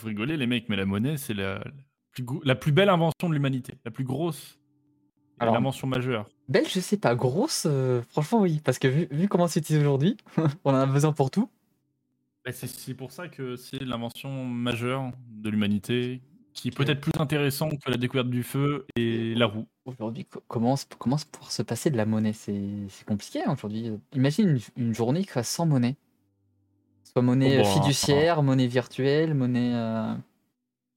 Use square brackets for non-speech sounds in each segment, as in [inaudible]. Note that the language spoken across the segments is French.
Vous rigolez, les mecs, mais la monnaie, c'est la, plus, la plus belle invention de l'humanité, la plus grosse Alors, invention majeure. Belle, je sais pas, grosse, euh, franchement, oui, parce que vu, vu comment c'est utilisé aujourd'hui, [laughs] on en a besoin pour tout. Bah, c'est pour ça que c'est l'invention majeure de l'humanité, qui est peut-être plus intéressante que la découverte du feu et la roue. Aujourd'hui, comment, comment pour se passer de la monnaie? C'est compliqué hein, aujourd'hui. Imagine une, journée qui sans monnaie. Soit monnaie oh, bah, fiduciaire, monnaie virtuelle, monnaie. Euh,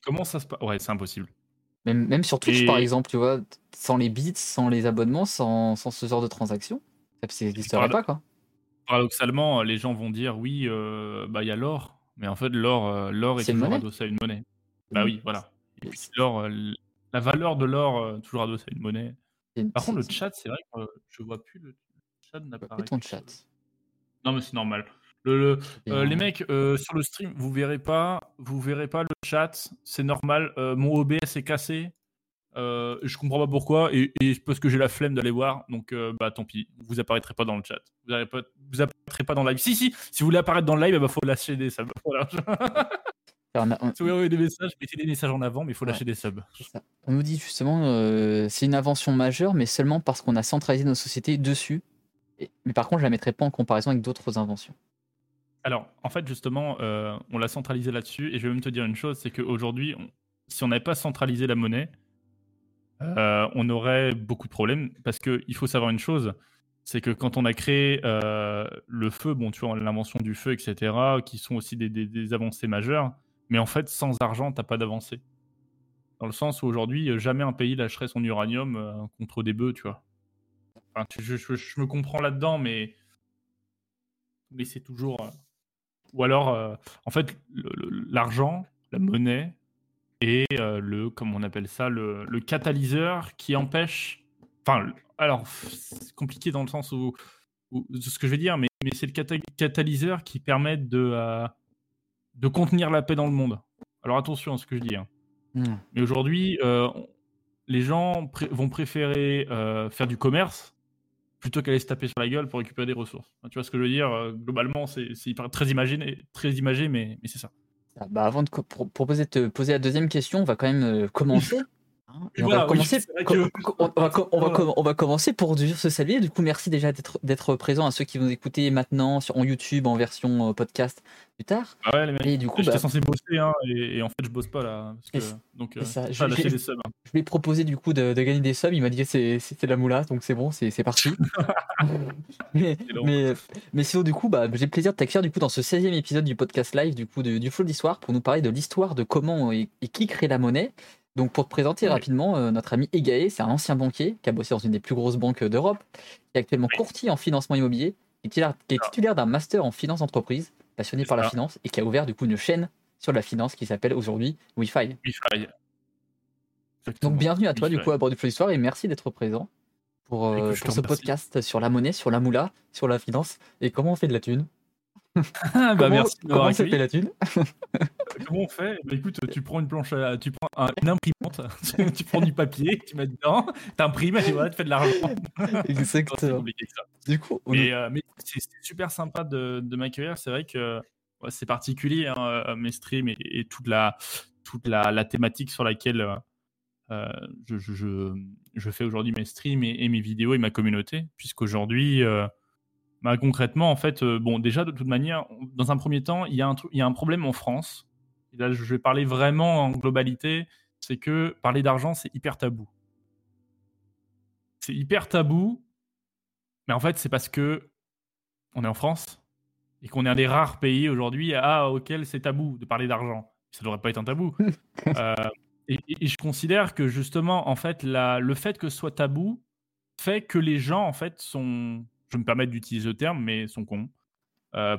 comment ça se passe Ouais, c'est impossible. Même, même sur Twitch, par exemple, tu vois, sans les bits, sans les abonnements, sans, sans ce genre de transactions, ça n'existerait pas, quoi. Paradoxalement, les gens vont dire oui, euh, bah il y a l'or, mais en fait l'or, euh, l'or est, toujours adossé à une monnaie. Bah oui, voilà. Et puis l'or, euh, la valeur de l'or toujours adossée à une monnaie. Par contre, le chat, c'est vrai que je vois plus le chat n'apparaît. ton chat. Non, mais c'est normal. Le, les mecs sur le stream, vous verrez pas, vous verrez pas le chat, c'est normal. mon OBS est cassé. Euh, je comprends pas pourquoi et, et parce que j'ai la flemme d'aller voir. Donc euh, bah tant pis, vous apparaîtrez pas dans le chat. Vous, vous apparaîtrez pas dans le live. Si si, si vous voulez apparaître dans le live, il bah, faut lâcher des subs. [laughs] Voilà. Si vous envoyez des messages, mettez des messages en avant, mais il faut lâcher des subs. On nous dit justement, euh, c'est une invention majeure, mais seulement parce qu'on a centralisé nos sociétés dessus. mais par contre, je la mettrai pas en comparaison avec d'autres inventions. Alors, en fait, justement, euh, on l'a centralisé là-dessus, et je vais même te dire une chose, c'est qu'aujourd'hui, si on n'avait pas centralisé la monnaie, euh, on aurait beaucoup de problèmes parce qu'il faut savoir une chose, c'est que quand on a créé euh, le feu, bon, tu vois, l'invention du feu, etc., qui sont aussi des, avancées majeures, mais en fait, sans argent, t'as pas d'avancée. Dans le sens où aujourd'hui, jamais un pays lâcherait son uranium contre des bœufs, tu vois. Enfin, je, me comprends là-dedans, mais c'est toujours. Ou alors, en fait, l'argent, la monnaie, et euh, le, comme on appelle ça, le, catalyseur qui empêche. Enfin, alors, c'est compliqué dans le sens où, ce que je veux dire, mais, mais c'est le catalyseur qui permet de, euh, de contenir la paix dans le monde. Alors attention à ce que je dis. Hein. Hmm. Mais aujourd'hui, euh, les gens vont préférer faire du commerce plutôt qu'aller se taper sur la gueule pour récupérer des ressources. tu vois ce que je veux dire Globalement, c'est très imagé, très imagé mais, mais c'est ça. Ah, bah, avant de proposer de te poser la deuxième question, on va quand même euh, commencer. [laughs] on, va commencer, on, va commencer pour se saluer. Du coup, merci déjà d'être présent à ceux qui vont écouter maintenant sur en YouTube en version euh, podcast plus tard. Ah ouais, les mecs, et du coup, j'étais bah censé bosser hein, et, en fait, je bosse pas là. Parce que, donc, euh, ça. Je, des subs, hein. je lui ai proposé du coup de, gagner des subs. Il m'a dit que c'était la moula, donc c'est bon, c'est parti. [laughs] mais, mais, mais sinon, du coup, bah, j'ai le plaisir de t'accueillir du coup dans ce 16e épisode du podcast live du coup de, du Flow d'Histoire pour nous parler de l'histoire de comment et qui crée la monnaie. Donc pour te présenter rapidement, euh, notre ami Egae, c'est un ancien banquier qui a bossé dans une des plus grosses banques d'Europe, qui est actuellement courtier en financement immobilier, et qui est titulaire d'un master en finance d'entreprise, passionné par la finance, et qui a ouvert du coup une chaîne sur la finance qui s'appelle aujourd'hui Wi-Fi. Wi-Fi. Donc bienvenue à toi du coup à bord du Flow d'Histoire et merci d'être présent pour, euh, pour ce podcast sur la monnaie, sur la moula, sur la finance et comment on fait de la thune? [laughs] bah comment, merci comment ça fait la thune Comment on fait? Bah, Écoute, tu prends une planche, tu prends une imprimante, [laughs] tu prends du papier, tu mets dedans, t'imprimes et voilà, tu fais de l'argent. [laughs] Exactement. Du coup, euh, mais c'est super sympa de, de m'accueillir. C'est vrai que c'est particulier hein, euh, mes streams et, toute la toute la, la, thématique sur laquelle euh, je, je, je, fais aujourd'hui mes streams et, mes vidéos et ma communauté, puisqu'aujourd'hui bah, concrètement, en fait, euh, bon, déjà, de toute manière, dans un premier temps, il y, a un, il y a un problème en France. Et là, je vais parler vraiment en globalité. C'est que parler d'argent, c'est hyper tabou. C'est hyper tabou. Mais en fait, c'est parce que on est en France et qu'on est un des rares pays aujourd'hui à, auquel c'est tabou de parler d'argent. Ça ne devrait pas être un tabou. [laughs] Euh, et, je considère que justement, en fait, la, le fait que ce soit tabou fait que les gens, en fait, sont, je me permettre d'utiliser le terme, mais sont cons. Euh,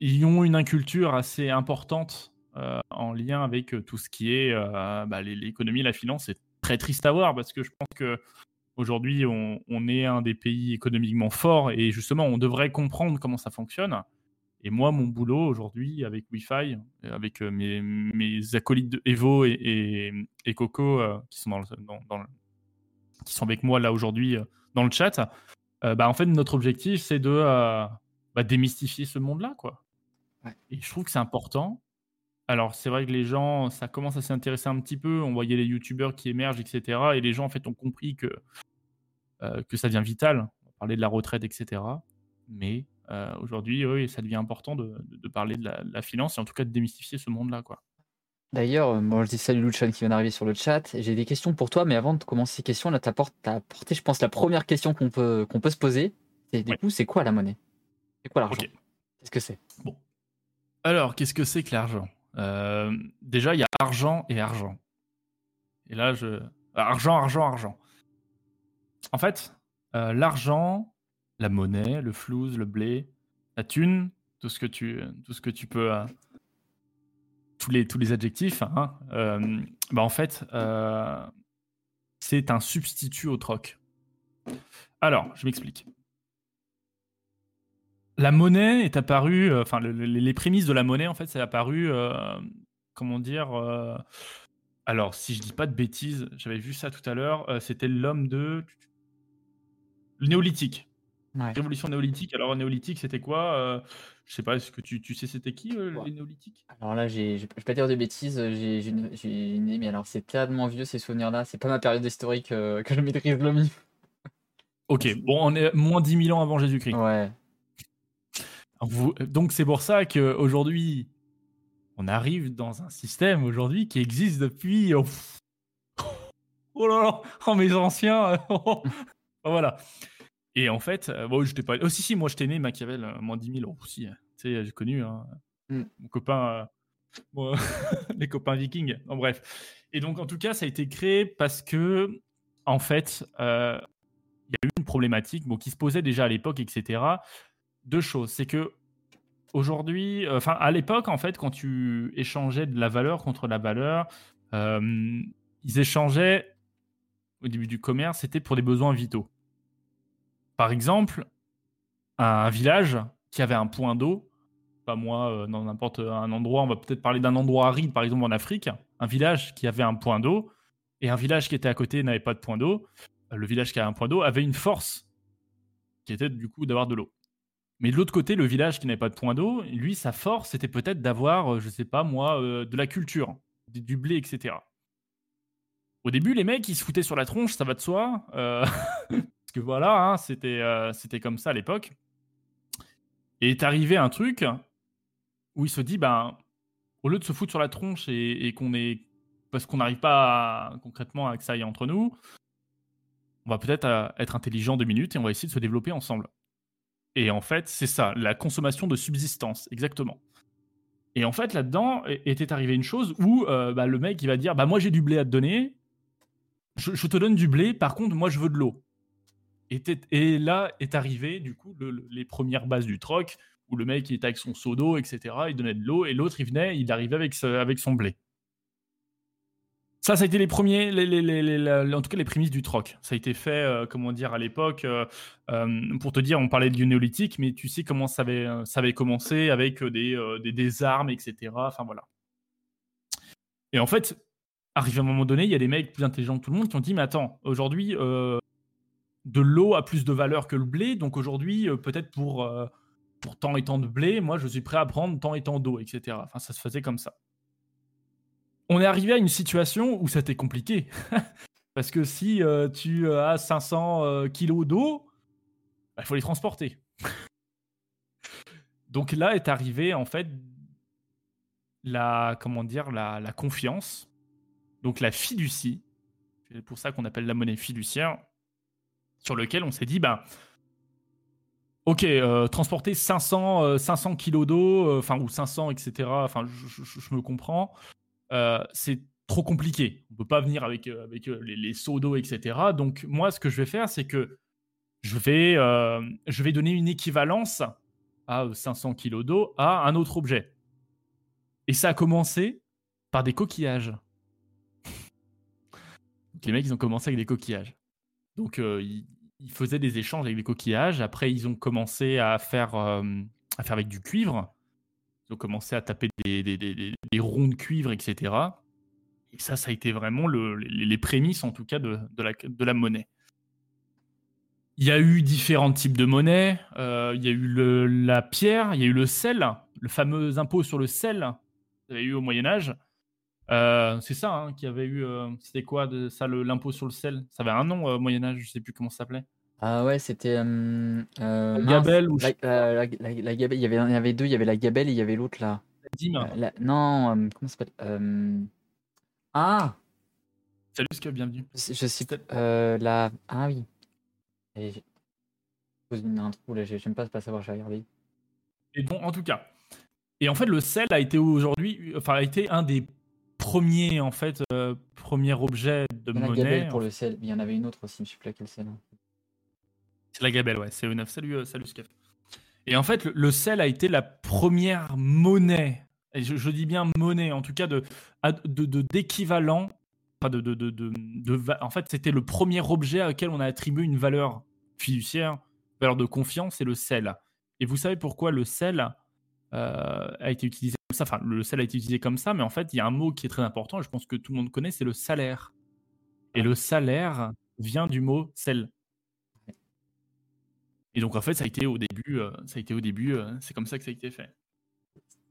ils ont une inculture assez importante euh, en lien avec euh, tout ce qui est bah, l'économie, la finance. C'est très triste à voir parce que je pense que aujourd'hui on, est un des pays économiquement forts et justement on devrait comprendre comment ça fonctionne. Et moi, mon boulot aujourd'hui avec Wi-Fi, avec mes, mes, acolytes de Evo et, Coco qui sont dans, qui sont avec moi là aujourd'hui dans le chat, euh, bah, en fait, notre objectif, c'est de euh, bah, démystifier ce monde-là, quoi. Et je trouve que c'est important alors c'est vrai que les gens, ça commence à s'intéresser un petit peu. On voyait les youtubeurs qui émergent, etc. Et les gens en fait ont compris que euh, que ça devient vital. On parler de la retraite, etc. Mais aujourd'hui, oui, ça devient important de, parler de la, finance et en tout cas de démystifier ce monde-là, quoi. D'ailleurs, moi euh, je dis salut Luchan qui vient d'arriver sur le chat. J'ai des questions pour toi, mais avant de commencer ces questions, là, tu as apporté, je pense, la première question qu'on peut, qu'on peut se poser. Et du coup, c'est quoi la monnaie? C'est quoi l'argent? Qu'est-ce que c'est? Bon. Alors, qu'est-ce que c'est que l'argent? Déjà, il y a argent et argent. Et là, je. Argent, argent, argent. En fait, euh, l'argent, la monnaie, le flouze, le blé, la thune, tout ce que tu, tout ce que tu peux, euh, tous les tous les adjectifs, hein, euh, bah en fait, c'est un substitut au troc. Alors, je m'explique. La monnaie est apparue, enfin les prémices de la monnaie en fait, c'est apparu, comment dire. alors, si je dis pas de bêtises, j'avais vu ça tout à l'heure. C'était l'homme de le néolithique. Révolution néolithique. Alors, néolithique, c'était quoi euh, Je sais pas, est-ce que tu, tu sais c'était qui euh, les néolithiques? Alors là, j'ai, je vais pas dire de bêtises, j'ai, une, une, mais alors c'est tellement vieux ces souvenirs-là, c'est pas ma période historique euh, [laughs] que je maîtrise le mieux. Ok, bon, on est moins 10 000 ans avant Jésus-Christ. Ouais. donc c'est pour ça qu'aujourd'hui, on arrive dans un système aujourd'hui qui existe depuis. Oh, oh là là, oh mes anciens. [laughs] Oh, voilà. Et en fait, euh, bon, j'étais pas. Oh, si, si, moi, j'étais né Machiavel, euh, moins 10 000 euros aussi. Tu sais, j'ai connu hein, mm. mon copain, euh, [laughs] les copains vikings. En bref. Et donc, en tout cas, ça a été créé parce que, en fait, il y a eu une problématique bon, qui se posait déjà à l'époque, etc. Deux choses. C'est que aujourd'hui, enfin, à l'époque, en fait, quand tu échangeais de la valeur contre la valeur, ils échangeaient au début du commerce, c'était pour des besoins vitaux. Par exemple, un village qui avait un point d'eau, pas moi, euh, dans n'importe un endroit, on va peut-être parler d'un endroit aride, par exemple en Afrique, un village qui avait un point d'eau, et un village qui était à côté n'avait pas de point d'eau, euh, le village qui avait un point d'eau avait une force, qui était du coup d'avoir de l'eau. Mais de l'autre côté, le village qui n'avait pas de point d'eau, lui, sa force, c'était peut-être d'avoir, euh, je sais pas moi, de la culture, du blé, etc. Au début, les mecs, ils se foutaient sur la tronche, ça va de soi. [laughs] que voilà, hein, c'était euh, c'était comme ça à l'époque. Et est arrivé un truc où il se dit, ben, au lieu de se foutre sur la tronche et, qu'on est. Parce qu'on n'arrive pas concrètement à que ça aille entre nous, on va peut-être euh, être intelligent deux minutes et on va essayer de se développer ensemble. Et en fait, c'est ça, la consommation de subsistance, exactement. Et en fait, là-dedans était arrivé une chose où euh, bah, le mec il va dire bah moi j'ai du blé à te donner, je, te donne du blé, par contre moi je veux de l'eau. Et, là est arrivé, du coup, les premières bases du troc, où le mec était avec son seau d'eau, etc. Il donnait de l'eau, et l'autre il venait, il arrivait avec, avec son blé. Ça, ça a été les premiers, en tout cas les prémices du troc. Ça a été fait, euh, comment dire, à l'époque. Euh, euh, pour te dire, on parlait du néolithique, mais tu sais comment ça avait, ça avait commencé avec des, des, des, armes, etc. Enfin voilà. Et en fait, arrivé à un moment donné, il y a des mecs plus intelligents que tout le monde qui ont dit, mais attends, aujourd'hui, de l'eau a plus de valeur que le blé. Donc aujourd'hui, euh, peut-être pour, euh, pour tant et tant de blé, moi je suis prêt à prendre tant et tant d'eau, etc. Enfin, ça se faisait comme ça. On est arrivé à une situation où c'était compliqué. [laughs] Parce que si euh, tu as 500 kilos d'eau, bah, il faut les transporter. [laughs] Donc là est arrivé en fait la comment dire la, la confiance, donc la fiducie. C'est pour ça qu'on appelle la monnaie fiduciaire sur lequel on s'est dit, bah, ok, euh, transporter 500, 500 euh, kilos d'eau, euh, enfin, ou 500, etc., enfin, je, me comprends, c'est trop compliqué. On peut pas venir avec, avec les, seaux d'eau, etc. Donc, moi, ce que je vais faire, c'est que je vais, je vais donner une équivalence à 500 kilos d'eau à un autre objet. Et ça a commencé par des coquillages. [laughs] les mecs, ils ont commencé avec des coquillages. Donc, ils, faisaient des échanges avec des coquillages. Après, ils ont commencé à faire, faire avec du cuivre. Ils ont commencé à taper des, des, ronds de cuivre, etc. Et ça, ça a été vraiment le, les, prémices, en tout cas, de, la, monnaie. Il y a eu différents types de monnaie. il y a eu la pierre, il y a eu le sel, le fameux impôt sur le sel, vous avez eu au Moyen Âge. Euh, c'est ça hein, qui avait eu. Euh, c'était quoi de, ça, l'impôt sur le sel? Ça avait un nom au Moyen Âge, je sais plus comment ça s'appelait. Ah ouais, c'était. la gabelle ou. La, la, gabelle, il y, avait, il y avait deux, il y avait la gabelle et il y avait l'autre là. La non, comment ça s'appelle Ah Salut Scott, bienvenue. Je sais euh, la. Ah oui. Et je pose une intro là, j'aime pas, pas savoir, j'ai regardé. Et bon, en tout cas. Et en fait, le sel a été aujourd'hui, enfin, a été un des premiers, en fait, euh, premier objet de y monnaie. La gabelle pour le sel, il y en avait une autre aussi, je sais plus laquelle c'est. C'est la gabelle, ouais, c'est E9. Salut, euh, salut Scaf. Et en fait, le, sel a été la première monnaie, et je, dis bien monnaie, en tout cas de d'équivalent, de, de, de, de, en fait, c'était le premier objet auquel on a attribué une valeur fiduciaire, valeur de confiance, c'est le sel. Et vous savez pourquoi le sel a été utilisé comme ça. Enfin, le sel a été utilisé comme ça, mais en fait, il y a un mot qui est très important, je pense que tout le monde connaît, c'est le salaire. Et le salaire vient du mot sel. Et donc, en fait, ça a été au début, euh, ça a été au début, euh, c'est comme ça que ça a été fait.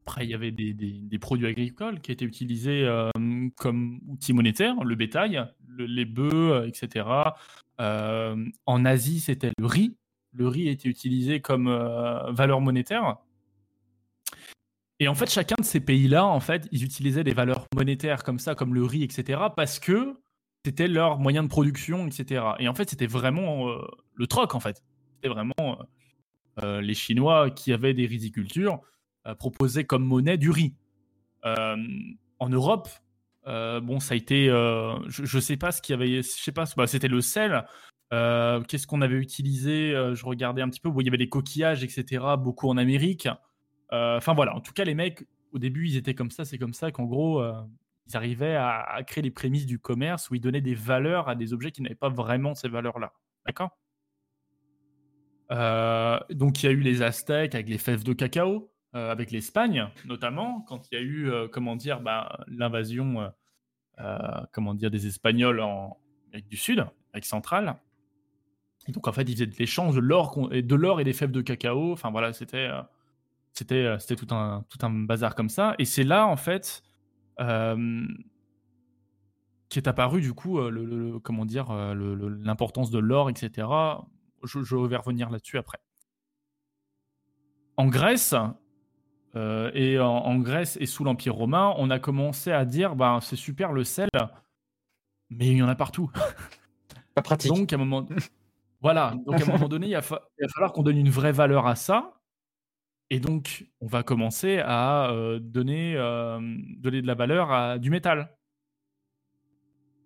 Après, il y avait des, des, produits agricoles qui étaient utilisés comme outils monétaires, le bétail, les bœufs, etc. en Asie, c'était le riz. Le riz était utilisé comme valeur monétaire. Et en fait, chacun de ces pays-là, en fait, ils utilisaient des valeurs monétaires comme ça, comme le riz, etc., parce que c'était leur moyen de production, etc. Et en fait, c'était vraiment euh, le troc, en fait. C'était vraiment euh, euh, les Chinois qui avaient des rizicultures proposaient comme monnaie du riz. en Europe, bon, ça a été, je, ne sais pas ce qu'il y avait, je sais pas, bah, c'était le sel. Qu'est-ce qu'on avait utilisé Je regardais un petit peu. Il y avait des coquillages, etc. Beaucoup en Amérique. Euh, enfin voilà, en tout cas, les mecs, au début, ils étaient comme ça, c'est comme ça qu'en gros, euh, ils arrivaient à, créer les prémices du commerce où ils donnaient des valeurs à des objets qui n'avaient pas vraiment ces valeurs-là. D'accord? Euh, Donc il y a eu les Aztèques avec les fèves de cacao, avec l'Espagne notamment, quand il y a eu, comment dire, bah, l'invasion, comment dire, des Espagnols en Amérique du Sud, Amérique centrale. Et donc en fait, ils faisaient de l'échange de l'or et des fèves de cacao. Enfin voilà, c'était c'était tout un, tout un bazar comme ça. Et c'est là, en fait, euh, qui est apparu, du coup, euh, le, comment dire, l'importance de l'or, etc. Je, je, vais revenir là-dessus après. En Grèce, et en, Grèce et sous l'Empire romain, on a commencé à dire, ben, c'est super le sel, mais il y en a partout. [laughs] Pas pratique. Donc, à un moment, voilà. Donc, à un moment donné, il va falloir qu'on donne une vraie valeur à ça. Et donc, on va commencer à euh, donner, euh, donner de la valeur à du métal.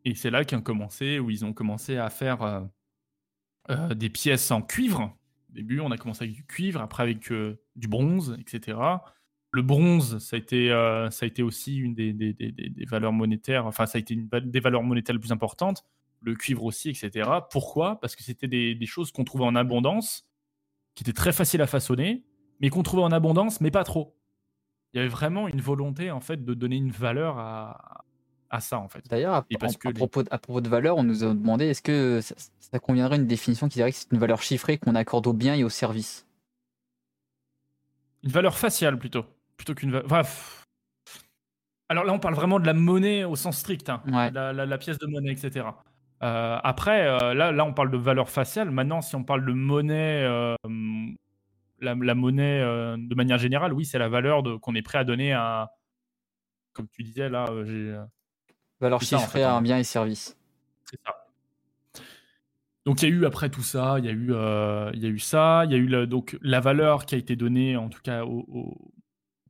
Et c'est là qu'ils ont commencé, où ils ont commencé à faire euh, des pièces en cuivre. Au début, on a commencé avec du cuivre, après avec du bronze, etc. Le bronze, ça a été, ça a été aussi une des, des, des, des, valeurs monétaires, enfin, ça a été une des valeurs monétaires les plus importantes. Le cuivre aussi, etc. Pourquoi? Parce que c'était des, choses qu'on trouvait en abondance, qui étaient très faciles à façonner, mais qu'on trouvait en abondance, mais pas trop. Il y avait vraiment une volonté en fait de donner une valeur à, à ça en fait. D'ailleurs, à, propos, à propos de valeur, on nous a demandé est-ce que ça, conviendrait une définition qui dirait que c'est une valeur chiffrée qu'on accorde au bien et au service? Une valeur faciale plutôt, plutôt qu'une valeur. alors là, on parle vraiment de la monnaie au sens strict, hein. la, pièce de monnaie, etc. Euh, après, euh, là, là, on parle de valeur faciale. Maintenant, si on parle de monnaie euh, la, monnaie euh, de manière générale, oui, c'est la valeur qu'on est prêt à donner à, comme tu disais là, euh, j'ai euh, valeur chiffrée à un bien et service. C'est ça. Donc il y a eu après tout ça, il y a eu, il y a eu ça, il y a eu donc la valeur qui a été donnée en tout cas aux,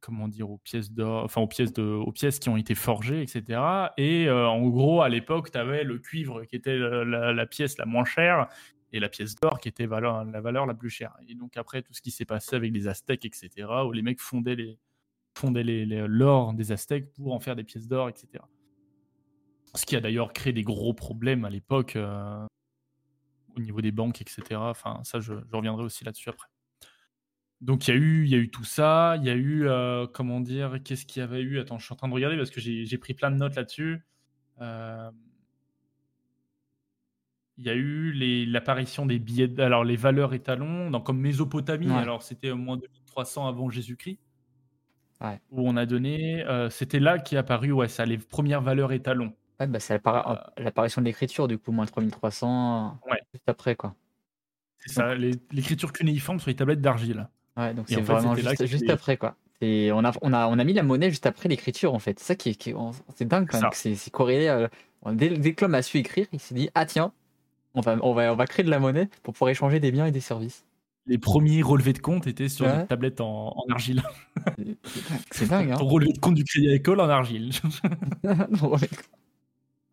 comment dire aux pièces d'or, enfin aux pièces de, aux pièces qui ont été forgées, etc. Et en gros à l'époque tu avais le cuivre qui était la, pièce la moins chère et la pièce d'or qui était la valeur la plus chère. Et donc après tout ce qui s'est passé avec les Aztèques, etc., où les mecs fondaient l'or des Aztèques pour en faire des pièces d'or, etc. Ce qui a d'ailleurs créé des gros problèmes à l'époque euh, au niveau des banques, etc. Enfin, ça, je, reviendrai aussi là-dessus après. Donc il y a eu, tout ça, il y a eu, euh, comment dire, qu'est-ce qu'il y avait eu? Attends, je suis en train de regarder parce que j'ai pris plein de notes là-dessus. Euh, il y a eu l'apparition des billets, alors les valeurs étalons, dans, comme Mésopotamie, alors c'était au moins 2300 avant Jésus-Christ. où on a donné, c'était là qui est apparu, ouais, ça, les premières valeurs étalons. Ouais, bah, c'est l'apparition de l'écriture, du coup, moins 3300, Ouais. juste après, quoi. C'est ça, l'écriture cunéiforme sur les tablettes d'argile. Ouais, donc c'est vraiment juste, après, quoi. Et on a, on, a, on a mis la monnaie juste après l'écriture, en fait. C'est ça qui est, c'est dingue quand même. C'est corrélé. dès, dès, que l'homme a su écrire, il s'est dit Ah, tiens, on va, on, va, on va créer de la monnaie pour pouvoir échanger des biens et des services. Les premiers relevés de compte étaient sur des tablettes en, argile. C'est dingue, hein. [laughs] Ton relevé de compte du crédit agricole en argile. [laughs]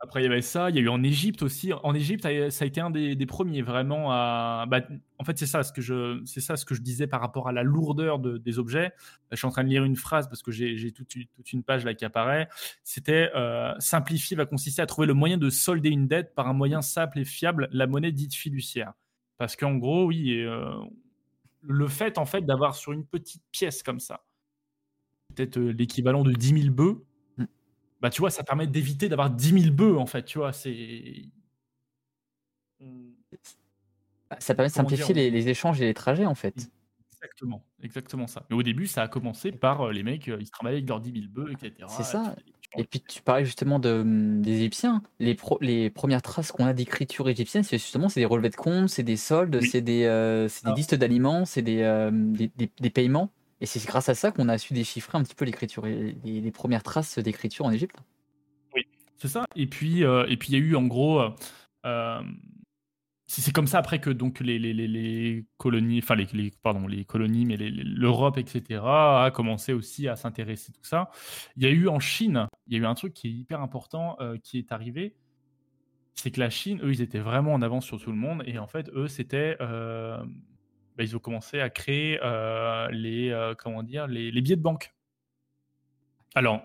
Après, il y avait ça. Il y a eu en Égypte aussi. En Égypte, ça a été un des, premiers vraiment à. Bah, en fait, c'est ça ce que je, c'est ça ce que je disais par rapport à la lourdeur des objets. Je suis en train de lire une phrase parce que j'ai toute, une page là qui apparaît. C'était euh, simplifier va consister à trouver le moyen de solder une dette par un moyen simple et fiable, la monnaie dite fiduciaire. Parce qu'en gros, oui, euh, le fait en fait d'avoir sur une petite pièce comme ça, peut-être euh, l'équivalent de 10 000 bœufs bah, tu vois, ça permet d'éviter d'avoir 10 000 bœufs, en fait, tu vois, c'est... Ça permet de simplifier les, échanges et les trajets, en fait. Exactement, exactement ça. Mais au début, ça a commencé par euh, les mecs, euh, ils travaillaient avec leurs 10 000 bœufs, etc. C'est ça. Et puis tu parlais justement de, hum, des Égyptiens. Les, les premières traces qu'on a d'écriture égyptienne, c'est justement c'est des relevés de comptes, c'est des soldes, c'est des, euh, des ah. listes d'aliments, c'est des, des, des, paiements. Et c'est grâce à ça qu'on a su déchiffrer un petit peu l'écriture, les, les, premières traces d'écriture en Égypte. Oui, c'est ça. Et puis, euh, et puis il y a eu en gros, euh, euh, c'est comme ça après que donc les, les colonies, enfin les, pardon, les colonies, mais l'Europe, etc., a commencé aussi à s'intéresser à tout ça. Il y a eu en Chine, il y a eu un truc qui est hyper important qui est arrivé, c'est que la Chine, eux, ils étaient vraiment en avance sur tout le monde, et en fait, eux, c'était bah, ils ont commencé à créer euh, les, euh, comment dire, les, billets de banque. Alors,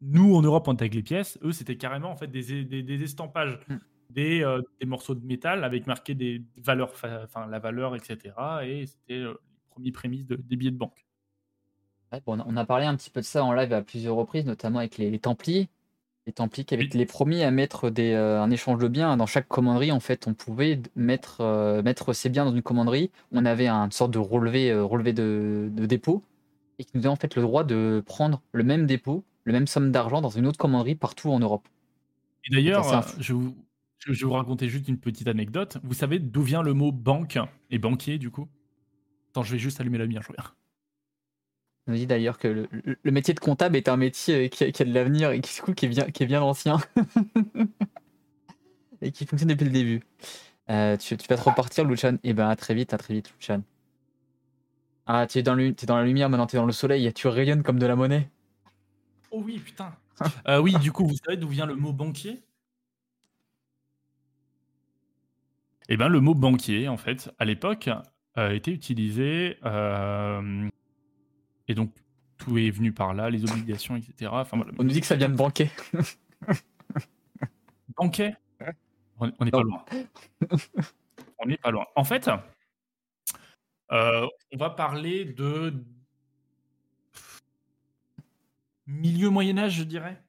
nous, en Europe, on était avec les pièces. Eux, c'était carrément en fait des, des, estampages, mm. des, euh, des, morceaux de métal avec marqué des valeurs, enfin la valeur, etc. Et c'était les premiers prémices des billets de banque. on a parlé un petit peu de ça en live à plusieurs reprises, notamment avec les Templiers les Templiers qui avaient été les premiers à mettre des, euh, un échange de biens. Dans chaque commanderie, en fait, on pouvait mettre, euh, mettre ses biens dans une commanderie. On avait une sorte de relevé, euh, relevé de, dépôt et qui nous donnait en fait le droit de prendre le même dépôt, le même somme d'argent dans une autre commanderie partout en Europe. Et d'ailleurs, je, je, vais vous raconter juste une petite anecdote. Vous savez d'où vient le mot banque et banquier du coup? Attends, je vais juste allumer la lumière, je. On dit d'ailleurs que le, métier de comptable est un métier euh, qui a, de l'avenir et qui, qui, est bien, qui est bien ancien. [laughs] et qui fonctionne depuis le début. Euh, tu, vas te repartir, Luchan Eh ben, à très vite, à très vite, Luchan. Ah, tu es, dans es dans la lumière, maintenant tu es dans le soleil, tu rayonnes comme de la monnaie. Oh oui, putain. [laughs] Euh, oui, du coup, vous savez d'où vient le mot banquier? Eh ben, le mot banquier, en fait, à l'époque, a été utilisé et donc, tout est venu par là, les obligations, etc. Enfin, On nous dit que ça vient de banquet. [laughs] banquet? On n'est pas loin. on n'est pas loin. En fait, euh, on va parler de milieu Moyen Âge, je dirais.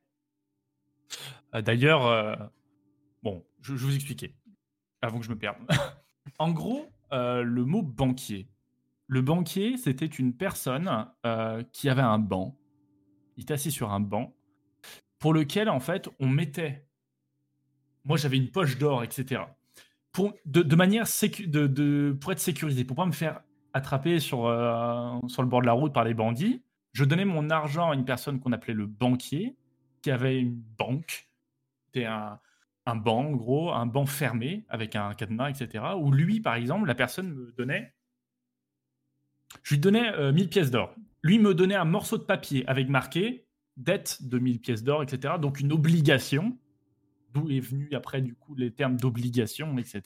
Euh, d'ailleurs, euh, bon, je, je, vais vous expliquer avant que je me perde. [laughs] en gros, le mot banquier, le banquier, c'était une personne euh, qui avait un banc. Il était assis sur un banc pour lequel, en fait, on mettait. Moi, j'avais une poche d'or, etc. Pour, de, manière de, pour être sécurisé, pour pas me faire attraper sur, euh, sur le bord de la route par les bandits, je donnais mon argent à une personne qu'on appelait le banquier, qui avait une banque. C'était un, un banc, en gros, un banc fermé avec un cadenas, etc. Où lui, par exemple, la personne me donnait je lui donnais 1000 euh, pièces d'or. Lui me donnait un morceau de papier avec marqué dette de 1000 pièces d'or, etc. Donc une obligation, d'où est venu après du coup les termes d'obligation, etc.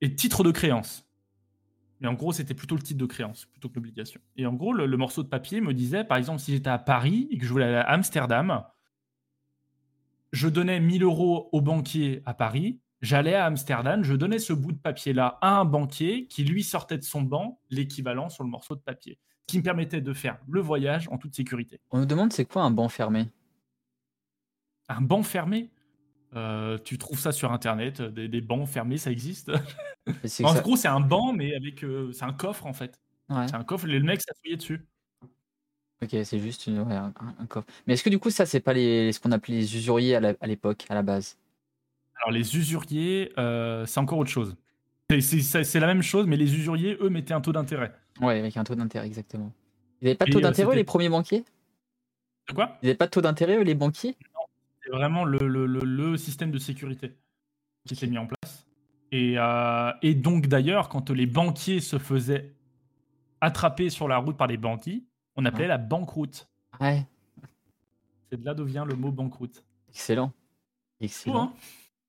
Et titre de créance. Mais en gros, c'était plutôt le titre de créance plutôt que l'obligation. Et en gros, le, le, morceau de papier me disait, par exemple, si j'étais à Paris et que je voulais aller à Amsterdam, je donnais 1000 euros au banquier à Paris J'allais à Amsterdam, je donnais ce bout de papier-là à un banquier qui lui sortait de son banc l'équivalent sur le morceau de papier, ce qui me permettait de faire le voyage en toute sécurité. On nous demande c'est quoi un banc fermé? Un banc fermé? Euh, tu trouves ça sur internet, des, bancs fermés, ça existe? en gros, c'est un banc, mais avec. Euh, c'est un coffre en fait. C'est un coffre, le mec s'asseyait dessus. Ok, c'est juste une, un, coffre. Mais est-ce que du coup, ça, c'est pas les, ce qu'on appelait les usuriers à l'époque, à, la base? Alors, les usuriers, euh, c'est encore autre chose. C'est la même chose, mais les usuriers, eux, mettaient un taux d'intérêt. Ouais, avec un taux d'intérêt, exactement. Ils n'avaient pas de taux euh, d'intérêt, les premiers banquiers? De quoi? Ils n'avaient pas de taux d'intérêt, les banquiers? Non, c'est vraiment le, le, le, système de sécurité qui s'est mis en place. Et, euh, et donc, d'ailleurs, quand les banquiers se faisaient attraper sur la route par les bandits, on appelait la banqueroute. Ouais. C'est de là d'où vient le mot banqueroute. Excellent. Excellent. Hein?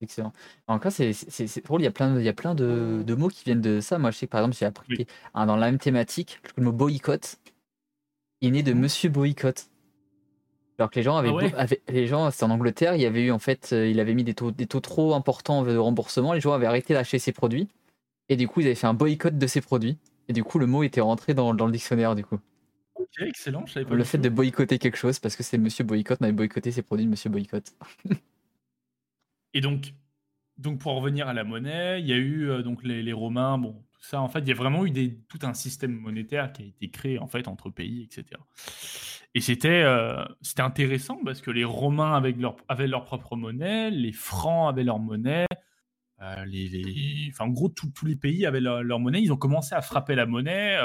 Excellent. Encore, c'est drôle, il y a plein, de, il y a plein de, de, mots qui viennent de ça. Moi, je sais que par exemple, j'ai appris dans la même thématique, le mot boycott il est né de mmh. Monsieur Boycott. Alors que les gens avaient, ah les gens, c'est en Angleterre, il y avait eu en fait, euh, il avait mis des taux, des taux trop importants de remboursement, les gens avaient arrêté d'acheter ses produits, et du coup ils avaient fait un boycott de ses produits, et du coup le mot était rentré dans, dans le dictionnaire du coup. Ok, excellent, je savais pas. Le fait de boycotter quelque chose, parce que c'est Monsieur Boycott, on avait boycotté ses produits de Monsieur Boycott. [laughs] et donc, donc pour revenir à la monnaie, il y a eu euh, donc les, Romains, bon, tout ça, en fait, il y a vraiment eu tout un système monétaire qui a été créé en fait entre pays, etc. Et c'était euh, c'était intéressant parce que les Romains avec leur, avaient leur propre monnaie, les Francs avaient leur monnaie, euh, les, en gros, tous les pays avaient leur, monnaie. Ils ont commencé à frapper la monnaie.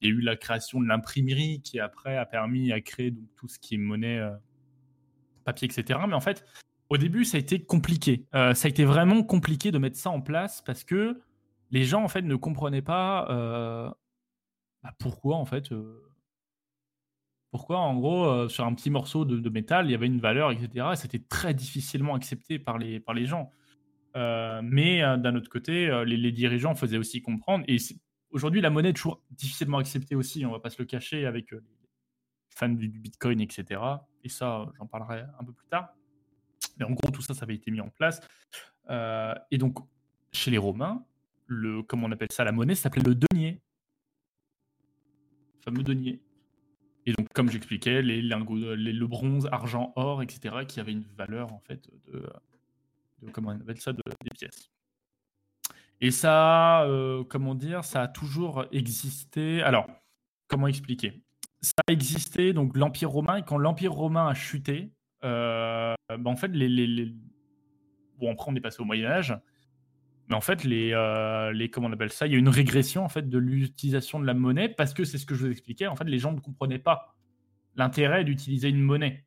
il y a eu la création de l'imprimerie qui après a permis à créer donc, tout ce qui est monnaie, papier, etc. Mais en fait, au début, ça a été compliqué. Euh, ça a été vraiment compliqué de mettre ça en place parce que les gens, en fait, ne comprenaient pas euh, bah, pourquoi, en fait, euh, pourquoi, en gros, sur un petit morceau de, métal, il y avait une valeur, etc. Et c'était très difficilement accepté par les, par les gens. mais d'un autre côté, les, dirigeants faisaient aussi comprendre. Et aujourd'hui, la monnaie est toujours difficilement acceptée aussi. On va pas se le cacher avec les fans du Bitcoin, etc. Et ça, j'en parlerai un peu plus tard. Mais en gros, tout ça, ça avait été mis en place. Euh, et donc, chez les Romains, le, comment on appelle ça, la monnaie, s'appelait le denier. Le fameux denier. Et donc, comme j'expliquais, les lingots, le bronze, argent, or, etc., qui avaient une valeur, en fait, de, comment on appelle ça, de, des pièces. Et ça, euh, comment dire, ça a toujours existé. Alors, comment expliquer? Ça a existé, donc l'Empire romain, et quand l'Empire romain a chuté, bah, en fait, les, les, Bon, après, on est passé au Moyen-Âge. Mais en fait, les, euh, les, comment on appelle ça Il y a une régression en fait de l'utilisation de la monnaie parce que c'est ce que je vous expliquais. En fait, les gens ne comprenaient pas l'intérêt d'utiliser une monnaie.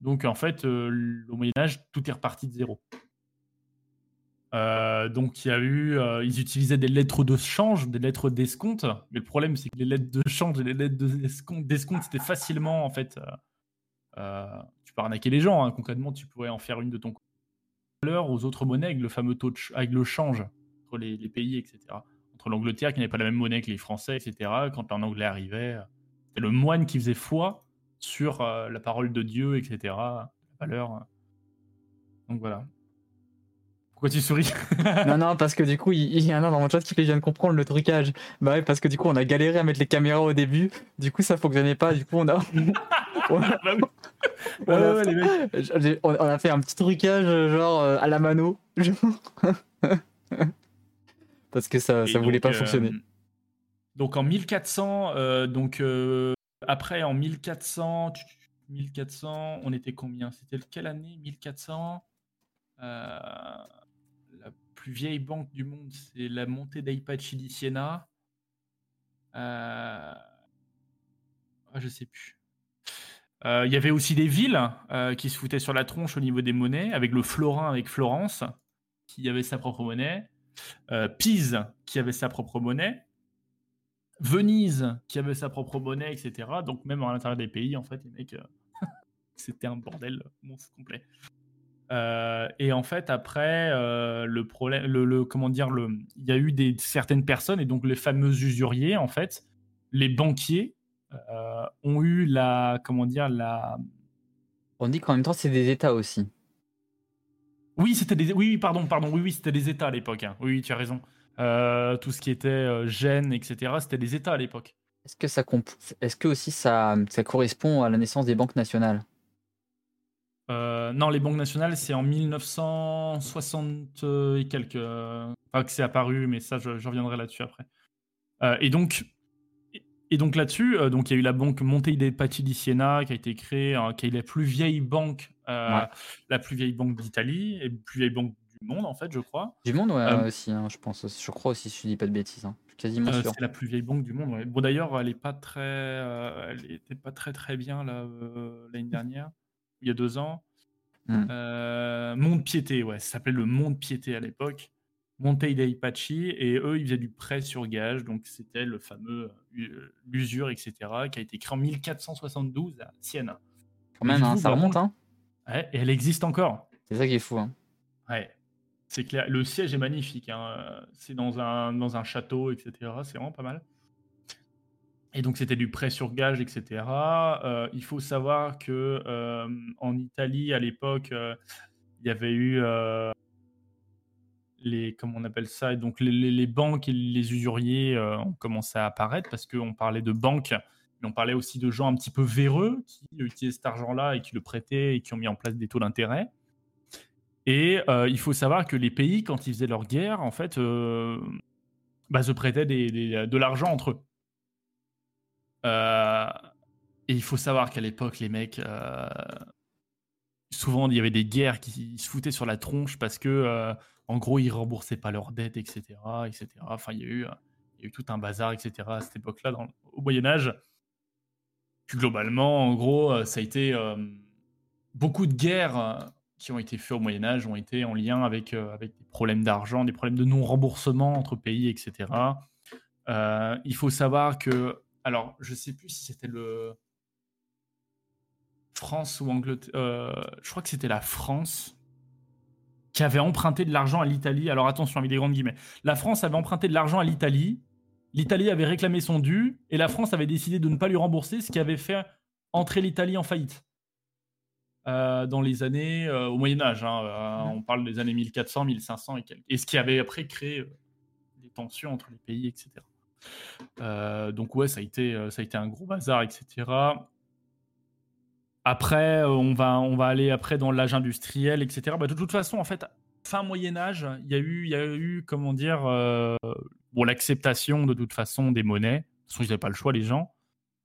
Donc, en fait, euh, au Moyen Âge, tout est reparti de zéro. donc, il y a eu, ils utilisaient des lettres de change, des lettres d'escompte. Mais le problème, c'est que les lettres de change et les lettres d'escompte, c'était facilement en fait arnaquer les gens. Hein. Concrètement, tu pourrais en faire une de ton valeur aux autres monnaies avec le fameux taux de avec le change entre les, pays, etc. Entre l'Angleterre qui n'avait pas la même monnaie que les Français, etc. Quand un Anglais arrivait, euh, c'était le moine qui faisait foi sur euh, la parole de Dieu, etc. La valeur. Euh. Donc voilà. Pourquoi tu souris? [laughs] Non, non, parce que du coup, il, y en a dans mon chat qui viens de comprendre le trucage. Bah ouais, parce que du coup, on a galéré à mettre les caméras au début. Du coup, ça fonctionnait pas. Du coup, on a. [laughs] on, a... on, a... fait un petit trucage, genre euh, à la mano. [laughs] parce que ça, ça voulait pas fonctionner. Euh, donc en 1400, euh, donc après en 1400, 1400, on était combien? C'était quelle année 1400 plus vieille banque du monde, c'est la montée d'Aipachi di Siena. Euh... Ah, je sais plus. Euh, il y avait aussi des villes euh, qui se foutaient sur la tronche au niveau des monnaies, avec le florin avec Florence, qui avait sa propre monnaie. Euh, Pise, qui avait sa propre monnaie. Venise, qui avait sa propre monnaie, etc. Donc même à l'intérieur des pays, en fait, les mecs, [laughs] c'était un bordel monstre complet. Et en fait, après, le problème, le, comment dire, il y a eu des certaines personnes et donc les fameux usuriers, en fait, les banquiers ont eu la, comment dire, la. On dit qu'en même temps, c'est des États aussi. Oui, c'était des, oui, pardon, pardon, oui, oui, c'était des États à l'époque. Hein. Oui, tu as raison. tout ce qui était Gênes, etc., c'était des États à l'époque. Est-ce que ça, est-ce que aussi ça, ça correspond à la naissance des banques nationales? Euh, non, les banques nationales, c'est en 1960 et quelques. Euh, que c'est apparu, mais ça, je, reviendrai là-dessus après. Euh, et donc, et donc là-dessus, euh, donc il y a eu la banque Monte dei Paschi di Siena qui a été créée, hein, qui est la plus vieille banque, euh, la plus vieille banque d'Italie et la plus vieille banque du monde en fait, je crois. Du monde, ouais, euh, aussi, hein, je pense, je crois aussi, si je dis pas de bêtises, hein. quasiment sûr. C'est la plus vieille banque du monde. Bon d'ailleurs, elle est pas très, elle était pas très très bien l'année dernière, il y a deux ans. Hmm. Monde Piété, ouais, ça s'appelait le Monde Piété à l'époque. Montei dei et eux, ils faisaient du prêt sur gage, donc c'était le fameux euh, l'usure, etc., qui a été créé en 1472 à Sienne. Quand même, hein, ça remonte, hein ouais, et elle existe encore. C'est ça qui est fou, hein. Ouais, c'est clair. Le siège est magnifique, hein. c'est dans un, dans un château, etc., c'est vraiment pas mal. Et donc c'était du prêt sur gage, etc. Euh, il faut savoir que euh, en Italie, à l'époque, il y avait eu les comment on appelle ça, donc les, banques et les usuriers euh, ont commencé à apparaître parce qu'on parlait de banques, mais on parlait aussi de gens un petit peu véreux qui utilisaient cet argent-là et qui le prêtaient et qui ont mis en place des taux d'intérêt. Et euh, il faut savoir que les pays, quand ils faisaient leur guerre, en fait, euh, bah, se prêtaient de l'argent entre eux. et il faut savoir qu'à l'époque, les mecs, souvent, il y avait des guerres qui se foutaient sur la tronche parce que en gros, ils remboursaient pas leurs dettes, etc., etc. Enfin, il y a eu, tout un bazar, etc. à cette époque-là, au Moyen Âge. Puis globalement, en gros, euh, ça a été euh, beaucoup de guerres euh, qui ont été faites au Moyen Âge ont été en lien avec, des problèmes d'argent, des problèmes de non-remboursement entre pays, etc. il faut savoir que, alors, je sais plus si c'était le France ou Angleterre, je crois que c'était la France qui avait emprunté de l'argent à l'Italie. Alors attention, avec des grandes guillemets. La France avait emprunté de l'argent à l'Italie. L'Italie avait réclamé son dû et la France avait décidé de ne pas lui rembourser, ce qui avait fait entrer l'Italie en faillite. Euh, dans les années euh, au Moyen Âge, hein, euh, on parle des années 1400, 1500 et quelques. Et ce qui avait après créé des tensions entre les pays, etc. donc ouais, ça a été, ça a été un gros bazar, etc. Après, euh, on va, on va aller après dans l'âge industriel, etc. Bah, de toute façon, en fait, fin Moyen Âge, il y a eu, y a eu, comment dire, euh, l'acceptation de toute façon des monnaies. De toute façon, ils n'avaient pas le choix, les gens,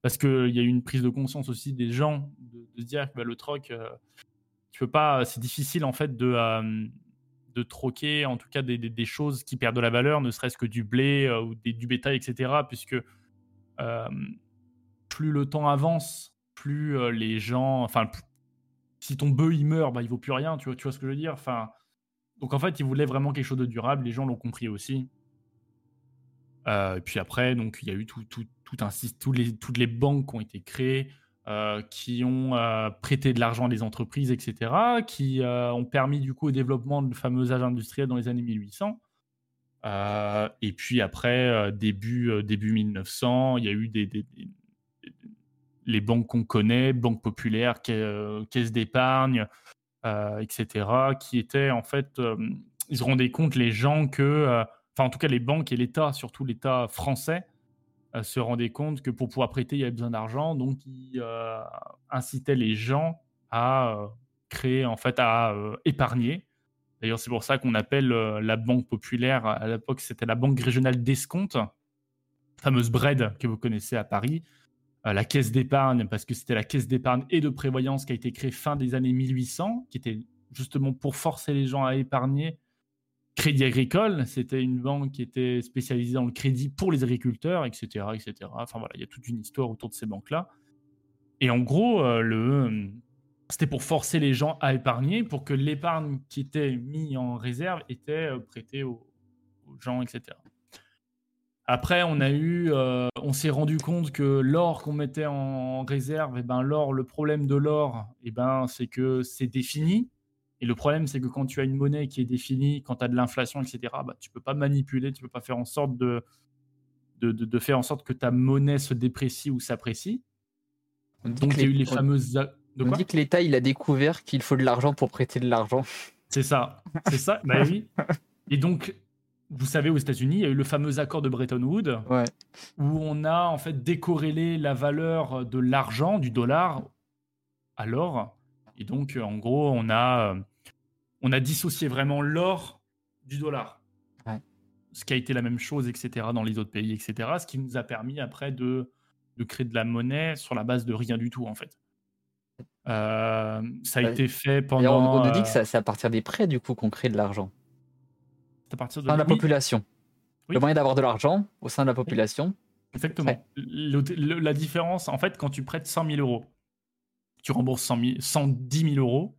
parce qu'il y a eu une prise de conscience aussi des gens de, se dire que bah, le troc, euh, c'est difficile en fait de, de troquer, en tout cas des, des, choses qui perdent de la valeur, ne serait-ce que du blé ou des, du bétail, etc. Puisque plus le temps avance plus euh, les gens. Enfin, si ton bœuf il meurt, bah, il vaut plus rien, tu vois, ce que je veux dire? Enfin, Donc en fait, ils voulaient vraiment quelque chose de durable, les gens l'ont compris aussi. Euh, et puis après, donc il y a eu tout, tout, tout un, tous les, toutes les banques qui ont été créées, euh, qui ont prêté de l'argent à des entreprises, etc., qui ont permis du coup au développement de fameux âge industriel dans les années 1800. et puis après, début, début 1900, il y a eu des, les banques qu'on connaît, banques populaires, euh, caisses d'épargne, euh, etc., qui étaient en fait, euh, ils se rendaient compte les gens que, enfin en tout cas les banques et l'État, surtout l'État français, se rendaient compte que pour pouvoir prêter, il y avait besoin d'argent, donc ils incitaient les gens à créer, en fait, à épargner. D'ailleurs, c'est pour ça qu'on appelle la banque populaire, à l'époque, c'était la banque régionale d'escompte, fameuse BRED que vous connaissez à Paris, la caisse d'épargne, parce que c'était la caisse d'épargne et de prévoyance qui a été créée fin des années 1800, qui était justement pour forcer les gens à épargner. Crédit Agricole, c'était une banque qui était spécialisée dans le crédit pour les agriculteurs, etc.. Enfin voilà, il y a toute une histoire autour de ces banques-là. Et en gros, euh, le, c'était pour forcer les gens à épargner, pour que l'épargne qui était mise en réserve était euh, prêtée aux gens, etc. Après, on a eu, euh, on s'est rendu compte que l'or qu'on mettait en réserve, et eh ben l'or, le problème de l'or, et eh ben c'est que c'est défini. Et le problème, c'est que quand tu as une monnaie qui est définie, quand tu as de l'inflation, etc., bah, tu peux pas manipuler, tu peux pas faire en sorte de, de, de, faire en sorte que ta monnaie se déprécie ou s'apprécie. Donc il y a eu les fameuses. on dit que l'État il a découvert qu'il faut de l'argent pour prêter de l'argent. C'est ça, c'est ça. bah oui. [laughs] Et donc vous savez, aux États-Unis, il y a eu le fameux accord de Bretton Woods, où on a en fait décorrélé la valeur de l'argent, du dollar, à l'or. Et donc, en gros, on a, on a dissocié vraiment l'or du dollar. Ce qui a été la même chose, etc., dans les autres pays, etc. Ce qui nous a permis après de de créer de la monnaie sur la base de rien du tout, en fait. Euh, ça a été fait pendant. On, nous dit que c'est à partir des prêts, du coup, qu'on crée de l'argent. C'est à partir de la population. Le moyen d'avoir de l'argent au sein de la population. Exactement. la différence, en fait, quand tu prêtes 100 000 euros, tu rembourses 100 110 000 euros,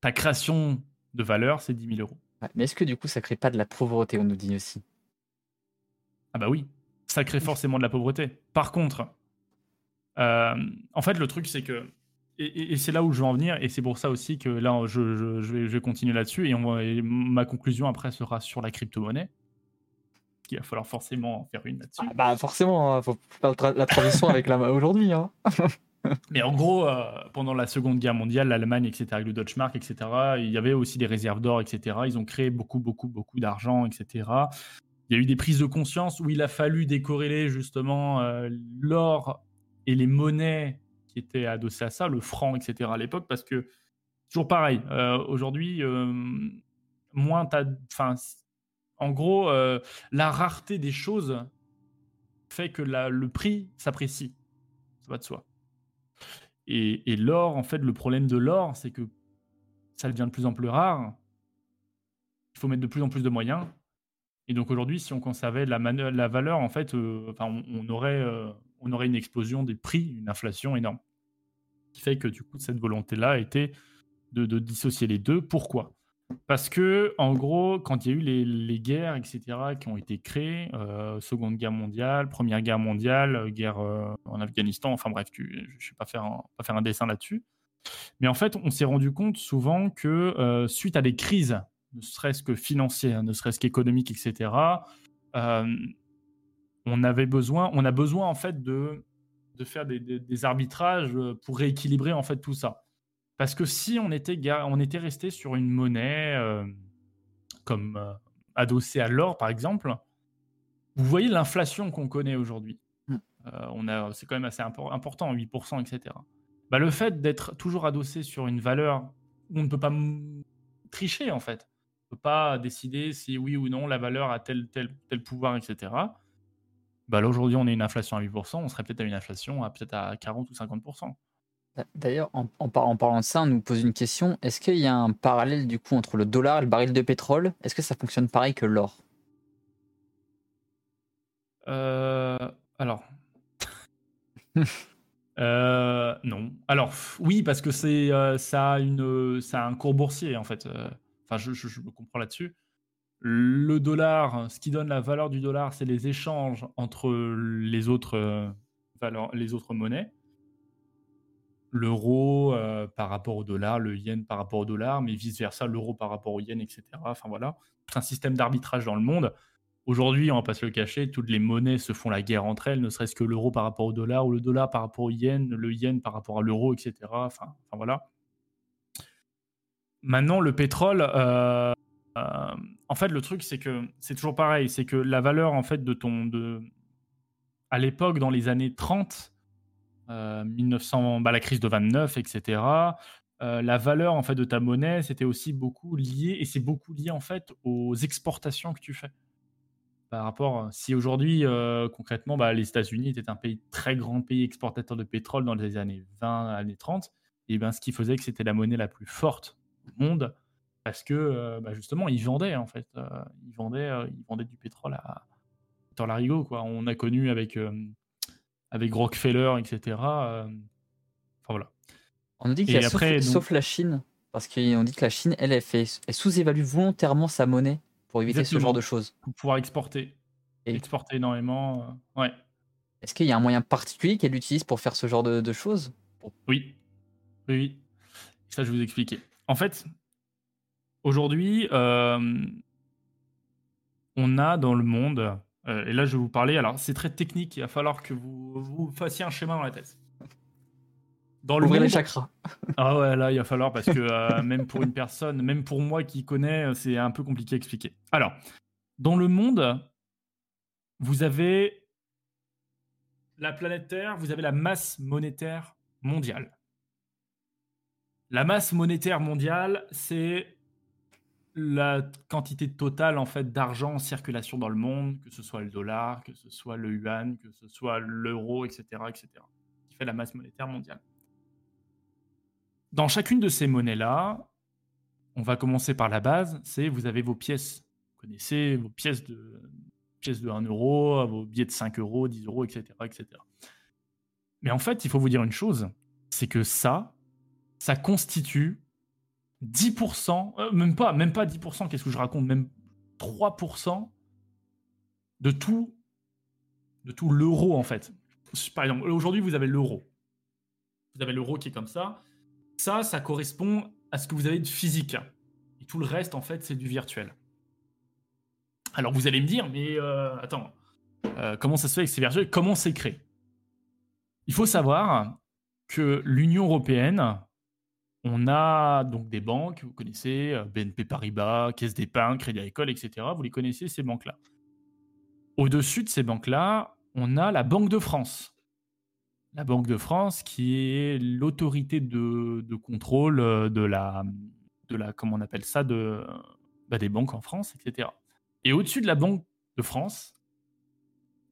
ta création de valeur, c'est 10 000 euros. mais est-ce que du coup, ça crée pas de la pauvreté, on nous dit aussi? Ah bah oui, ça crée forcément de la pauvreté. Par contre, euh, en fait, le truc, c'est que et, c'est là où je veux en venir, et c'est pour ça aussi que là, je, vais, continuer là-dessus, et, ma conclusion après sera sur la crypto-monnaie. Il va falloir forcément faire une là-dessus. Ah bah forcément, il hein, faut faire la transition avec la aujourd'hui. Hein. [laughs] Mais en gros, euh, pendant la Seconde Guerre mondiale, l'Allemagne, etc., avec le Deutschmark, etc., il y avait aussi des réserves d'or, etc. Ils ont créé beaucoup, beaucoup, beaucoup d'argent, etc. Il y a eu des prises de conscience où il a fallu décorréler justement euh, l'or et les monnaies qui étaient adossées à ça, le franc, etc. à l'époque, parce que toujours pareil. Euh, aujourd'hui, moins t'as, en gros, la rareté des choses fait que le prix s'apprécie. Ça va de soi. Et, l'or, en fait, le problème de l'or, c'est que ça devient de plus en plus rare. Il faut mettre de plus en plus de moyens. Et donc aujourd'hui, si on conservait la, valeur, en fait, euh, on, aurait, euh, on aurait une explosion des prix, une inflation énorme. Ce qui fait que du coup, cette volonté-là était de, de, dissocier les deux. Pourquoi? Parce que, en gros, quand il y a eu les, guerres, etc., qui ont été créées, euh, Seconde Guerre mondiale, Première Guerre mondiale, euh, guerre euh, en Afghanistan, enfin bref, je ne vais pas faire, un, pas faire un dessin là-dessus. Mais en fait, on s'est rendu compte souvent que suite à des crises, ne serait-ce que financières, ne serait-ce qu'économiques, etc., on avait besoin, on a besoin en fait de, de faire des, des arbitrages pour rééquilibrer en fait tout ça. Parce que si on était, on était resté sur une monnaie euh, comme euh, adossée à l'or, par exemple, vous voyez l'inflation qu'on connaît aujourd'hui. Mmh. Euh, on a, c'est quand même assez important, 8%, etc. Bah, le fait d'être toujours adossé sur une valeur où on ne peut pas tricher, en fait, on ne peut pas décider si oui ou non la valeur a tel, tel, tel pouvoir, etc. Bah, là, aujourd'hui, on est une inflation à 8%, on serait peut-être à une inflation à peut-être à 40 ou 50%. D'ailleurs, en, en, parlant de ça, on nous pose une question. Est-ce qu'il y a un parallèle du coup entre le dollar et le baril de pétrole? Est-ce que ça fonctionne pareil que l'or? Euh, Alors. [laughs] Euh, non. Alors, oui, parce que c'est euh, ça, a une, ça a un cours boursier en fait. Enfin, je, je, me comprends là-dessus. Le dollar, ce qui donne la valeur du dollar, c'est les échanges entre les autres, valeurs, les autres monnaies l'euro euh, par rapport au dollar, le yen par rapport au dollar, mais vice-versa, l'euro par rapport au yen, etc. Enfin voilà, c'est un système d'arbitrage dans le monde. Aujourd'hui, on va pas se le cacher, toutes les monnaies se font la guerre entre elles, ne serait-ce que l'euro par rapport au dollar ou le dollar par rapport au yen, le yen par rapport à l'euro, etc. Enfin, enfin, voilà. Maintenant, le pétrole, euh, euh, en fait, le truc, c'est que c'est toujours pareil, c'est que la valeur en fait de ton, de, à l'époque, dans les années 30, 1900, euh, bah, la crise de 29, etc. Euh, la valeur en fait de ta monnaie, c'était aussi beaucoup lié, et c'est beaucoup lié en fait aux exportations que tu fais. Par rapport, si aujourd'hui, euh, concrètement, bah, les États-Unis étaient un pays très grand pays exportateur de pétrole dans les années 20, années 30, et ben ce qui faisait que c'était la monnaie la plus forte au monde, parce que bah, justement, ils vendaient en fait, ils vendaient, ils vendaient du pétrole à dans l'arigot quoi. On a connu avec avec Rockefeller, etc. Euh, enfin voilà. On nous dit qu'il y a sauf, sauf, la Chine, parce qu'on dit que la Chine, elle, elle, fait, elle sous-évalue volontairement sa monnaie pour éviter ce genre de choses. Pour pouvoir exporter. Et... Exporter énormément. Euh, ouais. Est-ce qu'il y a un moyen particulier qu'elle utilise pour faire ce genre de, choses? Oui. Oui, oui. Ça, je vais vous expliquer. En fait, aujourd'hui, euh, on a dans le monde euh, et là, je vais vous parler. Alors, c'est très technique. Il va falloir que vous, vous fassiez un schéma dans la tête. Dans le monde... les chakras. [laughs] ah ouais, là, il va falloir parce que euh, même pour une personne, même pour moi qui connais, c'est un peu compliqué à expliquer. Alors, dans le monde, vous avez la planète Terre, vous avez la masse monétaire mondiale. La masse monétaire mondiale, c'est la quantité totale en fait d'argent en circulation dans le monde, que ce soit le dollar, que ce soit le yuan, que ce soit l'euro, etc., etc., qui fait la masse monétaire mondiale. Dans chacune de ces monnaies-là, on va commencer par la base, c'est vous avez vos pièces. Vous connaissez vos pièces de, pièces de 1 euro, vos billets de 5 euros, 10 euros, etc., etc. Mais en fait, il faut vous dire une chose, c'est que ça, ça constitue 10%, euh, même pas, même pas 10%, qu'est-ce que je raconte, même 3% de tout, de tout l'euro en fait. Par exemple, aujourd'hui vous avez l'euro. Vous avez l'euro qui est comme ça. Ça, ça correspond à ce que vous avez de physique. Et tout le reste en fait, c'est du virtuel. Alors vous allez me dire, mais euh, attends, euh, comment ça se fait que c'est virtuel? Comment c'est créé? Il faut savoir que l'Union européenne on a donc des banques, vous connaissez, euh, BNP Paribas, Caisse d'épargne, Crédit Agricole, etc. Vous les connaissez, ces banques-là. Au-dessus de ces banques-là, on a la Banque de France. La Banque de France qui est l'autorité de, contrôle euh, de la, de on appelle ça, de, bah, des banques en France, etc. Et au-dessus de la Banque de France,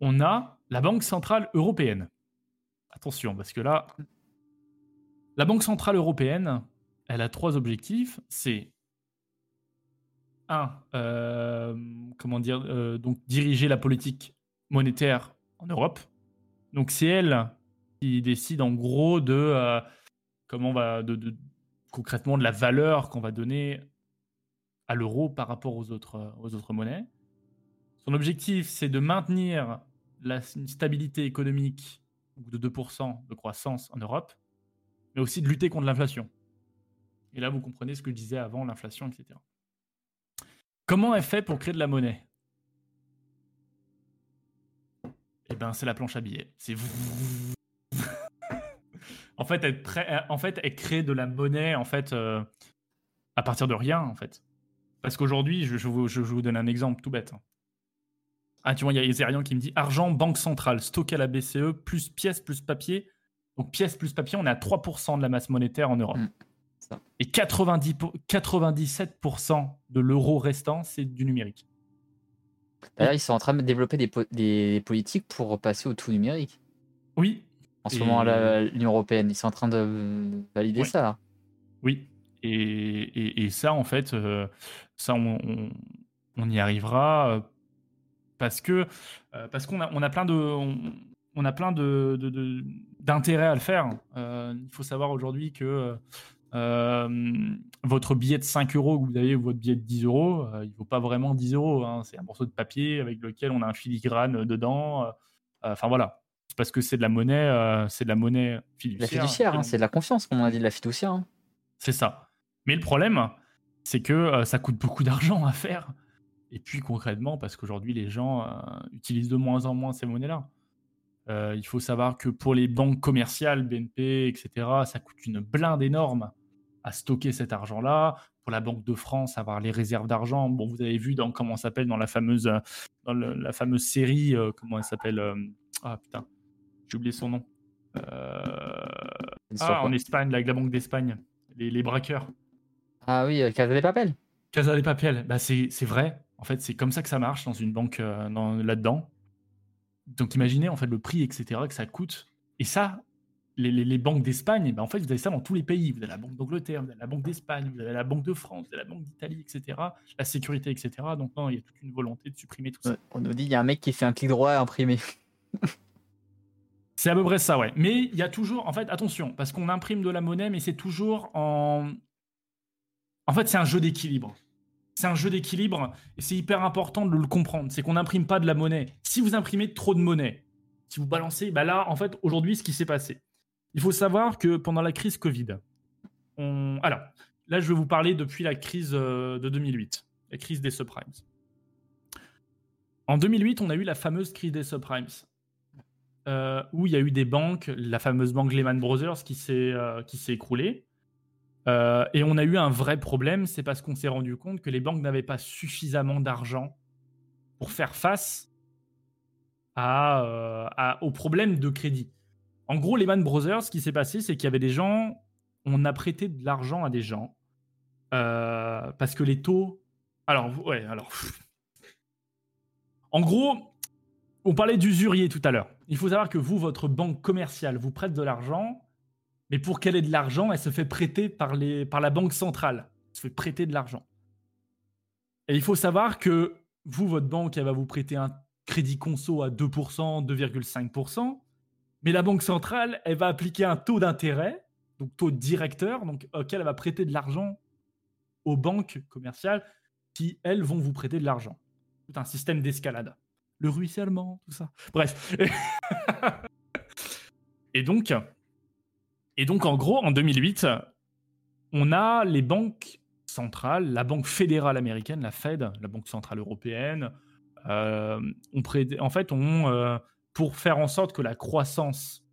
on a la Banque Centrale Européenne. Attention, parce que là, la Banque Centrale Européenne, elle a trois objectifs. C'est un, euh, comment dire, euh, donc diriger la politique monétaire en Europe. Donc c'est elle qui décide en gros de euh, comment on va, de, concrètement de la valeur qu'on va donner à l'euro par rapport aux autres, aux autres monnaies. Son objectif, c'est de maintenir la stabilité économique de 2% de croissance en Europe mais aussi de lutter contre l'inflation. Et là, vous comprenez ce que je disais avant, l'inflation, etc. Comment elle fait pour créer de la monnaie? Eh bien, c'est la planche à billets. C'est [laughs] en fait, elle, crée de la monnaie en fait euh, à partir de rien en fait. Parce qu'aujourd'hui, je, vous, donne un exemple tout bête. Ah, tu vois, il y a Iserian qui me dit argent, banque centrale, stocké à la BCE, plus pièces, plus papier, donc pièce plus papier, on est à 3% de la masse monétaire en Europe. Mm. Et 90, 97% de l'euro restant, c'est du numérique. D'ailleurs, ils sont en train de développer des, politiques pour passer au tout numérique. Oui. En ce moment, l'Union européenne, ils sont en train de valider ça. Oui. Et, ça, en fait, euh, ça, on, y arrivera euh, parce que euh, parce qu'on a, on a plein de on a plein de, d'intérêt à le faire. Euh, il faut savoir aujourd'hui que euh, votre billet de 5 euros que vous avez ou votre billet de 10 euros, euh, il ne vaut pas vraiment 10 euros. Hein. C'est un morceau de papier avec lequel on a un filigrane dedans. Enfin voilà. C'est parce que c'est de la monnaie, c'est de la monnaie fiduciaire. La fiduciaire, hein, c'est de la confiance, comme on a dit, de la fiduciaire. Hein. C'est ça. Mais le problème, c'est que ça coûte beaucoup d'argent à faire. Et puis concrètement, parce qu'aujourd'hui, les gens utilisent de moins en moins ces monnaies-là. Euh, il faut savoir que pour les banques commerciales, BNP, etc., ça coûte une blinde énorme à stocker cet argent-là. Pour la Banque de France, avoir les réserves d'argent. Bon, vous avez vu dans comment s'appelle dans la fameuse dans la fameuse série, euh, comment elle s'appelle euh, Ah putain, j'ai oublié son nom. ah, en Espagne, avec la Banque d'Espagne, les, braqueurs. Ah oui, Casa de Papel. Casa de Papel, bah c'est vrai. En fait, c'est comme ça que ça marche dans une banque là-dedans. Donc imaginez en fait le prix, etc., que ça coûte. Et ça, les, banques d'Espagne, ben, en fait, vous avez ça dans tous les pays. Vous avez la Banque d'Angleterre, vous avez la Banque d'Espagne, vous avez la Banque de France, vous avez la Banque d'Italie, etc. La sécurité, etc. Donc non, il y a toute une volonté de supprimer tout ça. On nous dit, il y a un mec qui fait un clic droit à imprimer. [laughs] c'est à peu près ça, ouais. Mais il y a toujours, en fait, attention, parce qu'on imprime de la monnaie, mais c'est toujours en... En fait, c'est un jeu d'équilibre c'est un jeu d'équilibre et c'est hyper important de le comprendre. C'est qu'on n'imprime pas de la monnaie. Si vous imprimez trop de monnaie, si vous balancez, bah là, en fait, aujourd'hui, ce qui s'est passé, il faut savoir que pendant la crise Covid, on... alors là, je vais vous parler depuis la crise euh, de 2008, la crise des subprimes. En 2008, on a eu la fameuse crise des subprimes. Euh, où il y a eu des banques, la fameuse banque Lehman Brothers qui s'est euh, qui s'est écroulée. Euh, et on a eu un vrai problème, c'est parce qu'on s'est rendu compte que les banques n'avaient pas suffisamment d'argent pour faire face à, euh, aux problèmes de crédit. En gros, Lehman Brothers, ce qui s'est passé, c'est qu'il y avait des gens, on a prêté de l'argent à des gens euh, parce que les taux Alors, ouais, alors. En gros, on parlait d'usurier tout à l'heure. Il faut savoir que vous, votre banque commerciale, vous prête de l'argent, mais pour qu'elle ait de l'argent, elle se fait prêter par, les, par la banque centrale. Elle se fait prêter de l'argent. Et il faut savoir que vous, votre banque, elle va vous prêter un crédit conso à 2%, 2,5%, mais la banque centrale, elle va appliquer un taux d'intérêt, donc taux directeur, donc auquel elle va prêter de l'argent aux banques commerciales qui, elles, vont vous prêter de l'argent. Tout un système d'escalade. Le ruissellement, tout ça. Bref. [laughs] et donc, et donc, en gros, en 2008, on a les banques centrales, la Banque fédérale américaine, la Fed, la Banque centrale européenne, euh, on en fait, on, euh, pour faire en sorte que la croissance,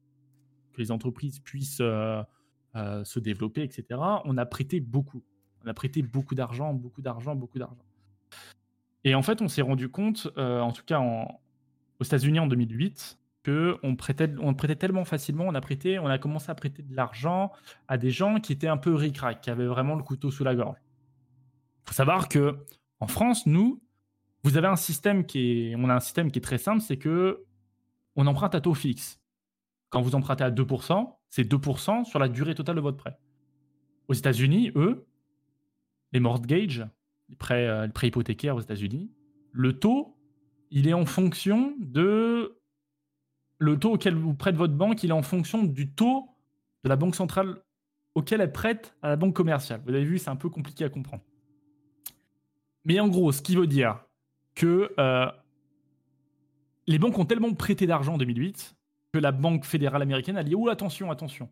que les entreprises puissent euh, se développer, etc., on a prêté beaucoup. On a prêté beaucoup d'argent, beaucoup d'argent, beaucoup d'argent. Et en fait, on s'est rendu compte, en tout cas aux États-Unis en 2008, que on prêtait, on prêtait tellement facilement, on a prêté, on a commencé à prêter de l'argent à des gens qui étaient un peu ric qui avaient vraiment le couteau sous la gorge. Il faut savoir que en France, nous, vous avez un système qui est, on a un système qui est très simple, c'est que on emprunte à taux fixe. Quand vous empruntez à 2%, c'est 2% sur la durée totale de votre prêt. Aux États-Unis, eux, les mortgages, les prêts, euh, les prêts hypothécaires aux États-Unis, le taux, il est en fonction de le taux auquel vous prête votre banque, il est en fonction du taux de la banque centrale auquel elle prête à la banque commerciale. Vous avez vu, c'est un peu compliqué à comprendre. Mais en gros, ce qui veut dire que euh, les banques ont tellement prêté d'argent en 2008 que la Banque fédérale américaine a dit Oh, attention, attention,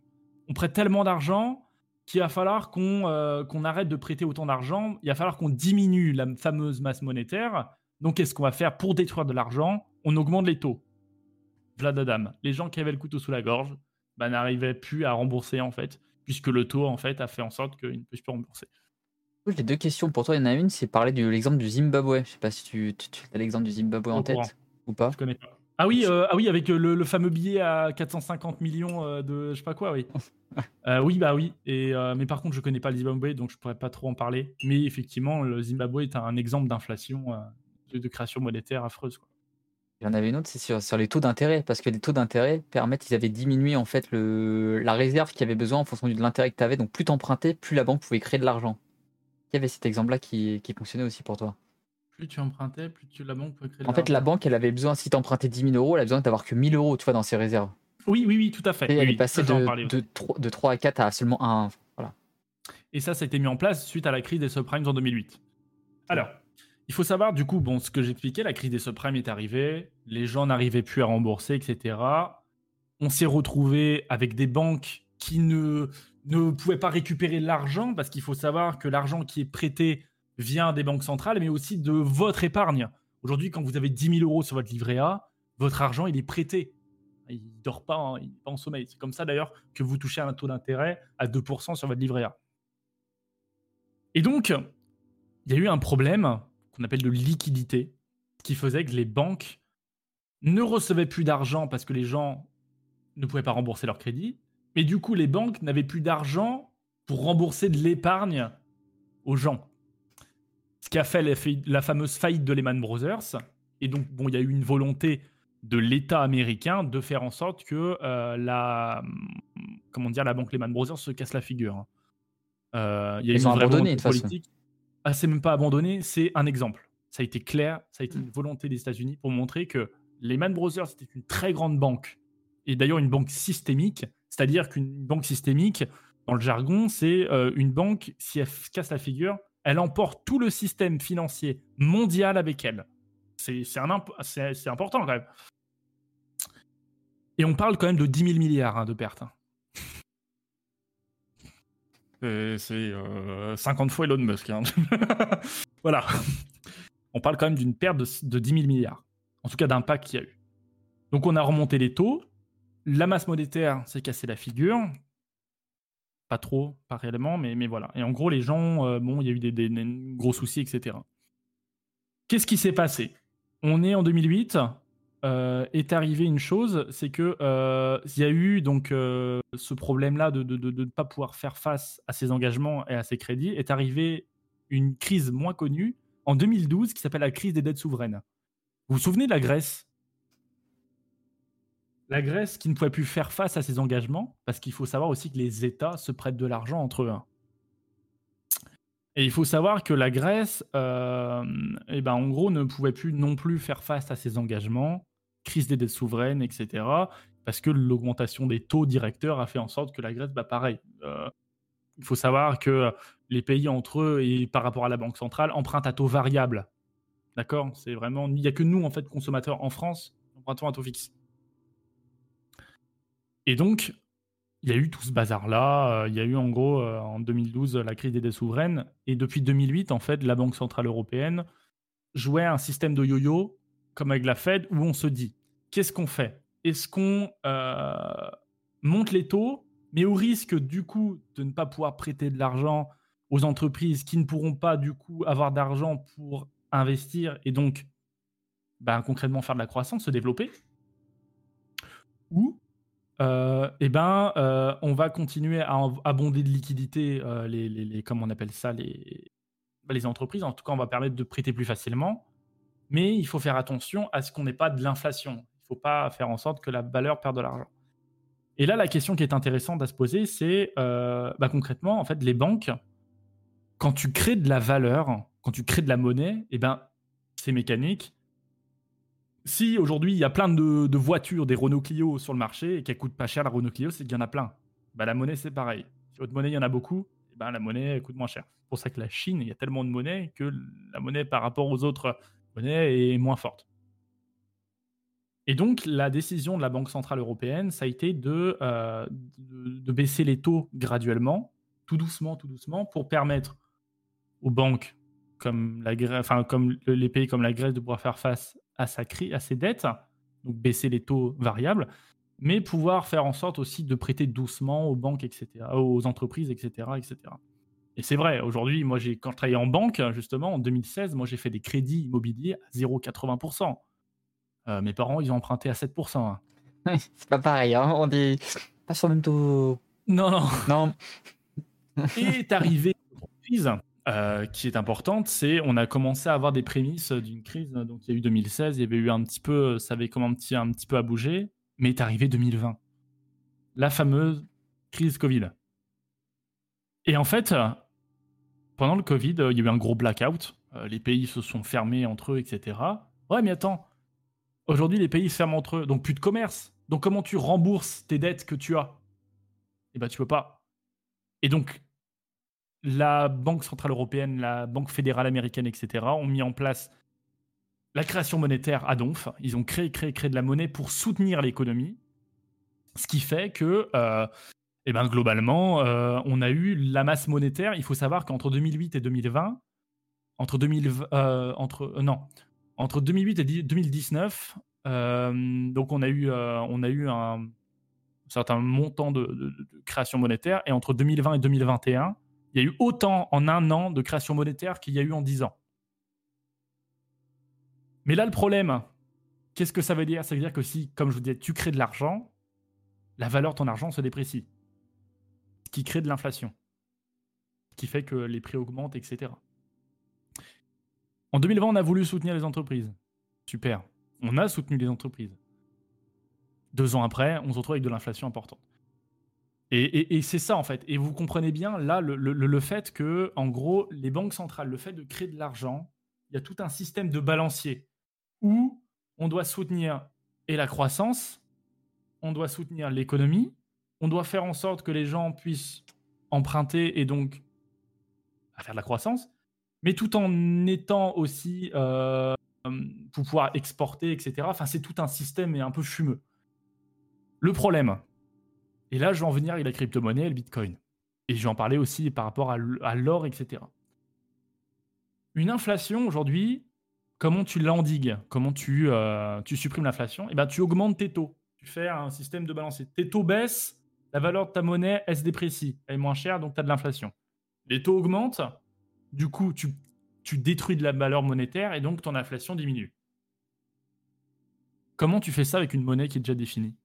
on prête tellement d'argent qu'il va falloir euh, qu'on arrête de prêter autant d'argent, il va falloir qu'on diminue la fameuse masse monétaire. Donc, qu'est-ce qu'on va faire pour détruire de l'argent? On augmente les taux. Vladadam, les gens qui avaient le couteau sous la gorge bah, n'arrivaient plus à rembourser en fait, puisque le taux en fait a fait en sorte qu'ils ne puissent plus rembourser. J'ai deux questions pour toi. Il y en a une, c'est parler de l'exemple du Zimbabwe. Je sais pas si tu, as l'exemple du Zimbabwe en tête ou pas. Je connais pas. Ah oui, euh, ah oui avec le, fameux billet à 450 millions euh, de je sais pas quoi, oui. [laughs] Euh, oui, bah oui. Et, mais par contre, je connais pas le Zimbabwe, donc je pourrais pas trop en parler. Mais effectivement, le Zimbabwe est un exemple d'inflation, de, création monétaire affreuse. Quoi. Il y en avait une autre, c'est sur, les taux d'intérêt, parce que les taux d'intérêt permettent, ils avaient diminué en fait le, la réserve qu'il avait besoin en fonction de l'intérêt que tu avais. Donc plus tu empruntais, plus la banque pouvait créer de l'argent. Il y avait cet exemple-là qui, qui fonctionnait aussi pour toi. Plus tu empruntais, plus tu, la banque pouvait créer. En fait, la banque, elle avait besoin, si tu empruntais 10 000 euros, elle avait besoin d'avoir que 1000 euros tu vois, dans ses réserves. Oui, oui, oui, tout à fait. Et elle est passée de, de, 3, de, 3, à 4 à seulement 1. Voilà. Et ça, ça a été mis en place suite à la crise des subprimes en 2008. Alors, il faut savoir, du coup, bon, ce que j'expliquais, la crise des subprimes est arrivée, les gens n'arrivaient plus à rembourser, etc. On s'est retrouvé avec des banques qui ne ne pouvait pas récupérer l'argent, parce qu'il faut savoir que l'argent qui est prêté vient des banques centrales, mais aussi de votre épargne. Aujourd'hui, quand vous avez 10 000 euros sur votre livret A, votre argent, il est prêté. Il ne dort pas, hein, il pas en sommeil. C'est comme ça d'ailleurs que vous touchez un taux d'intérêt à 2% sur votre livret A. Et donc, il y a eu un problème qu'on appelle de liquidité, qui faisait que les banques ne recevaient plus d'argent parce que les gens ne pouvaient pas rembourser leur crédit, mais du coup, les banques n'avaient plus d'argent pour rembourser de l'épargne aux gens. Ce qui a fait la fameuse faillite de Lehman Brothers. Et donc, bon, il y a eu une volonté de l'État américain de faire en sorte que euh, la, comment dire, la banque Lehman Brothers se casse la figure. Euh, il y a Ils une abandonné de politique. Ah, c'est même pas abandonné, c'est un exemple. Ça a été clair, ça a été une volonté des États-Unis pour montrer que Lehman Brothers était une très grande banque et d'ailleurs une banque systémique c'est-à-dire qu'une banque systémique, dans le jargon, c'est euh, une banque, si elle casse la figure, elle emporte tout le système financier mondial avec elle. C'est important quand même. Et on parle quand même de 10 000 milliards hein, de pertes. Hein. C'est 50 euh, fois Elon Musk. Hein. [laughs] voilà. On parle quand même d'une perte de, de 10 000 milliards. En tout cas, d'impact qu'il y a eu. Donc on a remonté les taux la masse monétaire s'est cassé la figure. Pas trop, pas réellement, mais, mais voilà. Et en gros, les gens, euh, bon, il y a eu des, gros soucis, etc. Qu'est-ce qui s'est passé? On est en 2008. Euh, est arrivé une chose, c'est que euh, il y a eu donc ce problème-là de, ne pas pouvoir faire face à ses engagements et à ses crédits. Est arrivé une crise moins connue en 2012 qui s'appelle la crise des dettes souveraines. Vous vous souvenez de la Grèce? La Grèce qui ne pouvait plus faire face à ses engagements, parce qu'il faut savoir aussi que les États se prêtent de l'argent entre eux. Et il faut savoir que la Grèce, euh, eh ben, en gros, ne pouvait plus non plus faire face à ses engagements, crise des dettes souveraines, etc. Parce que l'augmentation des taux directeurs a fait en sorte que la Grèce, bah pareil. Euh, il faut savoir que les pays entre eux et par rapport à la Banque centrale empruntent à taux variable. D'accord? C'est vraiment. Il n'y a que nous, en fait, consommateurs en France, empruntons à taux fixe. Et donc, il y a eu tout ce bazar-là. Euh, il y a eu en gros euh, en 2012 la crise des dettes souveraines. Et depuis 2008, en fait, la Banque Centrale Européenne jouait un système de yo-yo, comme avec la Fed, où on se dit qu'est-ce qu'on fait? Est-ce qu'on euh, monte les taux, mais au risque du coup de ne pas pouvoir prêter de l'argent aux entreprises qui ne pourront pas du coup avoir d'argent pour investir et donc ben, concrètement faire de la croissance, se développer? Ou euh, eh ben, euh, on va continuer à abonder de liquidités euh, les, les, comment on appelle ça, les, bah, les entreprises. En tout cas, on va permettre de prêter plus facilement. Mais il faut faire attention à ce qu'on n'ait pas de l'inflation. Il ne faut pas faire en sorte que la valeur perde de l'argent. Et là, la question qui est intéressante à se poser, c'est bah, concrètement, en fait, les banques, quand tu crées de la valeur, quand tu crées de la monnaie, eh ben, c'est mécanique si aujourd'hui il y a plein de, voitures, des Renault Clio sur le marché et qu'elles coûtent pas cher, la Renault Clio, c'est qu'il y en a plein. Bah, la monnaie, c'est pareil. Si votre monnaie, il y en a beaucoup, eh ben, la monnaie coûte moins cher. C'est pour ça que la Chine, il y a tellement de monnaie que la monnaie par rapport aux autres est moins forte. Et donc, la décision de la Banque Centrale Européenne, ça a été de, euh, de, baisser les taux graduellement, tout doucement, tout doucement, pour permettre aux banques comme, la enfin, comme les pays comme la Grèce de pouvoir faire face à, sa, à ses dettes, donc baisser les taux variables, mais pouvoir faire en sorte aussi de prêter doucement aux banques, etc., aux entreprises, etc., etc. Et c'est vrai, aujourd'hui, moi, j'ai, quand je travaillais en banque, justement, en 2016, moi, j'ai fait des crédits immobiliers à 0,80%. Euh, mes parents, ils ont emprunté à 7%. Hein. c'est pas pareil, hein on est pas sur le même taux. Non, non. Non. Et [laughs] est arrivé une crise euh, qui est importante, c'est on a commencé à avoir des prémices d'une crise. Donc il y a eu 2016, il y avait eu un petit peu, ça avait comme un petit, un petit peu à bouger, mais est arrivé 2020, la fameuse crise Covid. Et en fait, pendant le Covid, il y a eu un gros blackout. Euh, les pays se sont fermés entre eux, etc. Ouais, mais attends, aujourd'hui les pays se ferment entre eux, donc plus de commerce. Donc comment tu rembourses tes dettes que tu as? Eh ben tu peux pas. Et donc la Banque Centrale Européenne, la Banque Fédérale Américaine, etc., ont mis en place la création monétaire à donf. Ils ont créé, créé, créé de la monnaie pour soutenir l'économie. Ce qui fait que, euh, eh ben, globalement, euh, on a eu la masse monétaire. Il faut savoir qu'entre 2008 et 2020, entre, 2000, euh, entre, non, entre 2008 et 2019, donc on a eu, on a eu un certain montant de création monétaire. Et entre 2020 et 2021, il y a eu autant en un an de création monétaire qu'il y a eu en dix ans. Mais là, le problème, qu'est-ce que ça veut dire? Ça veut dire que si, comme je vous disais, tu crées de l'argent, la valeur de ton argent se déprécie. Qui crée de l'inflation. Qui fait que les prix augmentent, etc. En 2020, on a voulu soutenir les entreprises. Super. On a soutenu les entreprises. Deux ans après, on se retrouve avec de l'inflation importante. Et, c'est ça en fait. Et vous comprenez bien là le, fait que, en gros, les banques centrales, le fait de créer de l'argent, il y a tout un système de balancier où on doit soutenir et la croissance, on doit soutenir l'économie, on doit faire en sorte que les gens puissent emprunter et donc faire de la croissance, mais tout en étant aussi euh, pour pouvoir exporter, etc. Enfin, c'est tout un système et un peu fumeux. Le problème, et là, je vais en venir avec la crypto-monnaie et le Bitcoin. Et je vais en parler aussi par rapport à l'or, etc. Une inflation aujourd'hui, comment tu l'endigues? Comment tu, euh, tu supprimes l'inflation? Eh ben, tu augmentes tes taux. Tu fais un système de balancier. Tes taux baissent, la valeur de ta monnaie, elle se déprécie. Elle est moins chère, donc tu as de l'inflation. Les taux augmentent, du coup, tu, détruis de la valeur monétaire et donc ton inflation diminue. Comment tu fais ça avec une monnaie qui est déjà définie?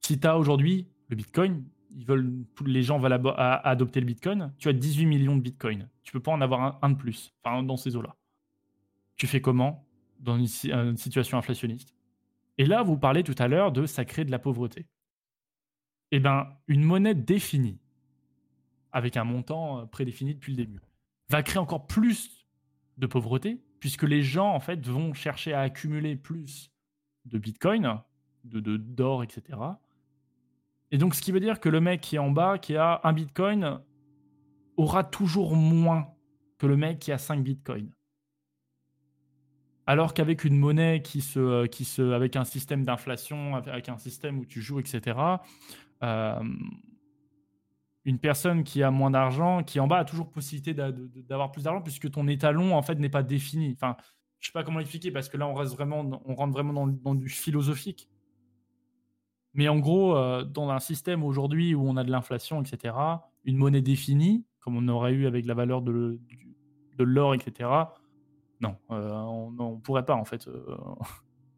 Si tu as aujourd'hui le Bitcoin, veulent, les gens veulent adopter le Bitcoin. Tu as 18 millions de Bitcoin. Tu peux pas en avoir un, de plus, enfin dans ces eaux-là. Tu fais comment dans une, situation inflationniste? Et là, vous parlez tout à l'heure de ça crée de la pauvreté. Eh bien, une monnaie définie, avec un montant euh, prédéfini depuis le début, va créer encore plus de pauvreté, puisque les gens, en fait, vont chercher à accumuler plus de Bitcoin, de d'or, etc. Et donc, ce qui veut dire que le mec qui est en bas, qui a un Bitcoin, aura toujours moins que le mec qui a 5 Bitcoins. Alors qu'avec une monnaie qui se, euh, qui se, avec un système d'inflation, avec un système où tu joues, etc., une personne qui a moins d'argent, qui en bas a toujours possibilité d'avoir plus d'argent puisque ton étalon en fait n'est pas défini. Enfin, je sais pas comment l'expliquer parce que là on reste vraiment, on rentre vraiment dans, du philosophique. Mais en gros, euh, dans un système aujourd'hui où on a de l'inflation, etc., une monnaie définie, comme on aurait eu avec la valeur de, l'or, etc., non, euh, on ne pourrait pas en fait. Euh.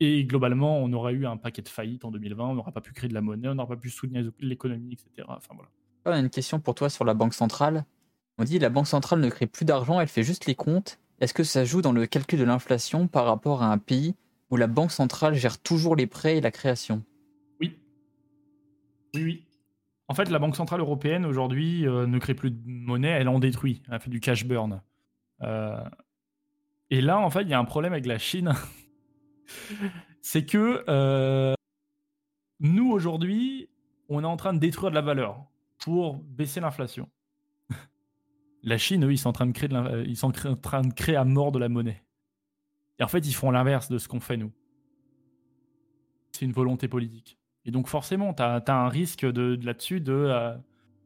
Et globalement, on aurait eu un paquet de faillites en 2020, on n'aurait pas pu créer de la monnaie, on n'aurait pas pu soutenir l'économie, etc. Enfin, voilà. On a une question pour toi sur la Banque centrale. On dit la Banque centrale ne crée plus d'argent, elle fait juste les comptes. Est-ce que ça joue dans le calcul de l'inflation par rapport à un pays où la Banque centrale gère toujours les prêts et la création? Oui, oui. En fait, la Banque Centrale Européenne, aujourd'hui, euh, ne crée plus de monnaie, elle en détruit. Elle fait du cash burn. Euh, et là, en fait, il y a un problème avec la Chine. C'est que euh, nous, aujourd'hui, on est en train de détruire de la valeur pour baisser l'inflation. [laughs] la Chine, eux, ils sont, en train de créer à mort de la monnaie. Et en fait, ils font l'inverse de ce qu'on fait, nous. C'est une volonté politique. Et donc forcément, tu as, un risque de, là-dessus de, euh,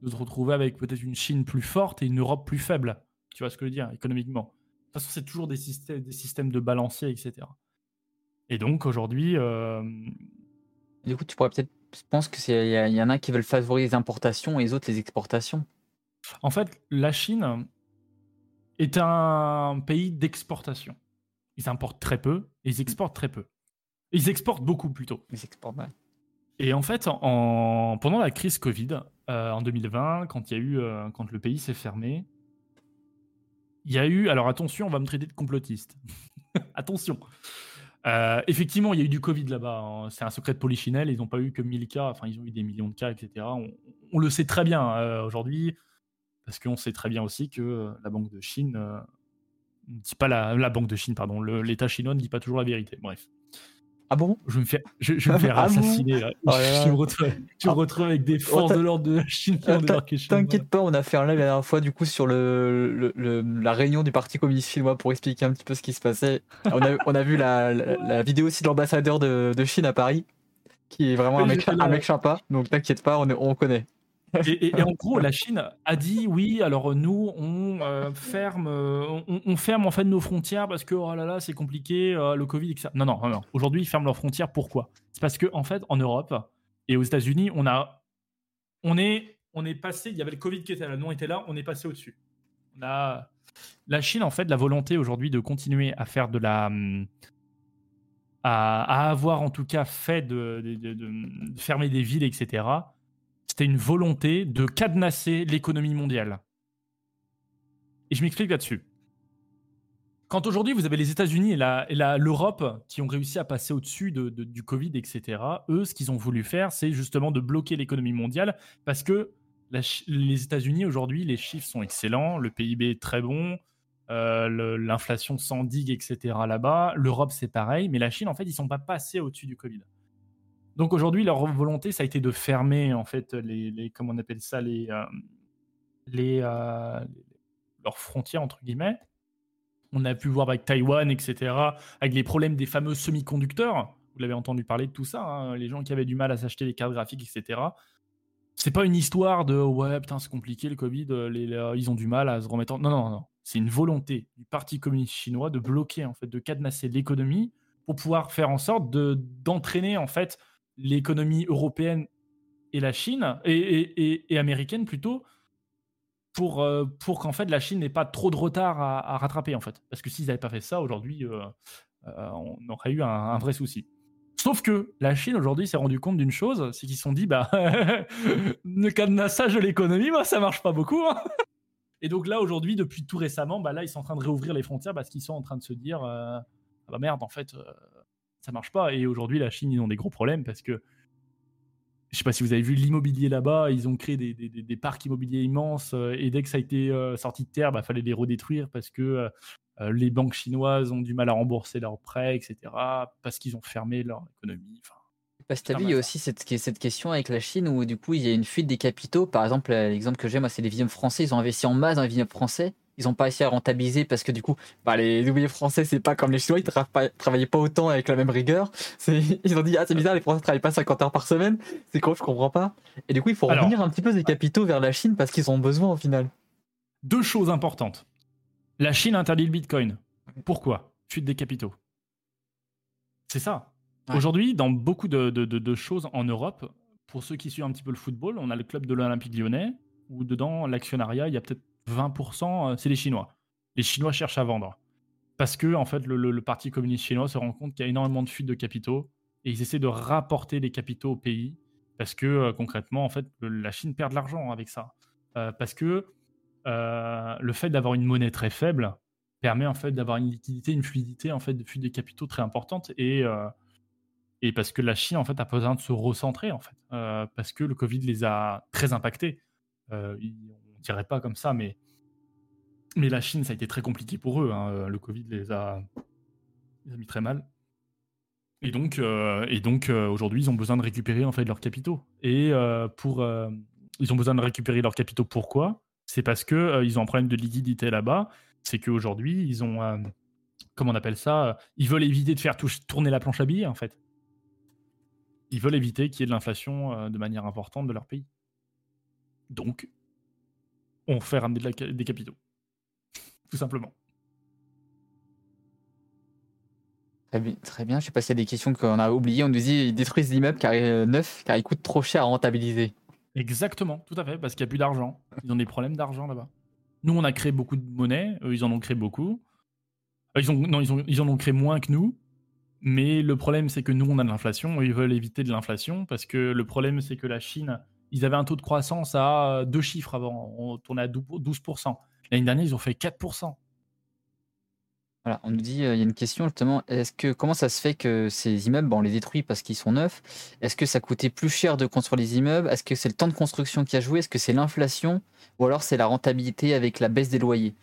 de, te retrouver avec peut-être une Chine plus forte et une Europe plus faible. Tu vois ce que je veux dire, économiquement. De toute façon, c'est toujours des systèmes, des systèmes de balancier, etc. Et donc aujourd'hui... Euh... Du coup, tu pourrais peut-être... Je pense qu'il y, y, en a qui veulent favoriser les importations et les autres les exportations. En fait, la Chine est un pays d'exportation. Ils importent très peu et ils exportent très peu. Ils exportent beaucoup plutôt. Ils exportent, ouais. Et en fait, en, pendant la crise Covid, euh, en 2020, quand, il y a eu, euh, quand le pays s'est fermé, il y a eu. Alors attention, on va me traiter de complotiste. [laughs] attention. Euh, effectivement, il y a eu du Covid là-bas. Hein. C'est un secret de Polichinelle. Ils n'ont pas eu que 1000 cas. Enfin, ils ont eu des millions de cas, etc. On, le sait très bien aujourd'hui, parce qu'on sait très bien aussi que la Banque de Chine ne dit pas la, la Banque de Chine, pardon, l'État chinois ne dit pas toujours la vérité. Bref. Ah bon? Je me fais, je, me fais ah assassiner. Oh je, me retrouve, je me retrouve avec des forces de l'ordre de la Chine T'inquiète pas, on a fait un live la dernière fois du coup sur le, le, la réunion du Parti communiste chinois pour expliquer un petit peu ce qui se passait. On a, on a vu la, la, vidéo aussi de l'ambassadeur de, de, Chine à Paris, qui est vraiment un mec, un mec sympa. Donc t'inquiète pas, on connaît. Et, en [laughs] gros, la Chine a dit oui, alors nous, on euh, ferme, euh, on, ferme en fait nos frontières parce que oh là là, c'est compliqué, euh, le Covid, etc. Non, non, non. Aujourd'hui, ils ferment leurs frontières. Pourquoi? C'est parce que en fait, en Europe et aux États-Unis, on a, on est, on est passé. Il y avait le Covid qui était là, nous on était là, on est passé au-dessus. On a la Chine, en fait, la volonté aujourd'hui de continuer à faire de la, à, avoir en tout cas fait de, de fermer des villes, etc c'était une volonté de cadenasser l'économie mondiale. Et je m'explique là-dessus. Quand aujourd'hui vous avez les États-Unis et l'Europe qui ont réussi à passer au-dessus du Covid, etc., eux, ce qu'ils ont voulu faire, c'est justement de bloquer l'économie mondiale parce que les États-Unis, aujourd'hui, les chiffres sont excellents, le PIB est très bon, euh, l'inflation s'endigue, etc. là-bas. L'Europe, c'est pareil, mais la Chine, en fait, ils ne sont pas passés au-dessus du Covid. Donc aujourd'hui, leur volonté, ça a été de fermer en fait les, comment on appelle ça, les, euh, les euh, leurs frontières entre guillemets. On a pu voir avec Taïwan, etc., avec les problèmes des fameux semi-conducteurs. Vous l'avez entendu parler de tout ça, hein, les gens qui avaient du mal à s'acheter des cartes graphiques, etc. C'est pas une histoire de ouais putain c'est compliqué le Covid, euh, ils ont du mal à se remettre. En... Non non non, c'est une volonté du Parti communiste chinois de bloquer en fait, de cadenasser l'économie pour pouvoir faire en sorte de d'entraîner en fait l'économie européenne et la Chine, et, américaine plutôt, pour, euh, pour qu'en fait la Chine n'ait pas trop de retard à, rattraper en fait. Parce que s'ils n'avaient pas fait ça, aujourd'hui, euh, euh, on aurait eu un, vrai souci. Sauf que la Chine aujourd'hui s'est rendu compte d'une chose, c'est qu'ils se sont dit bah [laughs] le cadenassage de l'économie, moi ça marche pas beaucoup. Hein. Et donc là aujourd'hui, depuis tout récemment, bah là ils sont en train de réouvrir les frontières parce qu'ils sont en train de se dire ah bah merde en fait ça marche pas. Et aujourd'hui la Chine ils ont des gros problèmes parce que je sais pas si vous avez vu l'immobilier là-bas, ils ont créé des, des, des, parcs immobiliers immenses euh, et dès que ça a été sorti de terre, bah fallait les redétruire parce que euh, les banques chinoises ont du mal à rembourser leurs prêts, etc., parce qu'ils ont fermé leur économie. parce que tu as vu, il y a aussi cette, cette, question avec la Chine où du coup il y a une fuite des capitaux. Par exemple, euh, l'exemple que j'ai, moi, c'est les vignobles français. Ils ont investi en masse dans les vignobles français. Ils n'ont pas réussi à rentabiliser parce que du coup, bah, les ouvriers français, c'est pas comme les Chinois, ils ne travaillaient pas autant avec la même rigueur. [laughs] Ils ont dit, ah, c'est bizarre, les Français ne travaillent pas 50 heures par semaine. C'est quoi, je comprends pas. Et du coup, il faut revenir un petit peu des capitaux vers la Chine parce qu'ils ont besoin au final. Deux choses importantes. La Chine interdit le Bitcoin. Pourquoi? Fuite des capitaux. C'est ça. Aujourd'hui, dans beaucoup de, choses en Europe, pour ceux qui suivent un petit peu le football, on a le club de l'Olympique lyonnais, où dedans, l'actionnariat, il y a peut-être 20%, euh, c'est les Chinois. Les Chinois cherchent à vendre. Parce que, en fait, le, Parti communiste chinois se rend compte qu'il y a énormément de fuites de capitaux, et ils essaient de rapporter les capitaux au pays, parce que, euh, concrètement, en fait, la Chine perd de l'argent avec ça. Euh, parce que le fait d'avoir une monnaie très faible permet en fait d'avoir une liquidité, une fluidité en fait de flux des capitaux très importante et et parce que la Chine en fait a besoin de se recentrer en fait parce que le Covid les a très impactés. Dirait pas comme ça, mais mais la Chine ça a été très compliqué pour eux. Hein. Le Covid les a, mis très mal. Et donc, et donc aujourd'hui, ils ont besoin de récupérer en fait leurs capitaux. Et pour, ils ont besoin de récupérer leurs capitaux. Pourquoi? C'est parce que euh, ils ont un problème de liquidité là-bas. C'est qu'aujourd'hui, ils ont, euh, comment on appelle ça? Euh, Ils veulent éviter de faire tourner la planche à billets, en fait. Ils veulent éviter qu'il y ait de l'inflation de manière importante de leur pays. Donc, on fait ramener des capitaux. Tout simplement. Très bien, très bien. Je sais pas s'il y a des questions qu'on a oubliées. On nous dit ils détruisent l'immeuble car, neuf car il coûte trop cher à rentabiliser. Exactement, tout à fait, parce qu'il n'y a plus d'argent. Ils ont des problèmes d'argent là-bas. Nous, on a créé beaucoup de monnaie, eux, ils en ont créé beaucoup. Euh, ils, ont, non, ils, ont, ils en ont créé moins que nous, mais le problème, c'est que nous, on a de l'inflation, ils veulent éviter de l'inflation, parce que le problème, c'est que la Chine, ils avaient un taux de croissance à deux chiffres avant, on tournait à 12%. L'année dernière, ils ont fait 4% on nous dit, euh, il y a une question justement, est-ce que comment ça se fait que ces immeubles, on les détruit parce qu'ils sont neufs? Est-ce que ça coûtait plus cher de construire les immeubles? Est-ce que c'est le temps de construction qui a joué? Est-ce que c'est l'inflation? Ou alors c'est la rentabilité avec la baisse des loyers?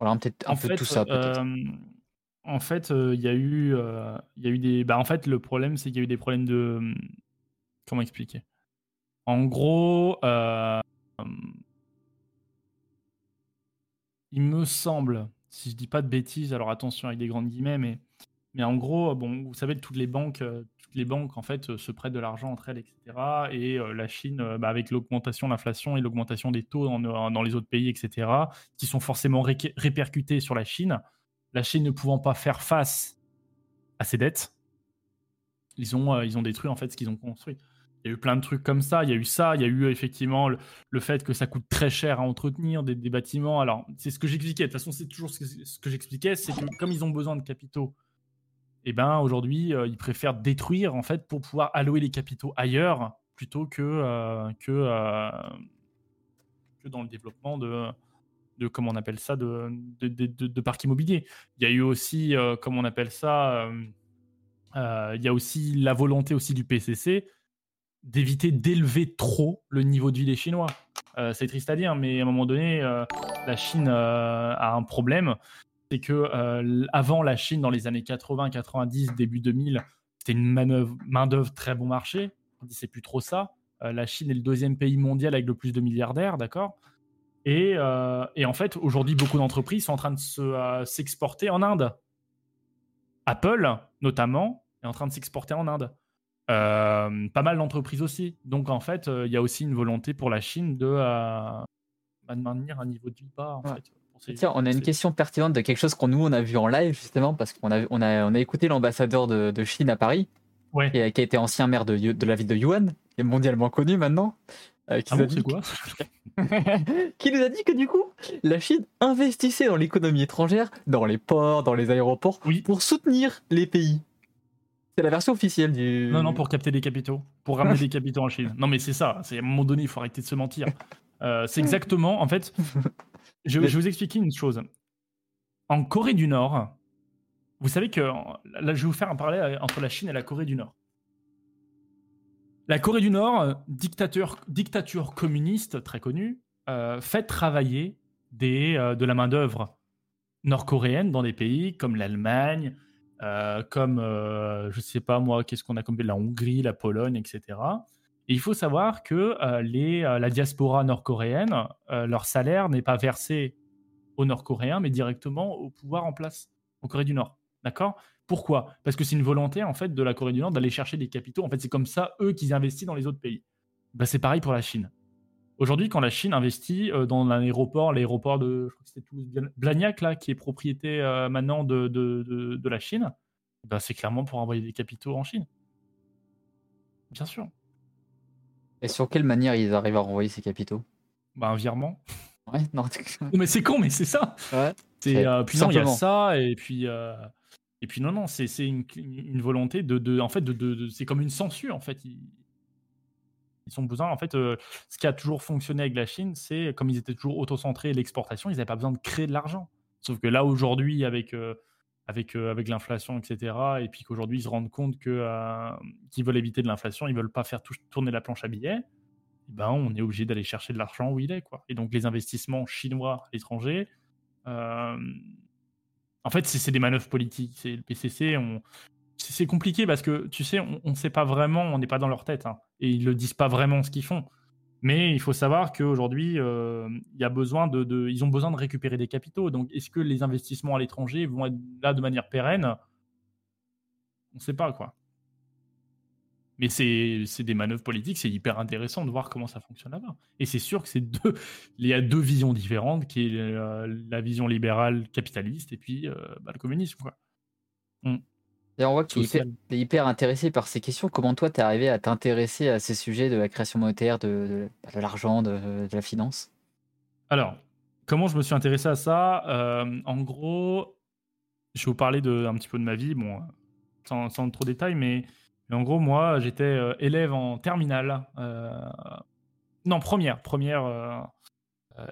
Voilà, peut-être un peu tout ça. Euh, en fait, euh, il y a eu, il y a eu des. Bah, en fait, le problème, c'est qu'il y a eu des problèmes de. Comment expliquer? En gros, il me semble si je dis pas de bêtises, alors attention avec des grandes guillemets, mais, en gros, bon, vous savez, toutes les banques, euh, toutes les banques en fait, se prêtent de l'argent entre elles, etc. Et euh, la Chine, euh, bah, avec l'augmentation de l'inflation et l'augmentation des taux dans, les autres pays, etc., qui sont forcément répercutés sur la Chine, la Chine ne pouvant pas faire face à ses dettes, ils ont, ils ont détruit en fait ce qu'ils ont construit. Il y a eu plein de trucs comme ça. Il y a eu ça. Il y a eu effectivement le, fait que ça coûte très cher à entretenir des, bâtiments. Alors, c'est ce que j'expliquais. De toute façon, c'est toujours ce que, j'expliquais. C'est que comme ils ont besoin de capitaux, et eh ben, aujourd'hui, euh, ils préfèrent détruire en fait pour pouvoir allouer les capitaux ailleurs plutôt que, euh, que, euh, dans le développement de, de comment on appelle ça, de, de, de, parcs immobiliers. Il y a eu aussi, comment on appelle ça, il y a aussi la volonté aussi du PCC d'éviter d'élever trop le niveau de vie des Chinois. Euh, c'est triste à dire, mais à un moment donné, euh, la Chine euh, a un problème. C'est que avant la Chine, dans les années 80, 90, début 2000, c'était une main-d'œuvre très bon marché. On dit c'est plus trop ça. la Chine est le deuxième pays mondial avec le plus de milliardaires, d'accord? Et, et, en fait, aujourd'hui, beaucoup d'entreprises sont en train de s'exporter en Inde. Apple, notamment, est en train de s'exporter en Inde. Euh, pas mal d'entreprises aussi. Donc en fait, euh, il y a aussi une volonté pour la Chine de, euh, maintenir un niveau de vie bas. En fait, Tiens, on a une question pertinente de quelque chose qu'on nous on a vu en live justement parce qu'on a, on a, on a écouté l'ambassadeur de, Chine à Paris, qui, a, été ancien maire de, de la ville de Yuan, qui est mondialement connu maintenant. qui, ah nous a dit quoi? [laughs] Qui nous a dit que du coup, la Chine investissait dans l'économie étrangère, dans les ports, dans les aéroports, pour soutenir les pays C'est la version officielle du. Non, non, pour capter des capitaux, pour ramener [laughs] des capitaux en Chine. Non, mais c'est ça. C'est à un moment donné, il faut arrêter de se mentir. Euh, c'est exactement, en fait. Je, vais vous expliquer une chose. En Corée du Nord, vous savez que là, je vais vous faire un parallèle entre la Chine et la Corée du Nord. La Corée du Nord, dictature, dictature communiste très connue, euh, fait travailler des, euh, de la main-d'œuvre nord-coréenne dans des pays comme l'Allemagne, euh, comme, je ne sais pas moi, qu'est-ce qu'on a comme la Hongrie, la Pologne, etc. Et il faut savoir que les, la diaspora nord-coréenne, leur salaire n'est pas versé aux Nord-Coréens, mais directement au pouvoir en place en Corée du Nord. D'accord? Pourquoi? Parce que c'est une volonté en fait de la Corée du Nord d'aller chercher des capitaux. En fait, c'est comme ça eux qu'ils investissent dans les autres pays. Bah, c'est pareil pour la Chine. Aujourd'hui, quand la Chine investit euh, dans un aéroport, l'aéroport de, Blagnac, là, qui est propriété euh, maintenant de, de, la Chine, bah, c'est clairement pour envoyer des capitaux en Chine. Bien sûr. Et sur quelle manière ils arrivent à renvoyer ces capitaux? Bah, Un virement. Ouais, [laughs] non. mais c'est con, mais c'est ça. Ouais. C'est euh, puis il y a ça, et puis et puis non, non, c'est une, une, volonté de, de, en fait, de, de, c'est comme une censure en fait. Ils, ils ont besoin, en fait, euh, ce qui a toujours fonctionné avec la Chine, c'est comme ils étaient toujours auto-centrés l'exportation, ils n'avaient pas besoin de créer de l'argent. Sauf que là aujourd'hui, avec euh, avec euh, avec l'inflation, etc., et puis qu'aujourd'hui ils se rendent compte que qu'ils veulent éviter de l'inflation, ils veulent pas faire tourner la planche à billets. Eh ben, on est obligé d'aller chercher de l'argent où il est, quoi. Et donc les investissements chinois à l'étranger. En fait, c'est des manœuvres politiques. C'est le PCC. C'est compliqué parce que tu sais, on ne sait pas vraiment, on n'est pas dans leur tête, hein, et ils ne disent pas vraiment ce qu'ils font. Mais il faut savoir qu'aujourd'hui, euh, y a besoin de, ils ont besoin de récupérer des capitaux. Donc, est-ce que les investissements à l'étranger vont être là de manière pérenne? On ne sait pas quoi. Mais c'est des manœuvres politiques, c'est hyper intéressant de voir comment ça fonctionne là-bas. Et c'est sûr que c'est deux, [laughs] il y a deux visions différentes, qui est euh, la vision libérale capitaliste et puis euh, bah, le communisme. Mm. Et on voit que tu es hyper, intéressé par ces questions. Comment toi, tu es arrivé à t'intéresser à ces sujets de la création monétaire, de, de, l'argent, de, la finance? Alors, comment je me suis intéressé à ça? Euh, En gros, je vais vous parler de, un petit peu de ma vie, bon, sans, sans trop de détails, mais en gros, moi, j'étais euh, élève en terminale. Euh, non, première. Première euh,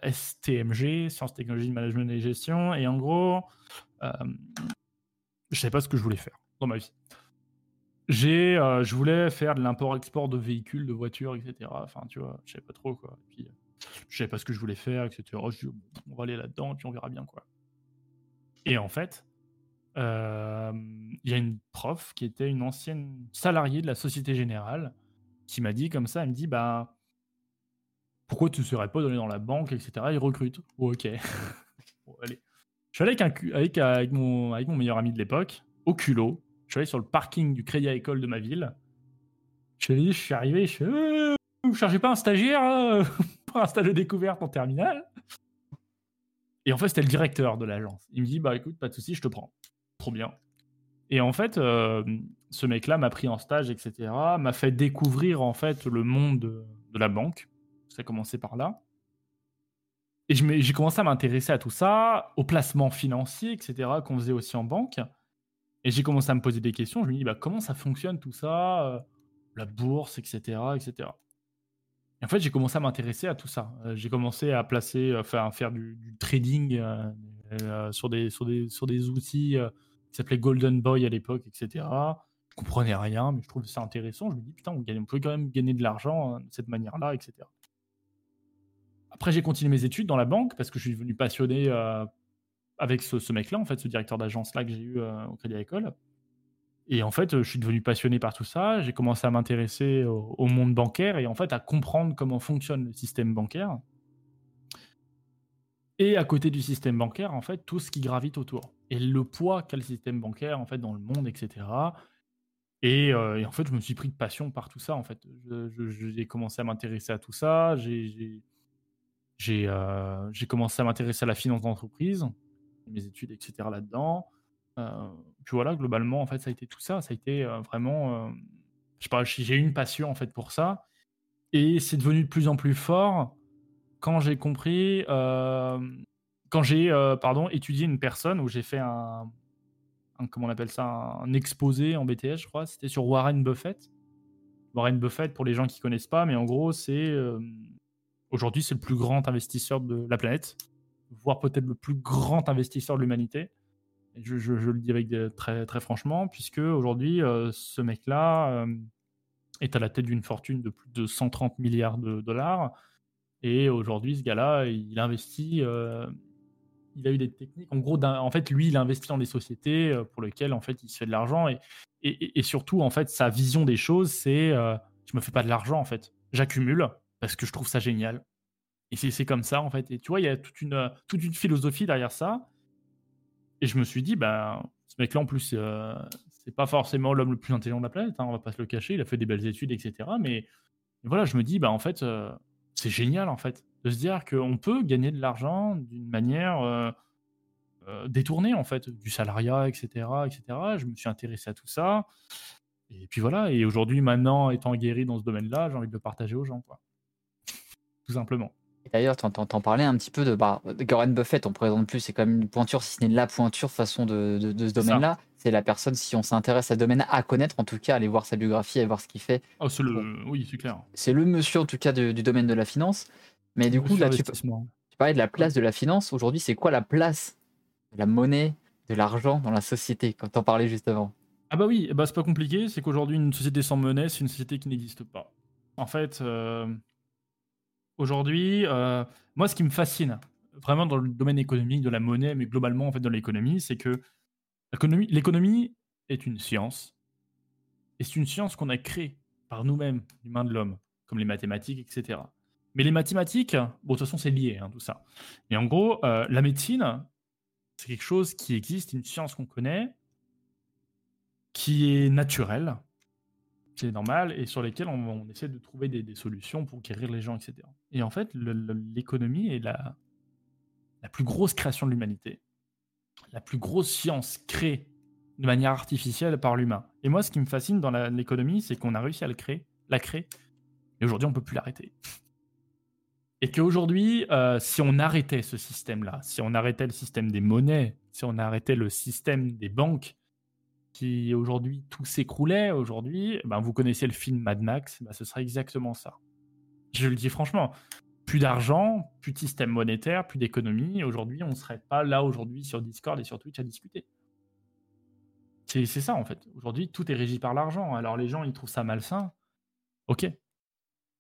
STMG, Sciences, Technologies, Management et Gestion. Et en gros, je ne savais pas ce que je voulais faire dans ma vie. J'ai, je voulais faire de l'import-export de véhicules, de voitures, etc. Enfin, tu vois, je savais pas trop quoi. Et puis, je savais pas ce que je voulais faire, etc. Je dis, on va aller là-dedans, puis on verra bien quoi. Et en fait, il y a une prof qui était une ancienne salariée de la Société Générale qui m'a dit comme ça, elle me dit bah pourquoi tu ne serais pas donné dans la banque, etc. Ils recrutent. ok. [laughs] allez. Je suis allé avec, avec, mon, avec mon meilleur ami de l'époque, au culot. Je suis allé sur le parking du Crédit École de ma ville. Je suis, arrivé, je suis «Euh, vous cherchez pas un stagiaire [laughs] pour un stage de découverte en terminale? Et en fait, c'était le directeur de l'agence. Il me dit bah écoute, pas de souci, je te prends trop bien. Et en fait, euh, ce mec-là m'a pris en stage, etc., m'a fait découvrir en fait le monde de, la banque. Ça a commencé par là. Et j'ai commencé à m'intéresser à tout ça, au placement financier, etc., qu'on faisait aussi en banque. Et j'ai commencé à me poser des questions. Je me dis, bah, comment ça fonctionne tout ça euh, La bourse, etc., etc. Et en fait, j'ai commencé à m'intéresser à tout ça. Euh, j'ai commencé à placer, enfin, à faire du, trading sur, des, sur, des, sur des outils qui s'appelait Golden Boy à l'époque, etc. Je comprenais rien, mais je trouvais ça intéressant. Je me dis, putain, on, gagne, peut quand même gagner de l'argent hein, de cette manière-là, etc. Après, j'ai continué mes études dans la banque parce que je suis devenu passionné euh, avec ce, mec-là, en fait, ce directeur d'agence-là que j'ai eu euh, au Crédit Agricole. Et en fait, je suis devenu passionné par tout ça. J'ai commencé à m'intéresser au, monde bancaire et en fait à comprendre comment fonctionne le système bancaire. Et à côté du système bancaire, en fait, tout ce qui gravite autour et le poids qu'a le système bancaire en fait dans le monde, etc. Euh, et, en fait, je me suis pris de passion par tout ça. En fait, j'ai commencé à m'intéresser à tout ça. J'ai euh, commencé à m'intéresser à la finance d'entreprise, mes études, etc. Là-dedans. Euh, puis voilà, globalement, en fait, ça a été tout ça. Ça a été euh, vraiment, je sais j'ai une passion en fait pour ça. Et c'est devenu de plus en plus fort quand j'ai compris quand j'ai euh, pardon étudié une personne où j'ai fait un, comment on appelle ça, un exposé en BTS, je crois. C'était sur Warren Buffett. Warren Buffett, pour les gens qui connaissent pas, mais en gros, c'est aujourd'hui c'est le plus grand investisseur de la planète, voire peut-être le plus grand investisseur de l'humanité. Je, le dis avec très, très franchement, puisque aujourd'hui, ce mec-là est à la tête d'une fortune de plus de 130 milliards de dollars. Et aujourd'hui, ce gars-là, il investit il a eu des techniques. En gros, en fait, lui, il investit dans des sociétés euh, pour lesquelles en fait, il se fait de l'argent et, et, surtout, en fait, sa vision des choses, c'est euh, je me fais pas de l'argent en fait, j'accumule parce que je trouve ça génial. Et c'est comme ça en fait. Et tu vois, il y a toute une toute une philosophie derrière ça. Et je me suis dit, ben, ce mec-là en plus, euh, c'est pas forcément l'homme le plus intelligent de la planète. Hein, on va pas se le cacher. Il a fait des belles études, etc. Mais voilà, je me dis, bah en fait, c'est génial en fait de se dire qu'on peut gagner de l'argent d'une manière euh, euh, détournée, en fait, du salariat, etc., etc. Je me suis intéressé à tout ça. Et puis voilà, et aujourd'hui, maintenant, étant guéri dans ce domaine-là, j'ai envie de le partager aux gens, quoi. Tout simplement. D'ailleurs, tu entends parler un petit peu de, bah, de Buffett, on présente plus, c'est comme une pointure, si ce n'est la pointure façon de, de, ce domaine-là. C'est la personne, si on s'intéresse à ce domaine, à connaître, en tout cas, aller voir sa biographie, aller voir ce qu'il fait. Oh, le... Oui, c'est clair. C'est le monsieur, en tout cas, du domaine de la finance. Mais du coup, là, tu, parlais de la place de la finance. Aujourd'hui, c'est quoi la place de la monnaie, de l'argent dans la société, quand tu en parlais juste avant? Ah bah oui, bah c'est pas compliqué. C'est qu'aujourd'hui, une société sans monnaie, c'est une société qui n'existe pas. En fait, euh, aujourd'hui, euh, moi, ce qui me fascine, vraiment dans le domaine économique, de la monnaie, mais globalement, en fait, dans l'économie, c'est que l'économie est une science. Et c'est une science qu'on a créée par nous-mêmes, l'humain de l'homme, comme les mathématiques, etc. Mais les mathématiques, bon, de toute façon, c'est lié, hein, tout ça. Mais en gros, euh, la médecine, c'est quelque chose qui existe, une science qu'on connaît, qui est naturelle, qui est normale, et sur lesquelles on, essaie de trouver des, solutions pour guérir les gens, etc. Et en fait, l'économie est la, la plus grosse création de l'humanité, la plus grosse science créée de manière artificielle par l'humain. Et moi, ce qui me fascine dans l'économie, c'est qu'on a réussi à le créer, la créer, et aujourd'hui, on peut plus l'arrêter. Et qu'aujourd'hui, euh, si on arrêtait ce système-là, si on arrêtait le système des monnaies, si on arrêtait le système des banques, aujourd'hui tout s'écroulait, aujourd'hui, ben, vous connaissez le film Mad Max, ben, ce serait exactement ça. Je le dis franchement, plus d'argent, plus de système monétaire, plus d'économie. Aujourd'hui, on ne serait pas là aujourd'hui sur Discord et sur Twitch à discuter. C'est ça en fait. Aujourd'hui, tout est régi par l'argent. Alors les gens, ils trouvent ça malsain. Ok,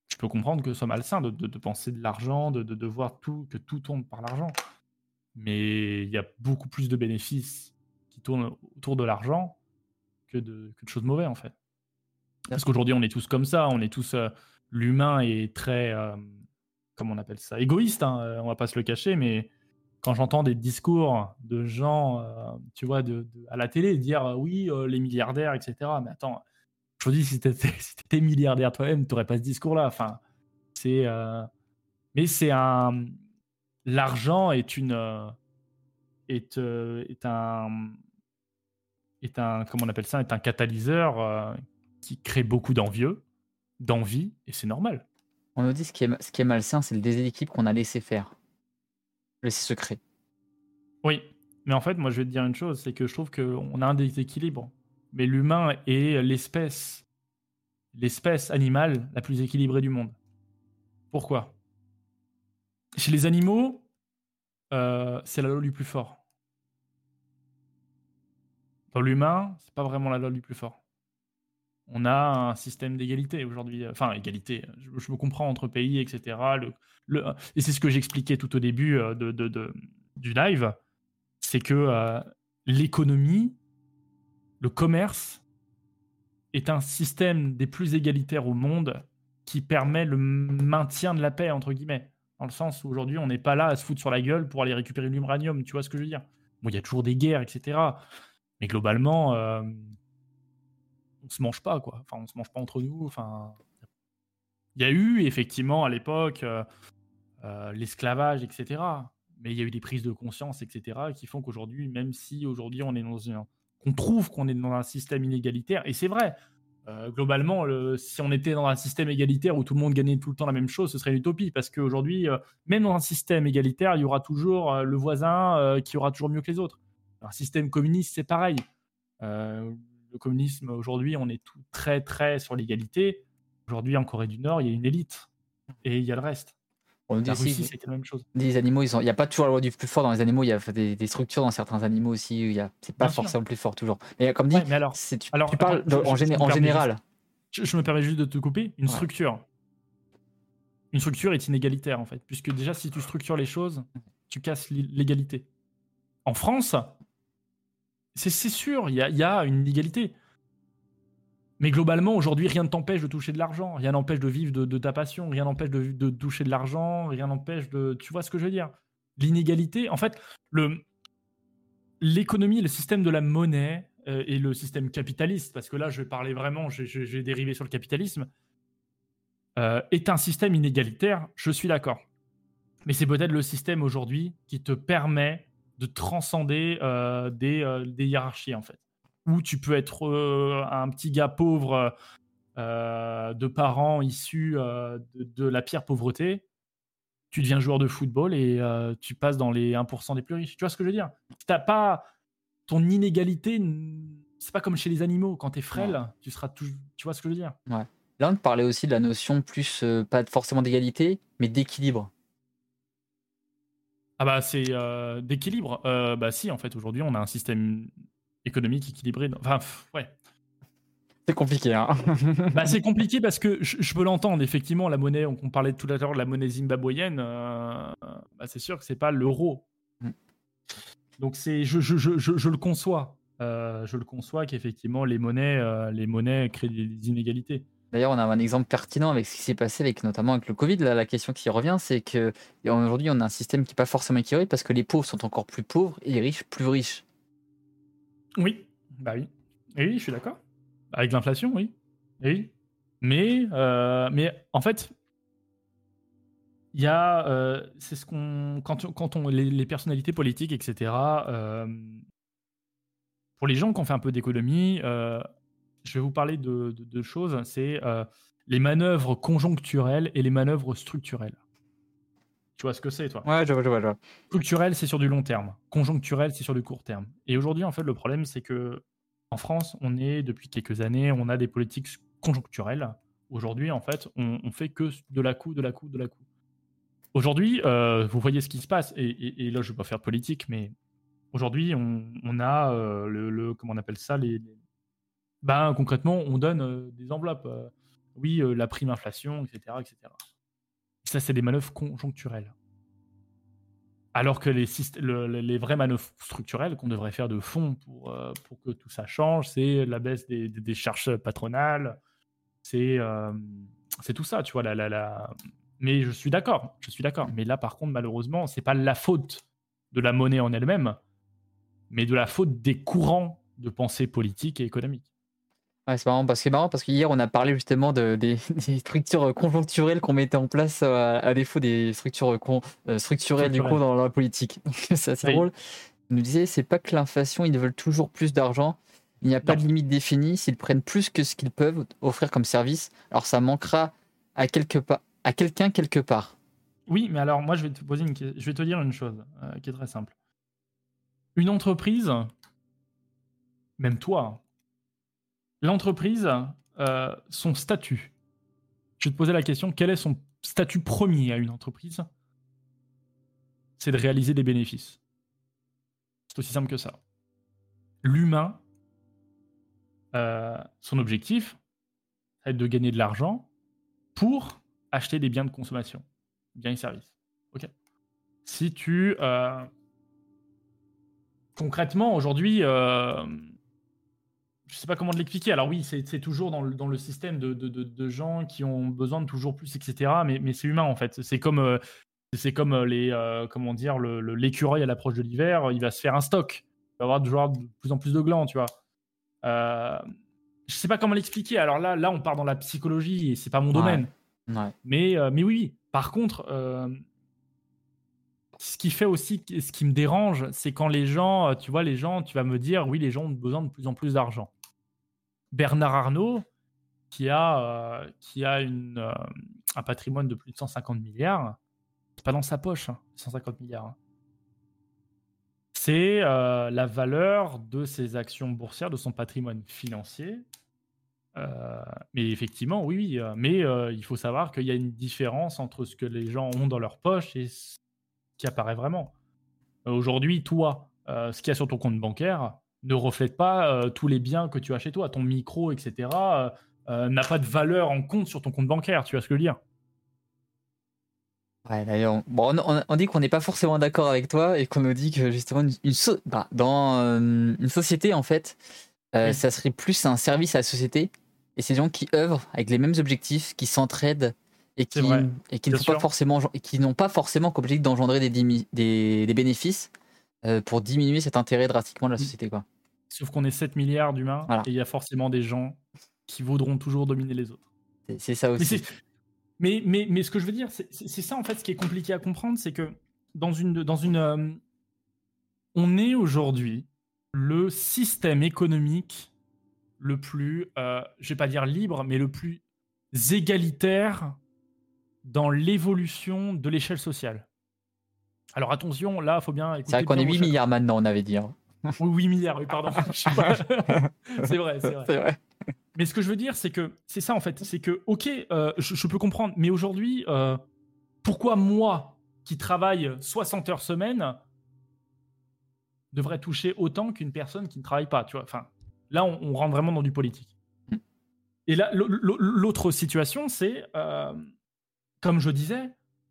je peux comprendre que ce soit malsain de, de, penser de l'argent, de, de, voir tout, que tout tourne par l'argent. Mais il y a beaucoup plus de bénéfices qui tournent autour de l'argent que de, que de choses mauvaises, en fait. Parce qu'aujourd'hui, on est tous comme ça, on est tous. Euh, l'humain est très. Euh, comment on appelle ça Égoïste, hein, euh, on va pas se le cacher, mais quand j'entends des discours de gens, tu vois, de, à la télé dire oui, les milliardaires, etc. Mais attends, je dis, [laughs] si t'étais milliardaire toi-même, t'aurais pas ce discours-là. Enfin, c'est. Euh, mais c'est un. L'argent est une. Euh, est, euh, est un. Est un. Comment on appelle ça Est un catalyseur qui crée beaucoup d'envieux, d'envie, et c'est normal. On nous dit ce qui est, ce qui est malsain, c'est le déséquilibre qu'on a laissé faire. Laisser se créer. Oui, mais en fait, moi, je vais te dire une chose, c'est que je trouve qu'on a un déséquilibre mais l'humain est l'espèce, l'espèce animale la plus équilibrée du monde. Pourquoi? Chez les animaux, euh, c'est la loi du plus fort. L'humain, c'est pas vraiment la loi du plus fort. On a un système d'égalité aujourd'hui, enfin égalité, je, me comprends entre pays, etc. Le, et c'est ce que j'expliquais tout au début euh, de, de, du live, c'est que euh, l'économie le commerce est un système des plus égalitaires au monde qui permet le maintien de la paix, entre guillemets. Dans le sens où aujourd'hui, on n'est pas là à se foutre sur la gueule pour aller récupérer l'uranium, tu vois ce que je veux dire Bon, il y a toujours des guerres, etc. Mais globalement, euh, on se mange pas, quoi. Enfin, on se mange pas entre nous. Enfin, il y a eu effectivement à l'époque euh, euh, l'esclavage, etc. Mais il y a eu des prises de conscience, etc., qui font qu'aujourd'hui, même si aujourd'hui on est dans un, on trouve qu'on est dans un système inégalitaire, et c'est vrai. Globalement, si on était dans un système égalitaire où tout le monde gagnait tout le temps la même chose, ce serait une utopie, parce qu'aujourd'hui, même dans un système égalitaire, il y aura toujours le voisin qui aura toujours mieux que les autres. Un système communiste, c'est pareil. le communisme, aujourd'hui, on est tout très, très sur l'égalité. Aujourd'hui, en Corée du Nord, il y a une élite et il y a le reste. On dit aussi, c'était la même chose. Des animaux, il n'y a pas toujours la loi du plus fort dans les animaux. Il y a des, structures dans certains animaux aussi. Il y a, c'est pas forcément le plus fort toujours. Mais comme dit, alors, tu, alors, tu parles en, général. Je, me permets juste de te couper. Une structure. Une structure est inégalitaire en fait, puisque déjà si tu structures les choses, tu casses l'égalité. En France, c'est sûr, il y, y a, une inégalité. Mais globalement, aujourd'hui, rien ne t'empêche de toucher de l'argent, rien n'empêche de vivre de, ta passion, rien n'empêche de, toucher de l'argent, rien n'empêche de... Tu vois ce que je veux dire? L'inégalité, en fait, le l'économie, le système de la monnaie euh, et le système capitaliste, parce que là, je vais parler vraiment, je, vais dériver sur le capitalisme, euh, est un système inégalitaire, je suis d'accord. Mais c'est peut-être le système aujourd'hui qui te permet de transcender euh, des, des hiérarchies, en fait où tu peux être euh, un petit gars pauvre euh, de parents issus euh, de, la pire pauvreté, tu deviens joueur de football et tu passes dans les 1% des plus riches. Tu vois ce que je veux dire? T'as pas ton inégalité, c'est pas comme chez les animaux. Quand tu es frêle, tu seras toujours. Tu vois ce que je veux dire? Ouais. Là, on parlait aussi de la notion plus pas forcément d'égalité, mais d'équilibre. Ah bah c'est d'équilibre. bah si, en fait, aujourd'hui, on a un système économique équilibré. Enfin, ouais. C'est compliqué. Hein [laughs] bah, c'est compliqué parce que je, peux l'entendre. Effectivement, la monnaie, on, parlait tout à l'heure de la monnaie zimbabwéenne, euh, bah, c'est sûr que c'est pas l'euro. Mm. Donc c'est, je, je, je, le conçois. Euh, je le conçois qu'effectivement les monnaies, euh, les monnaies créent des inégalités. D'ailleurs, on a un exemple pertinent avec ce qui s'est passé, avec, notamment avec le Covid. Là, la question qui revient, c'est que aujourd'hui, on a un système qui n'est pas forcément équilibré parce que les pauvres sont encore plus pauvres et les riches plus riches. Oui, bah oui. oui, je suis d'accord. Avec l'inflation, oui. Oui. Mais, euh, mais en fait. Euh, c'est quand on. Les, personnalités politiques, etc. Euh, pour les gens qui ont fait un peu d'économie, je vais vous parler de deux choses. C'est les manœuvres conjoncturelles et les manœuvres structurelles. Tu vois ce que c'est, toi? Ouais, je vois, je vois, je vois. Structurel, c'est sur du long terme. Conjoncturel, c'est sur du court terme. Et aujourd'hui, en fait, le problème, c'est que en France, on est, depuis quelques années, on a des politiques conjoncturelles. Aujourd'hui, en fait, on, fait que de la coup, de la coup, de la coup. Aujourd'hui, euh, vous voyez ce qui se passe. Et, là, je ne vais pas faire de politique, mais aujourd'hui, on, a euh, le, Comment on appelle ça les, Ben, concrètement, on donne euh, des enveloppes. oui, la prime inflation, etc. etc. Ça, c'est des manœuvres conjoncturelles. Alors que les, vraies manœuvres structurelles qu'on devrait faire de fond pour, euh, que tout ça change, c'est la baisse des, charges patronales, c'est euh, c'est tout ça, tu vois. La, la, la... Mais je suis d'accord, je suis d'accord. Mais là, par contre, malheureusement, c'est pas la faute de la monnaie en elle-même, mais de la faute des courants de pensée politique et économique. Ouais, c'est marrant parce que marrant parce qu'hier on a parlé justement de, [laughs] des, structures conjoncturelles qu'on mettait en place euh, à, défaut des structures euh, structurelles du coup dans la politique. [laughs] c'est assez drôle. Il nous disait c'est pas que l'inflation, ils veulent toujours plus d'argent. Il n'y a pas de limite définie. S'ils prennent plus que ce qu'ils peuvent offrir comme service, alors ça manquera à quelque part, à quelqu'un quelque part. Oui, mais alors moi je vais te poser une... je vais te dire une chose euh, qui est très simple. Une entreprise, même toi, l'entreprise, euh, son statut. Je te poser la question, quel est son statut premier à une entreprise? C'est de réaliser des bénéfices. C'est aussi simple que ça. L'humain, euh, son objectif, c'est de gagner de l'argent pour acheter des biens de consommation, biens et services. Ok. Si tu euh, concrètement aujourd'hui je sais pas comment l'expliquer. Alors oui, c'est toujours dans le, dans le système de, de, de, gens qui ont besoin de toujours plus, etc. Mais, mais c'est humain en fait. C'est comme, euh, c'est comme euh, les, euh, comment dire, l'écureuil à l'approche de l'hiver. Il va se faire un stock. Il va avoir toujours de plus en plus de glands, tu vois. Euh, je sais pas comment l'expliquer. Alors là, là, on part dans la psychologie et c'est pas mon domaine. Mais, mais oui, par contre, ce qui fait aussi, ce qui me dérange, c'est quand les gens, tu vois, les gens, tu vas me dire, oui, les gens ont besoin de plus en plus d'argent. Bernard Arnault, qui a, euh, qui a une, euh, un patrimoine de plus de 150 milliards, c'est pas dans sa poche, 150 hein, milliards. Hein. c'est la valeur de ses actions boursières, de son patrimoine financier. mais effectivement, oui, mais il faut savoir qu'il y a une différence entre ce que les gens ont dans leur poche et ce qui apparaît vraiment. Aujourd'hui, toi, ce qu'il y a sur ton compte bancaire ne reflète pas tous les biens que tu as chez toi. Ton micro, etc., n'a pas de valeur en compte sur ton compte bancaire. Tu vois ce que je veux dire? Ouais, d'ailleurs, bon, on, dit qu'on n'est pas forcément d'accord avec toi et qu'on nous dit que justement, une, bah, dans euh, une société, en fait, euh, ça serait plus un service à la société et c'est des gens qui œuvrent avec les mêmes objectifs, qui s'entraident et qui, et qui, pas forcément, et qui n'ont pas forcément comme objectif d'engendrer des, des, des, bénéfices euh, pour diminuer cet intérêt drastiquement de la société. Quoi. Sauf qu'on est 7 milliards d'humains et il y a forcément des gens qui voudront toujours dominer les autres. C'est ça aussi. Mais, mais, mais ce que je veux dire, c'est ça en fait ce qui est compliqué à comprendre, c'est que dans une. Dans une euh, on est aujourd'hui le système économique le plus, euh, je vais pas dire libre, mais le plus égalitaire dans l'évolution de l'échelle sociale. Alors attention, là, il faut bien C'est vrai qu'on est 8 milliards maintenant, on avait dit. Hein. [laughs] Oui, 8 milliards, oui, pardon. [laughs] [laughs] c'est vrai, c'est vrai. vrai. Mais ce que je veux dire, c'est que c'est ça en fait. C'est que, ok, euh, je, peux comprendre, mais aujourd'hui, euh, pourquoi moi, qui travaille 60 heures semaine, devrais toucher autant qu'une personne qui ne travaille pas tu vois? Enfin, Là, on, rentre vraiment dans du politique. Et là, l'autre situation, c'est, euh, comme je disais,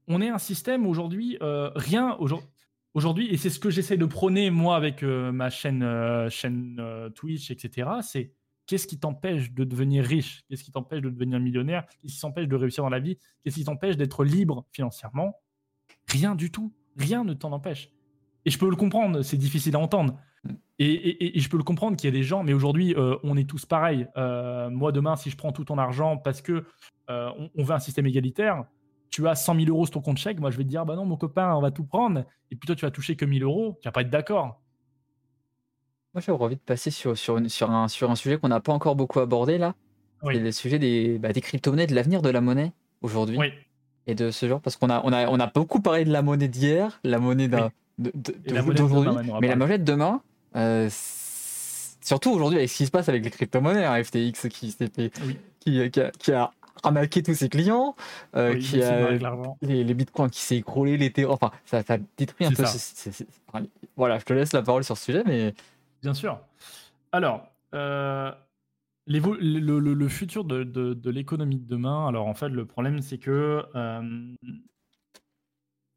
on est un système aujourd'hui, rien aujourd'hui, et c'est ce que j'essaie de prôner moi avec ma chaîne, chaîne Twitch, etc., c'est Qu'est-ce qui t'empêche de devenir riche? Qu'est-ce qui t'empêche de devenir millionnaire? Qu'est-ce qui t'empêche de réussir dans la vie? Qu'est-ce qui t'empêche d'être libre financièrement? Rien du tout. Rien ne t'en empêche. Et je peux le comprendre, c'est difficile à entendre. Et, je peux le comprendre qu'il y a des gens, mais aujourd'hui, euh, on est tous pareils. Euh, moi, demain, si je prends tout ton argent parce que euh, on, veut un système égalitaire, tu as 100 000 euros sur ton compte chèque, moi, je vais te dire, bah non, mon copain, on va tout prendre. Et puis toi, tu vas toucher que 1000 euros. Tu vas pas être d'accord. Moi, j'aurais envie de passer sur, sur, sur, un, sur un sujet qu'on n'a pas encore beaucoup abordé là. C'est le sujet des, bah, des crypto-monnaies, de l'avenir de la monnaie aujourd'hui. Et de ce genre, parce qu'on a, on a, on a beaucoup parlé de la monnaie d'hier, la monnaie d'aujourd'hui, mais la monnaie de demain, euh, surtout aujourd'hui avec ce qui se passe avec les crypto-monnaies, hein, FTX qui, qui, qui, a, qui a arnaqué tous ses clients, euh, qui a les, les, bitcoins qui s'est écroulé, les enfin ça, ça détruit un peu. voilà, je te laisse la parole sur ce sujet, mais Bien sûr. Alors, euh, le, futur de, l'économie de demain, alors en fait, le problème, c'est que euh,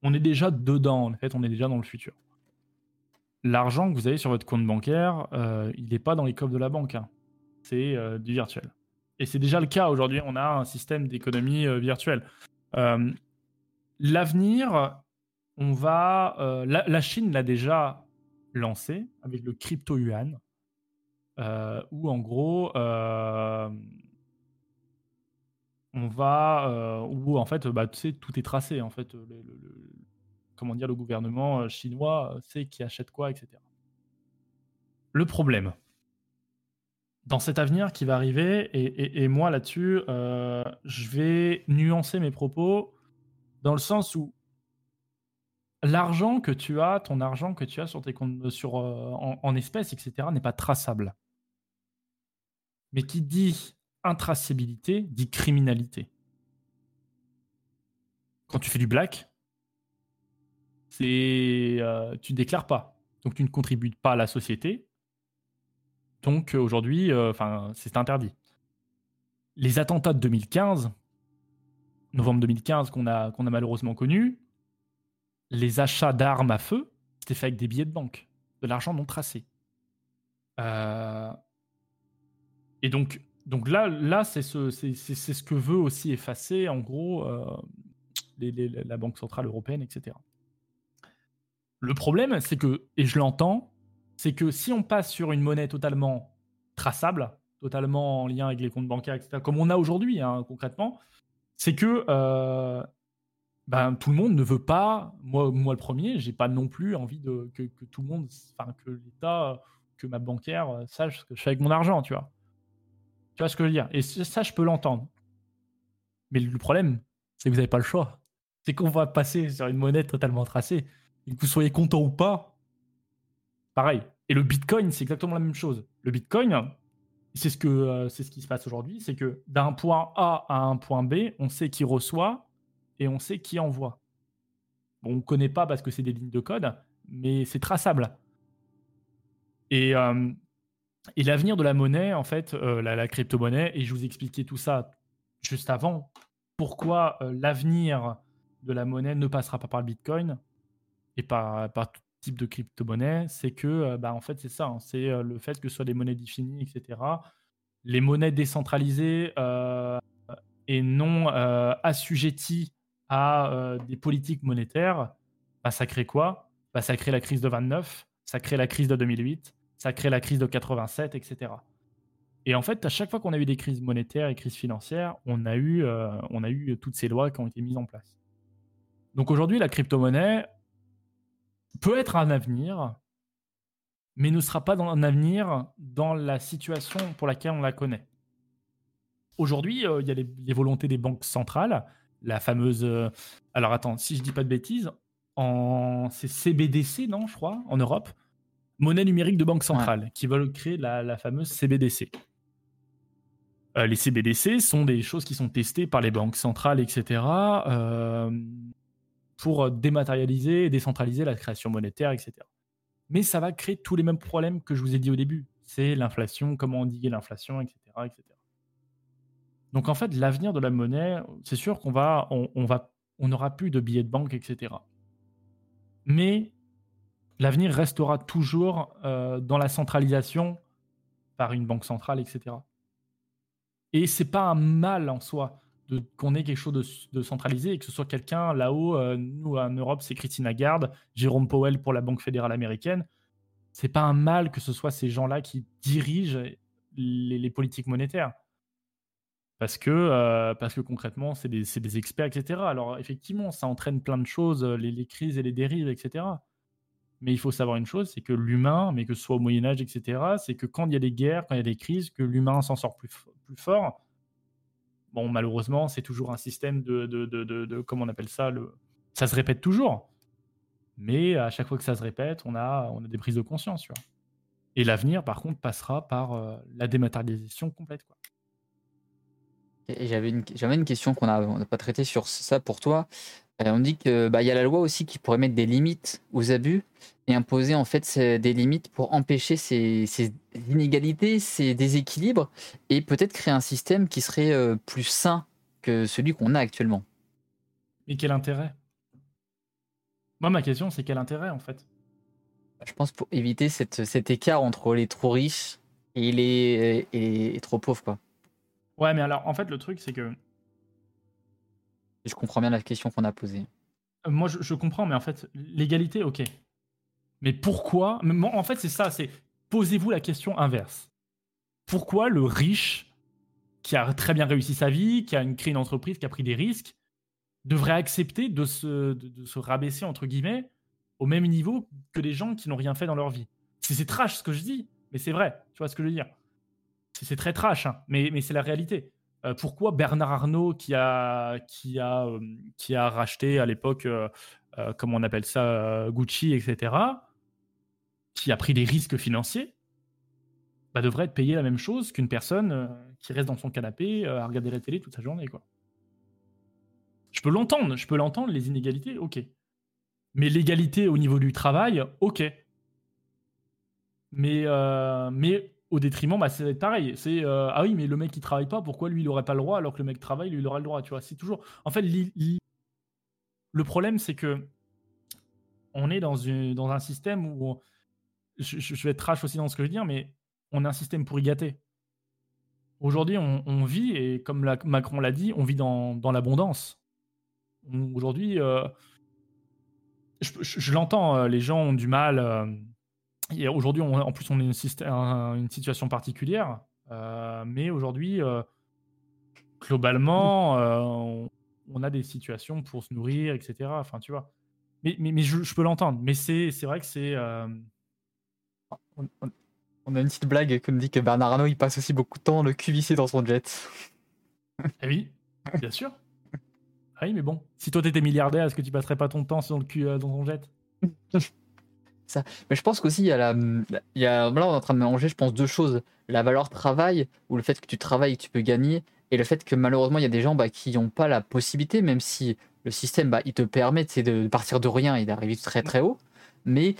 on est déjà dedans, en fait, on est déjà dans le futur. L'argent que vous avez sur votre compte bancaire, il n'est pas dans les coffres de la banque, hein. c'est du virtuel. Et c'est déjà le cas aujourd'hui, on a un système d'économie virtuelle. L'avenir, on va. la Chine l'a déjà lancé avec le crypto yuan, euh, où en gros, euh, on va, euh, où en fait, bah, tu sais, tout est tracé. En fait, comment dire, le gouvernement chinois sait qui achète quoi, etc. Le problème dans cet avenir qui va arriver, et moi là-dessus, je vais nuancer mes propos dans le sens où l'argent que tu as, ton argent que tu as sur tes comptes, euh, sur, euh, en, espèces, etc., n'est pas traçable. Mais qui dit intraçabilité dit criminalité. Quand tu fais du black, c'est euh, tu ne déclares pas, donc tu ne contribues pas à la société. Donc aujourd'hui, enfin, c'est interdit. Les attentats de 2015, novembre 2015 qu'on a, malheureusement connus, les achats d'armes à feu, c'était fait avec des billets de banque, de l'argent non tracé. Euh, et donc, là, c'est ce, que veut aussi effacer, en gros, euh, la Banque Centrale Européenne, etc. Le problème, c'est que, et je l'entends, c'est que si on passe sur une monnaie totalement traçable, totalement en lien avec les comptes bancaires, etc., comme on a aujourd'hui, hein, concrètement, c'est que euh, ben, tout le monde ne veut pas, moi, moi le premier, j'ai pas non plus envie que, tout le monde, enfin que l'État, que ma banquière euh, sache ce que je fais avec mon argent, tu vois. Tu vois ce que je veux dire? Et ça, je peux l'entendre. Mais le problème, c'est que vous n'avez pas le choix. C'est qu'on va passer sur une monnaie totalement tracée. Et que vous soyez content ou pas, pareil. Et le Bitcoin, c'est exactement la même chose. Le Bitcoin, c'est ce, que, euh, c'est ce qui se passe aujourd'hui, c'est que d'un point A à un point B, on sait qui reçoit et on sait qui envoie. On ne connaît pas parce que c'est des lignes de code, mais c'est traçable. Et, euh, l'avenir de la monnaie, en fait, euh, la, crypto-monnaie, et je vous expliquais tout ça juste avant, pourquoi l'avenir de la monnaie ne passera pas par le Bitcoin et par, par tout type de crypto-monnaie, c'est que, bah, en fait, c'est ça, hein, c'est le fait que ce soit des monnaies définies, etc. Les monnaies décentralisées et non assujetties à des politiques monétaires, bah, ça crée quoi? Bah, Ça crée la crise de 29, ça crée la crise de 2008, ça crée la crise de 87, etc. Et en fait, à chaque fois qu'on a eu des crises monétaires et crises financières, on a eu, on a eu toutes ces lois qui ont été mises en place. Donc aujourd'hui, la crypto-monnaie peut être un avenir, mais ne sera pas dans un avenir dans la situation pour laquelle on la connaît. Aujourd'hui, euh, il y a les, volontés des banques centrales, la fameuse. Euh, alors attends, si je dis pas de bêtises, en c'est CBDC, non, je crois, en Europe, monnaie numérique de banque centrale, qui veulent créer la, fameuse CBDC. Euh, les CBDC sont des choses qui sont testées par les banques centrales, etc pour dématérialiser et décentraliser la création monétaire, etc. Mais ça va créer tous les mêmes problèmes que je vous ai dit au début. C'est l'inflation, comment endiguer l'inflation, etc., etc. Donc en fait, l'avenir de la monnaie, c'est sûr qu'on va, on, va, on n'aura plus de billets de banque, etc. Mais l'avenir restera toujours euh, dans la centralisation par une banque centrale, etc. Et c'est pas un mal en soi qu'on ait quelque chose de, centralisé et que ce soit quelqu'un là-haut. Euh, nous, en Europe, c'est Christine Lagarde, Jérôme Powell pour la Banque fédérale américaine. C'est pas un mal que ce soit ces gens-là qui dirigent les, politiques monétaires. Parce que, euh, parce que concrètement, c'est des, des, experts, etc. Alors, effectivement, ça entraîne plein de choses, les, les, crises et les dérives, etc. Mais il faut savoir une chose, c'est que l'humain, mais que ce soit au Moyen-Âge, etc., c'est que quand il y a des guerres, quand il y a des crises, que l'humain s'en sort plus, plus fort Bon, malheureusement, c'est toujours un système de, de, comment on appelle ça le... Ça se répète toujours. Mais à chaque fois que ça se répète, on a, on a des prises de conscience. Tu vois. Et l'avenir, par contre, passera par euh, la dématérialisation complète. Quoi. Et j'avais une, une question qu'on n'a pas traitée sur ça pour toi. Euh, on dit qu'il bah, y a la loi aussi qui pourrait mettre des limites aux abus et imposer en fait des limites pour empêcher ces, inégalités, ces déséquilibres et peut-être créer un système qui serait euh, plus sain que celui qu'on a actuellement. Mais quel intérêt? Moi, ma question, c'est quel intérêt en fait? Je pense pour éviter cette, cet écart entre les trop riches et les, et les trop pauvres. Quoi. Ouais, mais alors en fait, le truc, c'est que je comprends bien la question qu'on a posée. Euh, moi, je, comprends, mais en fait, l'égalité, ok. Mais pourquoi? En fait, c'est ça, c'est posez-vous la question inverse. Pourquoi le riche, qui a très bien réussi sa vie, qui a créé une entreprise, qui a pris des risques, devrait accepter de se, de, se rabaisser, entre guillemets, au même niveau que les gens qui n'ont rien fait dans leur vie? C'est trash ce que je dis, mais c'est vrai, tu vois ce que je veux dire C'est très trash, hein, mais, c'est la réalité. Euh, pourquoi Bernard Arnault, qui a, euh, racheté à l'époque, euh, comment on appelle ça, Gucci, etc., qui a pris des risques financiers, bah, devrait être payé la même chose qu'une personne qui reste dans son canapé à regarder la télé toute sa journée. Je peux l'entendre, je peux l'entendre, les inégalités, ok. Mais l'égalité au niveau du travail, ok. Mais au détriment, bah, c'est pareil. C'est euh, ah oui, mais le mec qui travaille pas, pourquoi lui il aurait pas le droit alors que le mec travaille, lui il aura le droit, tu vois. C'est toujours. En fait, le problème c'est que on est dans, un système où je, vais être trash aussi dans ce que je veux dire, mais on a un système pour y gâter. Aujourd'hui, on, vit et comme Macron l'a dit, on vit dans, dans l'abondance. Aujourd'hui, euh, je, l'entends, euh, les gens ont du mal Aujourd'hui, en plus, on est une, une situation particulière. Euh, mais aujourd'hui, euh, globalement, euh, on, a des situations pour se nourrir, etc. Enfin, tu vois. Mais, mais, mais je, peux l'entendre. Mais c'est vrai que c'est. On, a une petite blague qui nous dit que Bernard Arnault, il passe aussi beaucoup de temps le QVC dans son jet. Eh oui, bien sûr. Ah oui, mais bon, si toi t'étais milliardaire, est-ce que tu passerais pas ton temps dans, le dans ton jet? [laughs] Ça. Mais je pense qu'aussi, il y a la. Il y a, là, on est en train de mélanger, je pense, deux choses. La valeur travail, ou le fait que tu travailles et que tu peux gagner, et le fait que malheureusement, il y a des gens bah, qui n'ont pas la possibilité, même si le système, bah, il te permet de partir de rien et d'arriver très très haut, mais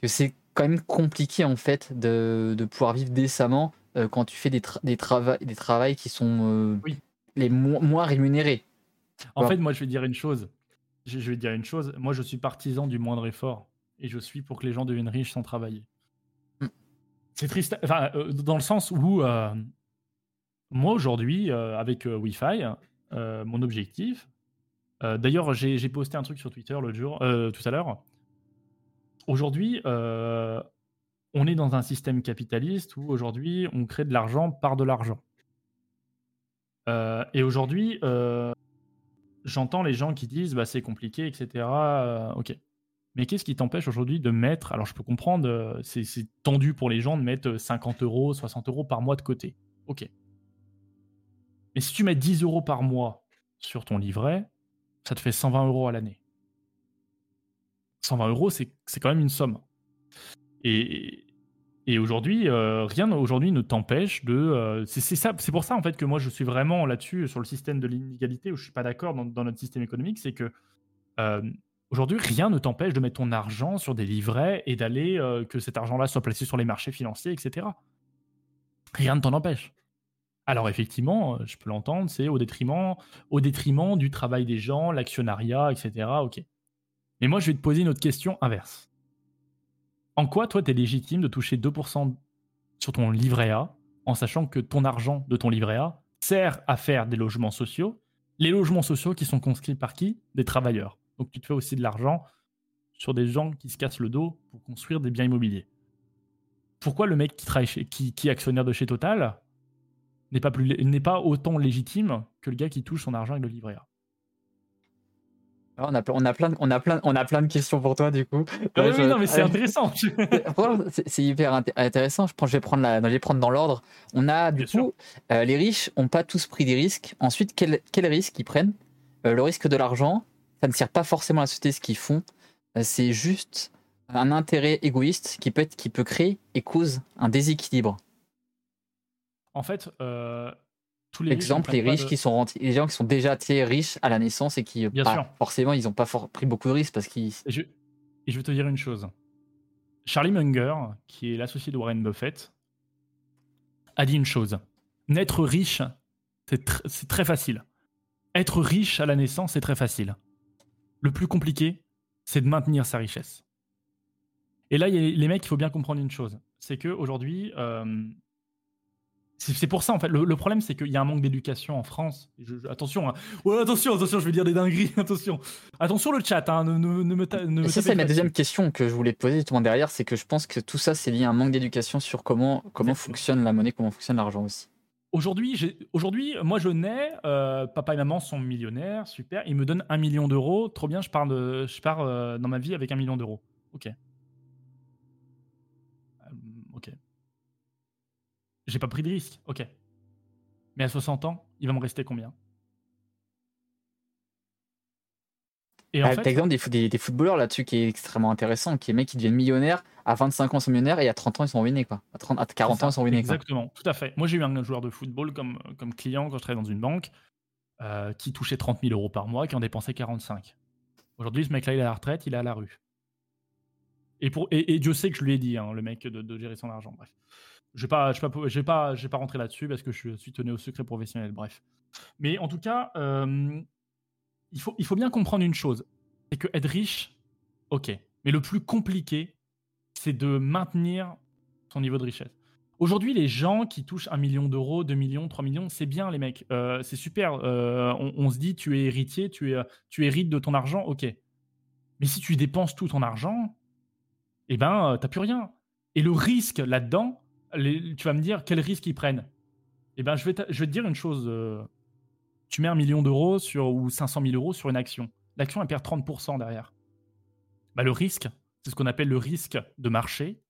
que c'est quand même compliqué en fait de, de pouvoir vivre décemment euh, quand tu fais des, des, des travails qui sont euh, oui. les moins rémunérés. En fait, moi, je vais dire une chose. Je, vais dire une chose. Moi, je suis partisan du moindre effort et je suis pour que les gens deviennent riches sans travailler. Mm. C'est triste. Enfin, euh, dans le sens où moi aujourd'hui, avec Wi-Fi, mon objectif. D'ailleurs, j'ai posté un truc sur Twitter l'autre jour, tout à l'heure. Aujourd'hui, on est dans un système capitaliste où aujourd'hui on crée de l'argent par de l'argent. Euh, et aujourd'hui, euh, j'entends les gens qui disent bah, c'est compliqué, etc. Euh, ok. Mais qu'est-ce qui t'empêche aujourd'hui de mettre, alors je peux comprendre, c'est tendu pour les gens de mettre 50 euros, 60 euros par mois de côté. Ok. Mais si tu mets 10 euros par mois sur ton livret, ça te fait 120 euros à l'année. 120 euros, c'est quand même une somme. Et, et aujourd'hui, euh, rien aujourd'hui ne t'empêche de. Euh, c'est ça, c'est pour ça en fait que moi je suis vraiment là-dessus sur le système de l'inégalité où je suis pas d'accord dans, notre système économique, c'est que euh, aujourd'hui rien ne t'empêche de mettre ton argent sur des livrets et d'aller que cet argent-là soit placé sur les marchés financiers, etc. Rien ne t'en empêche. Alors effectivement, je peux l'entendre, c'est au détriment, au détriment du travail des gens, l'actionnariat, etc. Ok. Mais moi je vais te poser une autre question inverse en quoi, toi, tu es légitime de toucher 2% sur ton livret A, en sachant que ton argent de ton livret A sert à faire des logements sociaux, les logements sociaux qui sont conscrits par qui? Des travailleurs. Donc tu te fais aussi de l'argent sur des gens qui se cassent le dos pour construire des biens immobiliers. Pourquoi le mec qui, travaille qui, qui est actionnaire de chez Total n'est pas, n'est pas autant légitime que le gars qui touche son argent avec le livret A? On a, on, a plein de, on, a plein, on a plein de questions pour toi, du coup. Ah oui, non, mais c'est [laughs] intéressant. c'est hyper intéressant. Je, pense, je, vais prendre la, je vais prendre dans l'ordre. On a, du coup, euh, les riches n'ont pas tous pris des risques. Ensuite, quels quel risques ils prennent? Euh, Le risque de l'argent, ça ne sert pas forcément à la société ce qu'ils font. Euh, c'est juste un intérêt égoïste qui peut, être, qui peut créer et cause un déséquilibre. En fait, tous les Exemple, les riches qui sont les gens qui sont déjà riches à la naissance et qui Bien sûr. forcément ils n'ont pas pris beaucoup de risques parce qu'ils. Et je... et je vais te dire une chose. Charlie Munger, qui est l'associé de Warren Buffett, a dit une chose. Naître riche, c'est très facile. Être riche à la naissance, c'est très facile. Le plus compliqué, c'est de maintenir sa richesse. Et là, les mecs, il faut bien comprendre une chose. C'est qu'aujourd'hui, euh, c'est pour ça, en fait. Le, problème, c'est qu'il y a un manque d'éducation en France. attention, hein. attention, attention, je vais dire des dingueries. [laughs] Attention. Attention le chat, hein. ne, ne, me, ne C'est ma deuxième question que je voulais poser justement derrière. C'est que je pense que tout ça, c'est lié à un manque d'éducation sur comment, comment fonctionne la monnaie, comment fonctionne l'argent aussi. Aujourd'hui, moi je nais, euh, papa et maman sont millionnaires, super. Ils me donnent un million d'euros, trop bien. Je pars, de, je pars euh, dans ma vie avec un million d'euros. Ok. J'ai pas pris de risque, ok. Mais à 60 ans, il va me rester combien? Et en ah, fait, exemple des, des, footballeurs là-dessus qui est extrêmement intéressant, qui est mecs qui deviennent millionnaires, à 25 ans ils sont millionnaires et à 30 ans ils sont ruinés quoi. À, 30, à 40 ans ils sont ruinés. Exactement, tout à fait. Moi j'ai eu un joueur de football comme, comme client quand je travaillais dans une banque euh, qui touchait 30 000 euros par mois, qui en dépensait 45. Aujourd'hui ce mec-là il est à la retraite, il est à la rue. Et, pour, et, Dieu sait que je lui ai dit, hein, le mec, de, de gérer son argent. Bref. Je ne vais pas, je vais pas, pas, pas rentrer là-dessus parce que je suis tenu au secret professionnel. Bref. Mais en tout cas, euh, il, faut, bien comprendre une chose. C'est que être riche, ok. Mais le plus compliqué, c'est de maintenir son niveau de richesse. Aujourd'hui, les gens qui touchent 1 million d'euros, 2 millions, 3 millions, c'est bien les mecs. Euh, c'est super. Euh, on, se dit, tu es héritier, tu, es, hérites de ton argent, ok. Mais si tu dépenses tout ton argent, eh ben, t'as plus rien. Et le risque là-dedans, tu vas me dire quel risque ils prennent? Eh ben, je vais, je vais te dire une chose. Tu mets un million d'euros sur, ou 500 000 euros sur une action. L'action, elle perd 30% derrière. Bah, le risque, c'est ce qu'on appelle le risque de marché.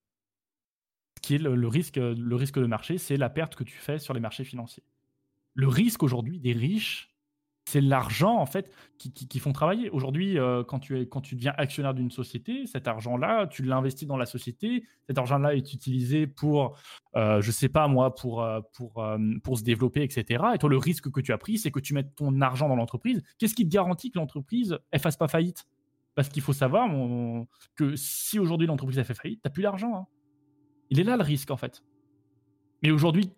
Qui est le risque de marché, c'est la perte que tu fais sur les marchés financiers. Le risque aujourd'hui des riches, c'est l'argent en fait qui, qui, font travailler. Aujourd'hui, euh, quand, tu es, quand tu deviens actionnaire d'une société, cet argent-là, tu l'investis dans la société. Cet argent-là est utilisé pour, euh, je sais pas moi, pour, euh, pour, pour se développer, etc. Et toi, le risque que tu as pris, c'est que tu mettes ton argent dans l'entreprise. Qu'est-ce qui te garantit que l'entreprise elle fasse pas faillite? Parce qu'il faut savoir que si aujourd'hui l'entreprise a fait faillite, tu n'as plus d'argent. Hein. Il est là le risque en fait. Mais aujourd'hui,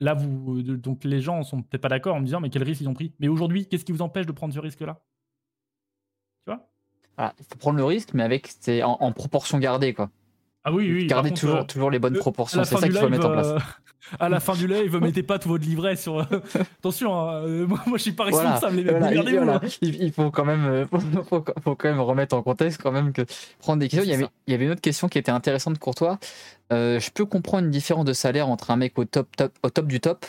Là, donc les gens sont peut-être pas d'accord en me disant, mais quel risque ils ont pris? Mais aujourd'hui, qu'est-ce qui vous empêche de prendre ce risque-là? Tu vois? Ah, Il faut prendre le risque, mais avec c'est en, proportion gardée, quoi. Ah oui, oui. Garder toujours, euh, toujours les bonnes proportions. C'est ça qu'il faut mettre en place. Euh, [laughs] à la fin du live, mettez pas tout votre livret sur. Euh, [laughs] attention, hein, moi, moi je suis pas responsable. Voilà, il, il, faut quand même, [laughs] faut, faut, quand même remettre en contexte quand même que prendre des questions. Il y, avait, il y avait une autre question qui était intéressante pour toi. je peux comprendre une différence de salaire entre un mec au top, top, au top du top,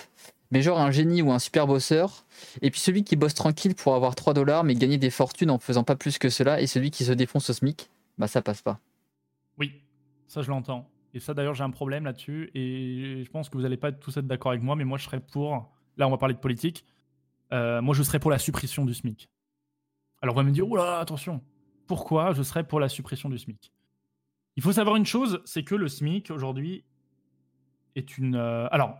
mais genre un génie ou un super bosseur, et puis celui qui bosse tranquille pour avoir 3 dollars mais gagner des fortunes en faisant pas plus que cela, et celui qui se défonce au SMIC, bah ça passe pas. Ça, je l'entends. Et ça, d'ailleurs, j'ai un problème là-dessus. Et je pense que vous n'allez pas tous être d'accord avec moi, mais moi, je serais pour. Là, on va parler de politique. Euh, moi, je serais pour la suppression du SMIC. Alors, on va me dire, oula, attention. Pourquoi je serais pour la suppression du SMIC? Il faut savoir une chose, c'est que le SMIC, aujourd'hui, est une. Euh, alors,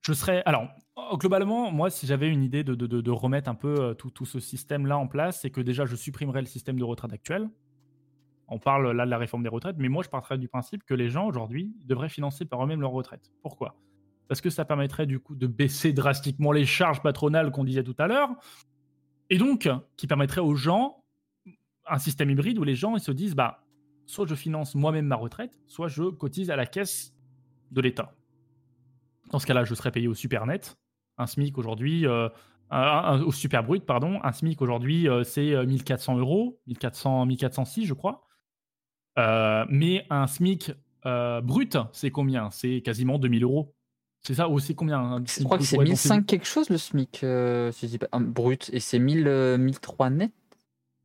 je serais. Alors, globalement, moi, si j'avais une idée de, de, remettre un peu euh, tout, tout ce système-là en place, c'est que déjà, je supprimerais le système de retraite actuel on parle là de la réforme des retraites, mais moi je partirais du principe que les gens aujourd'hui devraient financer par eux-mêmes leur retraite. Pourquoi? Parce que ça permettrait du coup de baisser drastiquement les charges patronales qu'on disait tout à l'heure, et donc qui permettrait aux gens un système hybride où les gens ils se disent bah soit je finance moi-même ma retraite, soit je cotise à la caisse de l'État. Dans ce cas-là, je serais payé au super net. Un SMIC aujourd'hui, euh, au super brut, pardon. Un SMIC aujourd'hui, euh, c'est 1400 euh, euros, 1400, 1406, je crois. Euh, mais un SMIC euh, brut, c'est combien? C'est quasiment 2000 euros. C'est ça Ou c'est combien Je crois que c'est 1005 quelque chose le SMIC euh, brut. Et c'est 1000, 1003 net?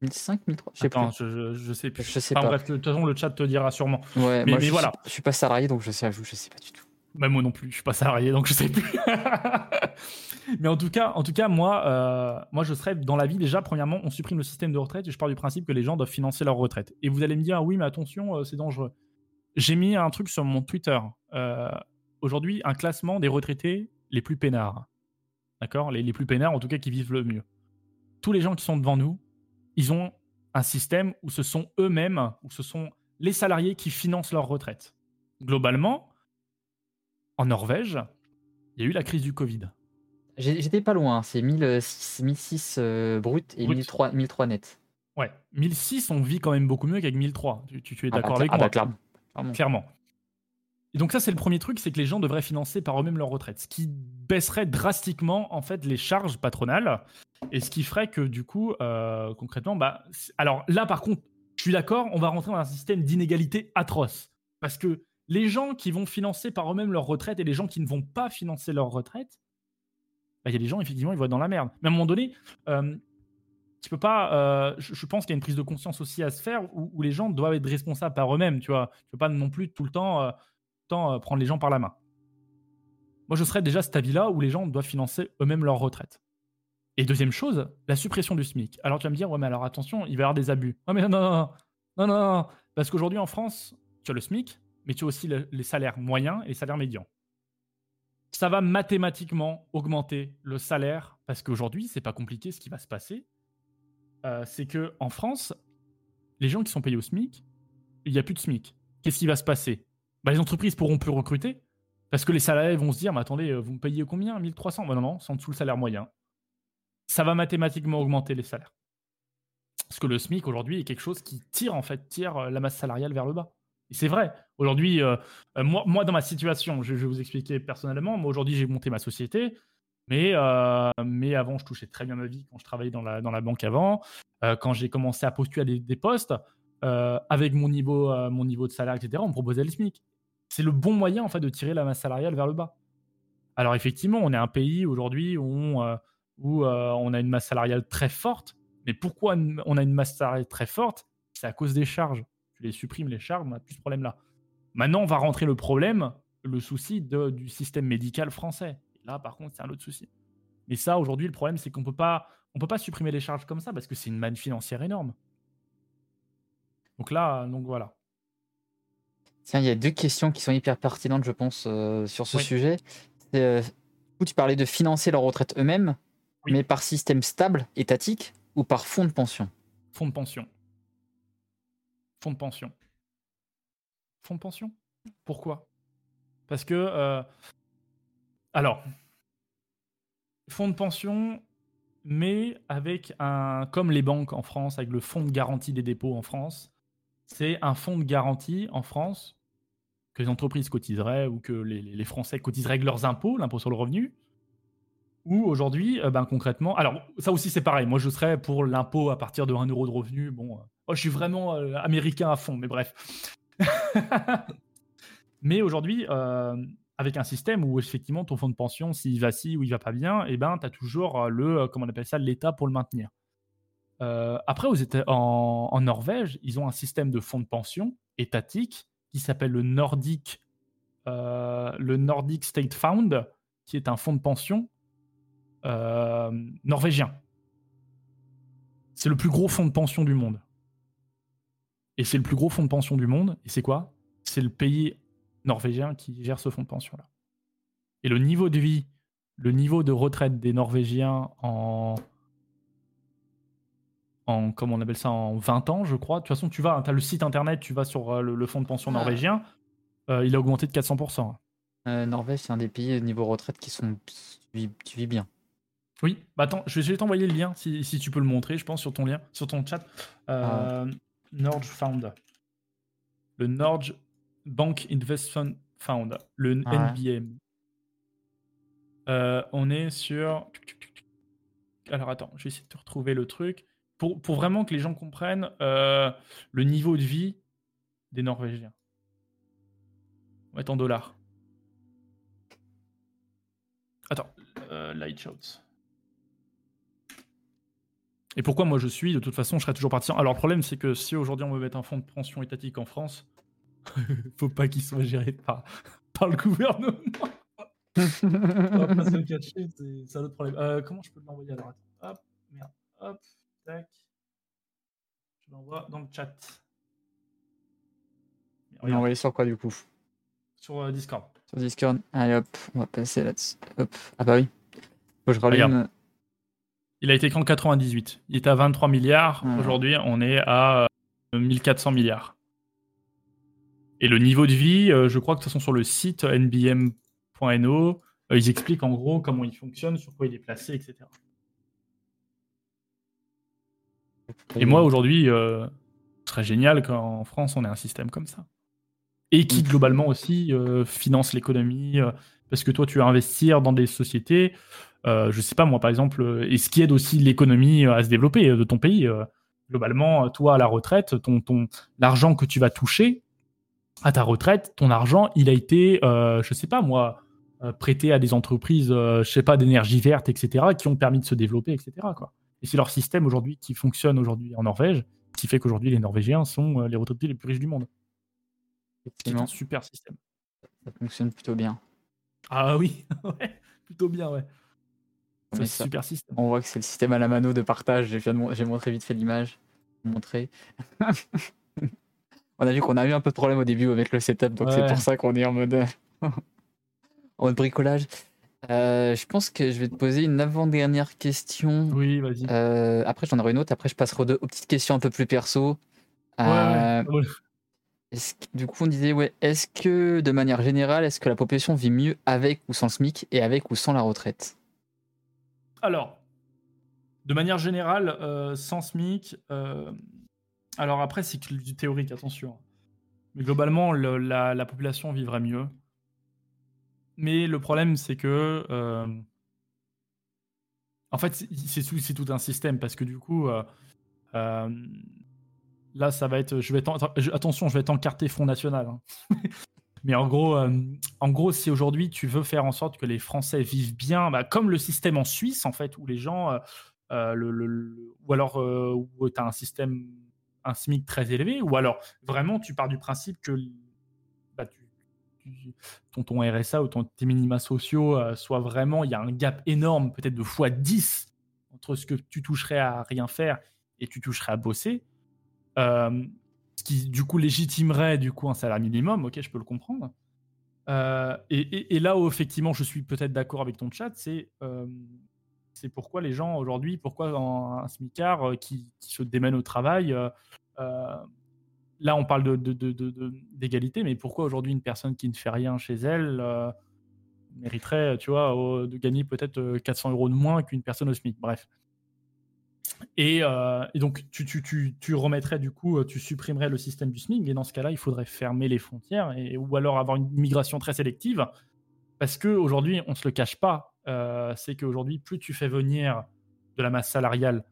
1005, 1003 Je sais Attends, Je, je, sais plus. Je sais pas. Bref, de toute façon, le chat te dira sûrement. Ouais, mais, je, voilà. je suis pas salarié, donc je sais, je sais pas du tout. Moi non plus, je suis pas salarié, donc je sais plus. [laughs] Mais en tout cas, en tout cas moi, euh, moi, je serais dans la vie déjà, premièrement, on supprime le système de retraite et je pars du principe que les gens doivent financer leur retraite. Et vous allez me dire, oui, mais attention, euh, c'est dangereux. J'ai mis un truc sur mon Twitter. Euh, aujourd'hui, un classement des retraités les plus peinards. D'accord? Les, les plus peinards, en tout cas, qui vivent le mieux. Tous les gens qui sont devant nous, ils ont un système où ce sont eux-mêmes, où ce sont les salariés qui financent leur retraite. Globalement, en Norvège, il y a eu la crise du Covid. J'étais pas loin, c'est 1006 euh, brut et 1003, 1003 net. Ouais, 1006, on vit quand même beaucoup mieux qu'avec 1003. Tu, tu, es ah bah, d'accord avec ah moi bah, Clairement. Et donc ça, c'est le premier truc, c'est que les gens devraient financer par eux-mêmes leur retraite, ce qui baisserait drastiquement en fait les charges patronales et ce qui ferait que du coup, euh, concrètement, bah, alors là par contre, je suis d'accord, on va rentrer dans un système d'inégalité atroce parce que les gens qui vont financer par eux-mêmes leur retraite et les gens qui ne vont pas financer leur retraite, bah, il y a des gens, effectivement, ils vont être dans la merde. Mais à un moment donné, euh, tu peux pas. Euh, je, pense qu'il y a une prise de conscience aussi à se faire où, les gens doivent être responsables par eux-mêmes. Tu vois, tu peux pas non plus tout le temps, euh, prendre les gens par la main. Moi, je serais déjà cet avis-là où les gens doivent financer eux-mêmes leur retraite. Et deuxième chose, la suppression du SMIC. Alors tu vas me dire, ouais, mais alors attention, il va y avoir des abus. Non, mais non, non, non, non. parce qu'aujourd'hui en France, tu as le SMIC, mais tu as aussi les salaires moyens et les salaires médians ça va mathématiquement augmenter le salaire parce qu'aujourd'hui, c'est pas compliqué ce qui va se passer. Euh, c'est que en France, les gens qui sont payés au SMIC, il n'y a plus de SMIC. Qu'est-ce qui va se passer? Bah, Les entreprises pourront plus recruter parce que les salariés vont se dire Mais attendez, euh, vous me payez combien? 1300 bah, Non, non, c'est en dessous le salaire moyen. Ça va mathématiquement augmenter les salaires. Parce que le SMIC aujourd'hui est quelque chose qui tire en fait, tire euh, la masse salariale vers le bas c'est vrai. Aujourd'hui, euh, euh, moi, dans ma situation, je, vais vous expliquer personnellement. Moi, aujourd'hui, j'ai monté ma société. Mais, euh, mais avant, je touchais très bien ma vie quand je travaillais dans la, dans la banque avant. quand j'ai commencé à postuler à des, postes, avec mon niveau, mon niveau de salaire, etc., on me proposait le SMIC. C'est le bon moyen, en fait, de tirer la masse salariale vers le bas. Alors, effectivement, on est un pays aujourd'hui où, où on a une masse salariale très forte. Mais pourquoi on a une masse salariale très forte? C'est à cause des charges tu les supprimes, les charges, on n'a plus ce problème-là. Maintenant, on va rentrer le problème, le souci du système médical français. là, par contre, c'est un autre souci. Mais ça, aujourd'hui, le problème, c'est qu'on peut pas, on peut pas supprimer les charges comme ça parce que c'est une manne financière énorme. Donc là, donc voilà. Tiens, il y a deux questions qui sont hyper pertinentes, je pense, euh, sur ce sujet. Euh, tu parlais de financer leur retraite eux-mêmes, mais par système stable, étatique, ou par fonds de pension? Fonds de pension. Fonds de pension. Fonds de pension? Pourquoi? Parce que... Euh, alors, fonds de pension, mais avec un... Comme les banques en France, avec le fonds de garantie des dépôts en France, c'est un fonds de garantie en France que les entreprises cotiseraient ou que les, Français cotiseraient avec leurs impôts, l'impôt sur le revenu, ou aujourd'hui, euh, ben, concrètement, alors ça aussi c'est pareil, moi je serais pour l'impôt à partir de 1 euro de revenu, bon, euh, oh, je suis vraiment euh, américain à fond, mais bref. [laughs] mais aujourd'hui, avec un système où effectivement ton fonds de pension, s'il va ci ou il va pas bien, et eh ben, tu as toujours le, comment on appelle ça, l'État pour le maintenir. après, aux États, en, en, Norvège, ils ont un système de fonds de pension étatique qui s'appelle le Nordic, euh, le Nordic State Fund, qui est un fonds de pension euh, norvégien. C'est le plus gros fonds de pension du monde. Et c'est le plus gros fonds de pension du monde. Et c'est quoi? C'est le pays norvégien qui gère ce fonds de pension-là. Et le niveau de vie, le niveau de retraite des Norvégiens en, en, comment on appelle ça, en 20 ans, je crois. De toute façon, tu vas, tu as le site internet, tu vas sur euh, le, fonds de pension ah. norvégien, euh, il a augmenté de 400%. Euh, Norvège, c'est un des pays au niveau retraite qui sont. Tu vis, bien. Oui, bah attends, je vais, t'envoyer le lien si, si, tu peux le montrer, je pense, sur ton lien, sur ton chat. Ah. Norge Fund. Le Norge Bank Investment Fund, le ah NBM. on est sur. Alors attends, je vais essayer de te retrouver le truc pour, vraiment que les gens comprennent euh, le niveau de vie des Norvégiens. On va être en dollars. Attends, euh, light shots. Et pourquoi moi je suis De toute façon, je serais toujours parti. Alors le problème, c'est que si aujourd'hui on veut mettre un fonds de pension étatique en France, [laughs] faut pas qu'il soit géré par, [laughs] par le gouvernement. [laughs] on va pas se le cacher, c'est un autre problème. Euh, comment je peux l'envoyer alors? Hop, merde, hop. Je l'envoie dans le chat. On va envoyer sur quoi du coup? Sur euh, Discord. Sur Discord. Allez hop, on va passer là-dessus. Hop. Ah bah oui. Faut je rallume. Il a été créé en 98. Il était à 23 milliards. Aujourd'hui, on est à 1400 euh, milliards. Et le niveau de vie, euh, je crois que de toute façon sur le site nbm.no, ils expliquent en gros comment il fonctionne, sur quoi il est placé, etc. Et moi, aujourd'hui, euh, ce serait génial qu'en France, on ait un système comme ça. Et qui, mm. globalement aussi, euh, finance l'économie. Euh, parce que toi, tu vas investir dans des sociétés, je je sais pas, moi, par exemple, et ce qui aide aussi l'économie à se développer de ton pays. globalement, toi, à la retraite, ton, ton, l'argent que tu vas toucher à ta retraite, ton argent, il a été, je sais pas, moi, prêté à des entreprises, je sais pas, d'énergie verte, etc., qui ont permis de se développer, etc., quoi. Et c'est leur système aujourd'hui qui fonctionne aujourd'hui en Norvège, qui fait qu'aujourd'hui les Norvégiens sont euh, les retraités les plus riches du monde. C'est un super système. Ça fonctionne plutôt bien. Ah oui, [laughs] plutôt bien, ouais. Super système. On voit que c'est le système à la mano de partage. J'ai montré vite fait l'image. Montrer. [laughs] on a vu qu'on a eu un peu de problème au début avec le setup, donc c'est pour ça qu'on est en mode, [laughs] en mode bricolage. Euh, je pense que je vais te poser une avant-dernière question. Oui, vas-y. Euh, après, j'en aurai une autre. Après, je passerai aux, petites questions un peu plus perso. Euh, du coup, on disait, ouais, est-ce que de manière générale, est-ce que la population vit mieux avec ou sans le SMIC et avec ou sans la retraite? Alors, de manière générale, sans SMIC. alors après, c'est du théorique, attention. Mais globalement, la, la population vivrait mieux. Mais le problème, c'est que. Euh, en fait, c'est tout, un système parce que du coup. Euh, euh, là, ça va être. Je vais attention, je vais être encarté Front National. Hein. [laughs] Mais en gros, en gros, si aujourd'hui tu veux faire en sorte que les Français vivent bien, bah, comme le système en Suisse, en fait, où les gens. le, ou alors où tu as un système, un SMIC très élevé, ou alors vraiment tu pars du principe que ton, ton, RSA ou ton, tes minima sociaux euh, soit vraiment, il y a un gap énorme, peut-être de fois 10 entre ce que tu toucherais à rien faire et tu toucherais à bosser, euh, ce qui du coup légitimerait du coup un salaire minimum, ok, je peux le comprendre. Euh, et, là où effectivement je suis peut-être d'accord avec ton chat, c'est c'est pourquoi les gens aujourd'hui, pourquoi un, smicard qui, qui, se démène au travail là, on parle d'égalité, de, mais pourquoi aujourd'hui une personne qui ne fait rien chez elle euh, mériterait, tu vois, de gagner peut-être 400 euh, euros de moins qu'une personne au SMIC? Bref. Et, euh, donc, tu, remettrais du coup, tu supprimerais le système du SMIC, et dans ce cas-là, il faudrait fermer les frontières, et, ou alors avoir une migration très sélective, parce qu'aujourd'hui, on ne se le cache pas, c'est qu'aujourd'hui, plus tu fais venir de la masse salariale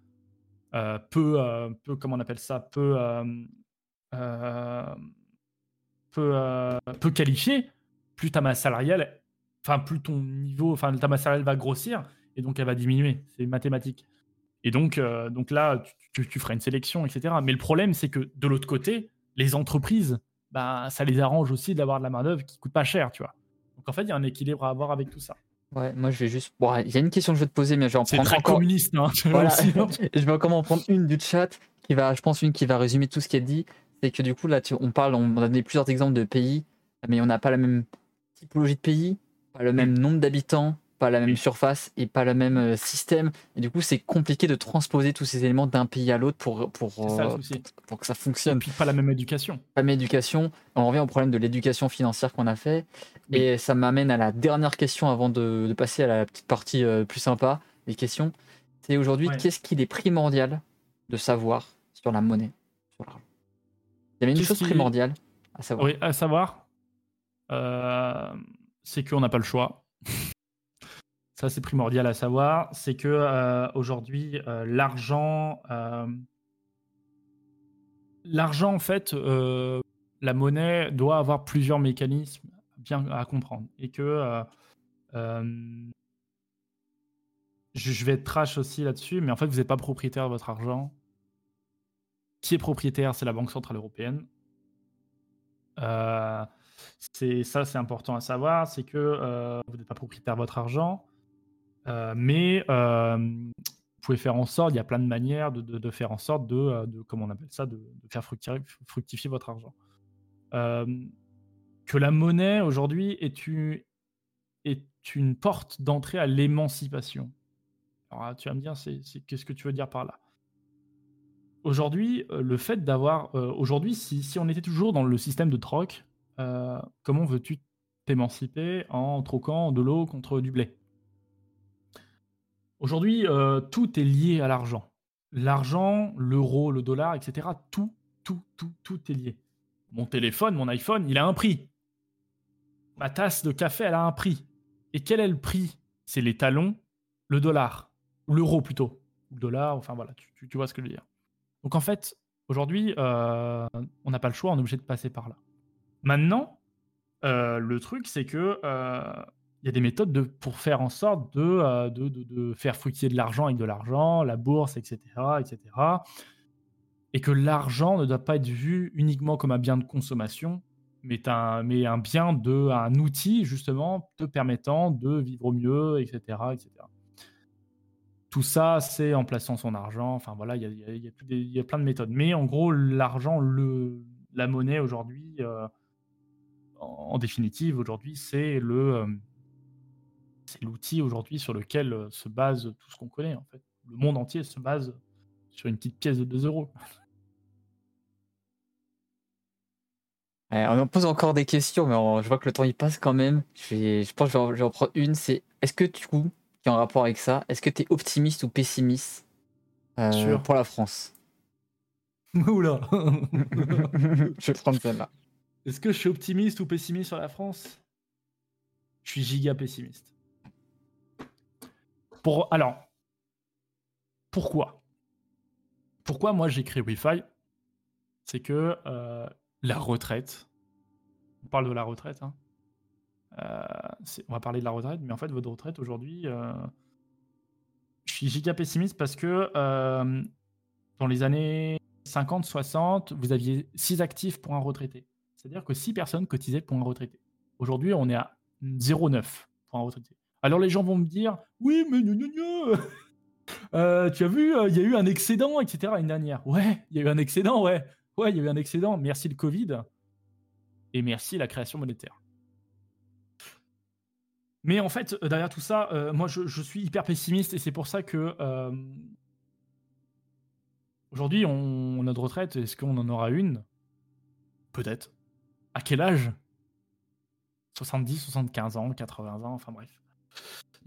peu, peu, comment on appelle ça, peu euh, euh, peu qualifiée, plus ta masse salariale, enfin plus ton niveau, enfin ta masse salariale va grossir et donc elle va diminuer. C'est mathématique. Et donc, euh, donc là, tu, tu, feras une sélection, etc. Mais le problème, c'est que de l'autre côté, les entreprises, bah, ça les arrange aussi d'avoir de la main-d'œuvre qui coûte pas cher, tu vois. Donc en fait, il y a un équilibre à avoir avec tout ça. Ouais, moi je vais juste. Bon, il y a une question que je vais te poser, mais je vais en prendre. C'est très communiste, hein, voilà. Hein. [laughs] je vais encore en prendre une du chat qui va, je pense, une qui va résumer tout ce qui est dit c'est que du coup, là, on parle, on a donné plusieurs exemples de pays, mais on n'a pas la même typologie de pays, pas le même nombre d'habitants, pas la même surface et pas le même euh, système. Et du coup, c'est compliqué de transposer tous ces éléments d'un pays à l'autre pour, pour, euh, pour, que ça fonctionne. Et puis pas la même éducation. Pas la même éducation. On revient au problème de l'éducation financière qu'on a fait. Et ça m'amène à la dernière question avant de, passer à la petite partie euh, plus sympa des questions. C'est aujourd'hui, qu'est-ce qu'il est primordial de savoir sur la monnaie, sur l'argent? Il y avait une chose primordiale à savoir. Oui, à savoir, euh, c'est qu'on n'a pas le choix. Ça, c'est primordial à savoir. C'est que euh, aujourd'hui, euh, l'argent, l'argent, en fait, la monnaie doit avoir plusieurs mécanismes bien à comprendre. Et que je vais être trash aussi là-dessus, mais en fait, vous n'êtes pas propriétaire de votre argent qui est propriétaire, c'est la Banque Centrale Européenne. Euh, c'est ça, c'est important à savoir, c'est que euh, vous n'êtes pas propriétaire de votre argent, euh, mais vous pouvez faire en sorte, il y a plein de manières de, faire en sorte de, de, comment on appelle ça, de, faire fructifier, votre argent. que la monnaie aujourd'hui est une, porte d'entrée à l'émancipation. Alors tu vas me dire, qu'est-ce que tu veux dire par là? Aujourd'hui, euh, le fait d'avoir. Euh, aujourd'hui, si, on était toujours dans le système de troc, euh, comment veux-tu t'émanciper en troquant de l'eau contre du blé? Aujourd'hui, tout est lié à l'argent. L'argent, l'euro, le dollar, etc. Tout, tout, tout, tout est lié. Mon téléphone, mon iPhone, il a un prix. Ma tasse de café, elle a un prix. Et quel est le prix? C'est les talons, le dollar, ou l'euro plutôt. Le dollar, enfin voilà, tu, vois ce que je veux dire. Donc en fait, aujourd'hui, euh, on n'a pas le choix, on est obligé de passer par là. Maintenant, euh, le truc, c'est que euh, il y a des méthodes de, pour faire en sorte de, de, faire fructifier de l'argent avec de l'argent, la bourse, etc., etc. Et que l'argent ne doit pas être vu uniquement comme un bien de consommation, mais un, bien un outil justement te permettant de vivre mieux, etc., etc. Tout ça, c'est en plaçant son argent. Enfin voilà, il y a, plein de méthodes. Mais en gros, l'argent, la monnaie aujourd'hui, euh, en, définitive, aujourd'hui, c'est le, euh, c'est l'outil aujourd'hui sur lequel euh, se base tout ce qu'on connaît. En fait, le monde entier se base sur une petite pièce de 2 euros. on en pose encore des questions, mais je vois que le temps il passe quand même. Je, je pense que je vais en prendre une. C'est est-ce que du coup, en rapport avec ça. Est-ce que tu es optimiste ou pessimiste euh, pour la France? [laughs] Oula [laughs] Je vais prendre celle-là. Est-ce que je suis optimiste ou pessimiste sur la France? Je suis giga pessimiste. Alors, pourquoi? Pourquoi moi créé Wi-Fi? C'est que euh, la retraite, on parle de la retraite, hein, euh, on va parler de la retraite, mais en fait, votre retraite aujourd'hui, euh, je suis giga pessimiste parce que dans les années 50, 60, vous aviez 6 actifs pour un retraité. C'est-à-dire que 6 personnes cotisaient pour un retraité. Aujourd'hui, on est à 0,9 pour un retraité. Alors les gens vont me dire, oui, mais [laughs] euh, tu as vu, euh, il y a eu un excédent, etc. l'année dernière. Ouais, il y a eu un excédent, ouais. Ouais, il y a eu un excédent. Merci le Covid et merci la création monétaire. Mais en fait, euh, derrière tout ça, moi, je, suis hyper pessimiste et c'est pour ça que aujourd'hui, on, a de retraite. Est-ce qu'on en aura une? Peut-être. À quel âge? 70, 75 ans, 80 ans, enfin bref.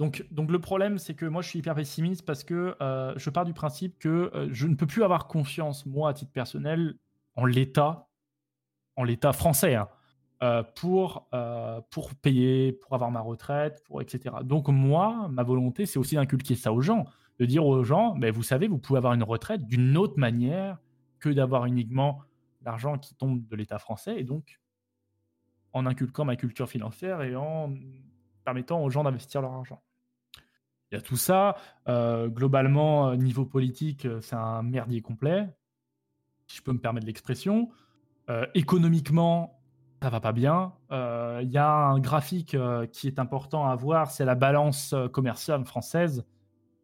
Donc, donc le problème, c'est que moi, je suis hyper pessimiste parce que euh, je pars du principe que euh, je ne peux plus avoir confiance, moi, à titre personnel, en l'État, en l'État français, hein, euh, pour, pour payer, pour avoir ma retraite, pour, etc. Donc moi, ma volonté, c'est aussi d'inculquer ça aux gens, de dire aux gens, mais vous savez, vous pouvez avoir une retraite d'une autre manière que d'avoir uniquement l'argent qui tombe de l'État français. Et donc, en inculquant ma culture financière et en permettant aux gens d'investir leur argent. Il y a tout ça. Euh, globalement, euh, niveau politique, euh, c'est un merdier complet, si je peux me permettre l'expression. économiquement, ça va pas bien. Il y a un graphique qui est important à voir, c'est la balance commerciale française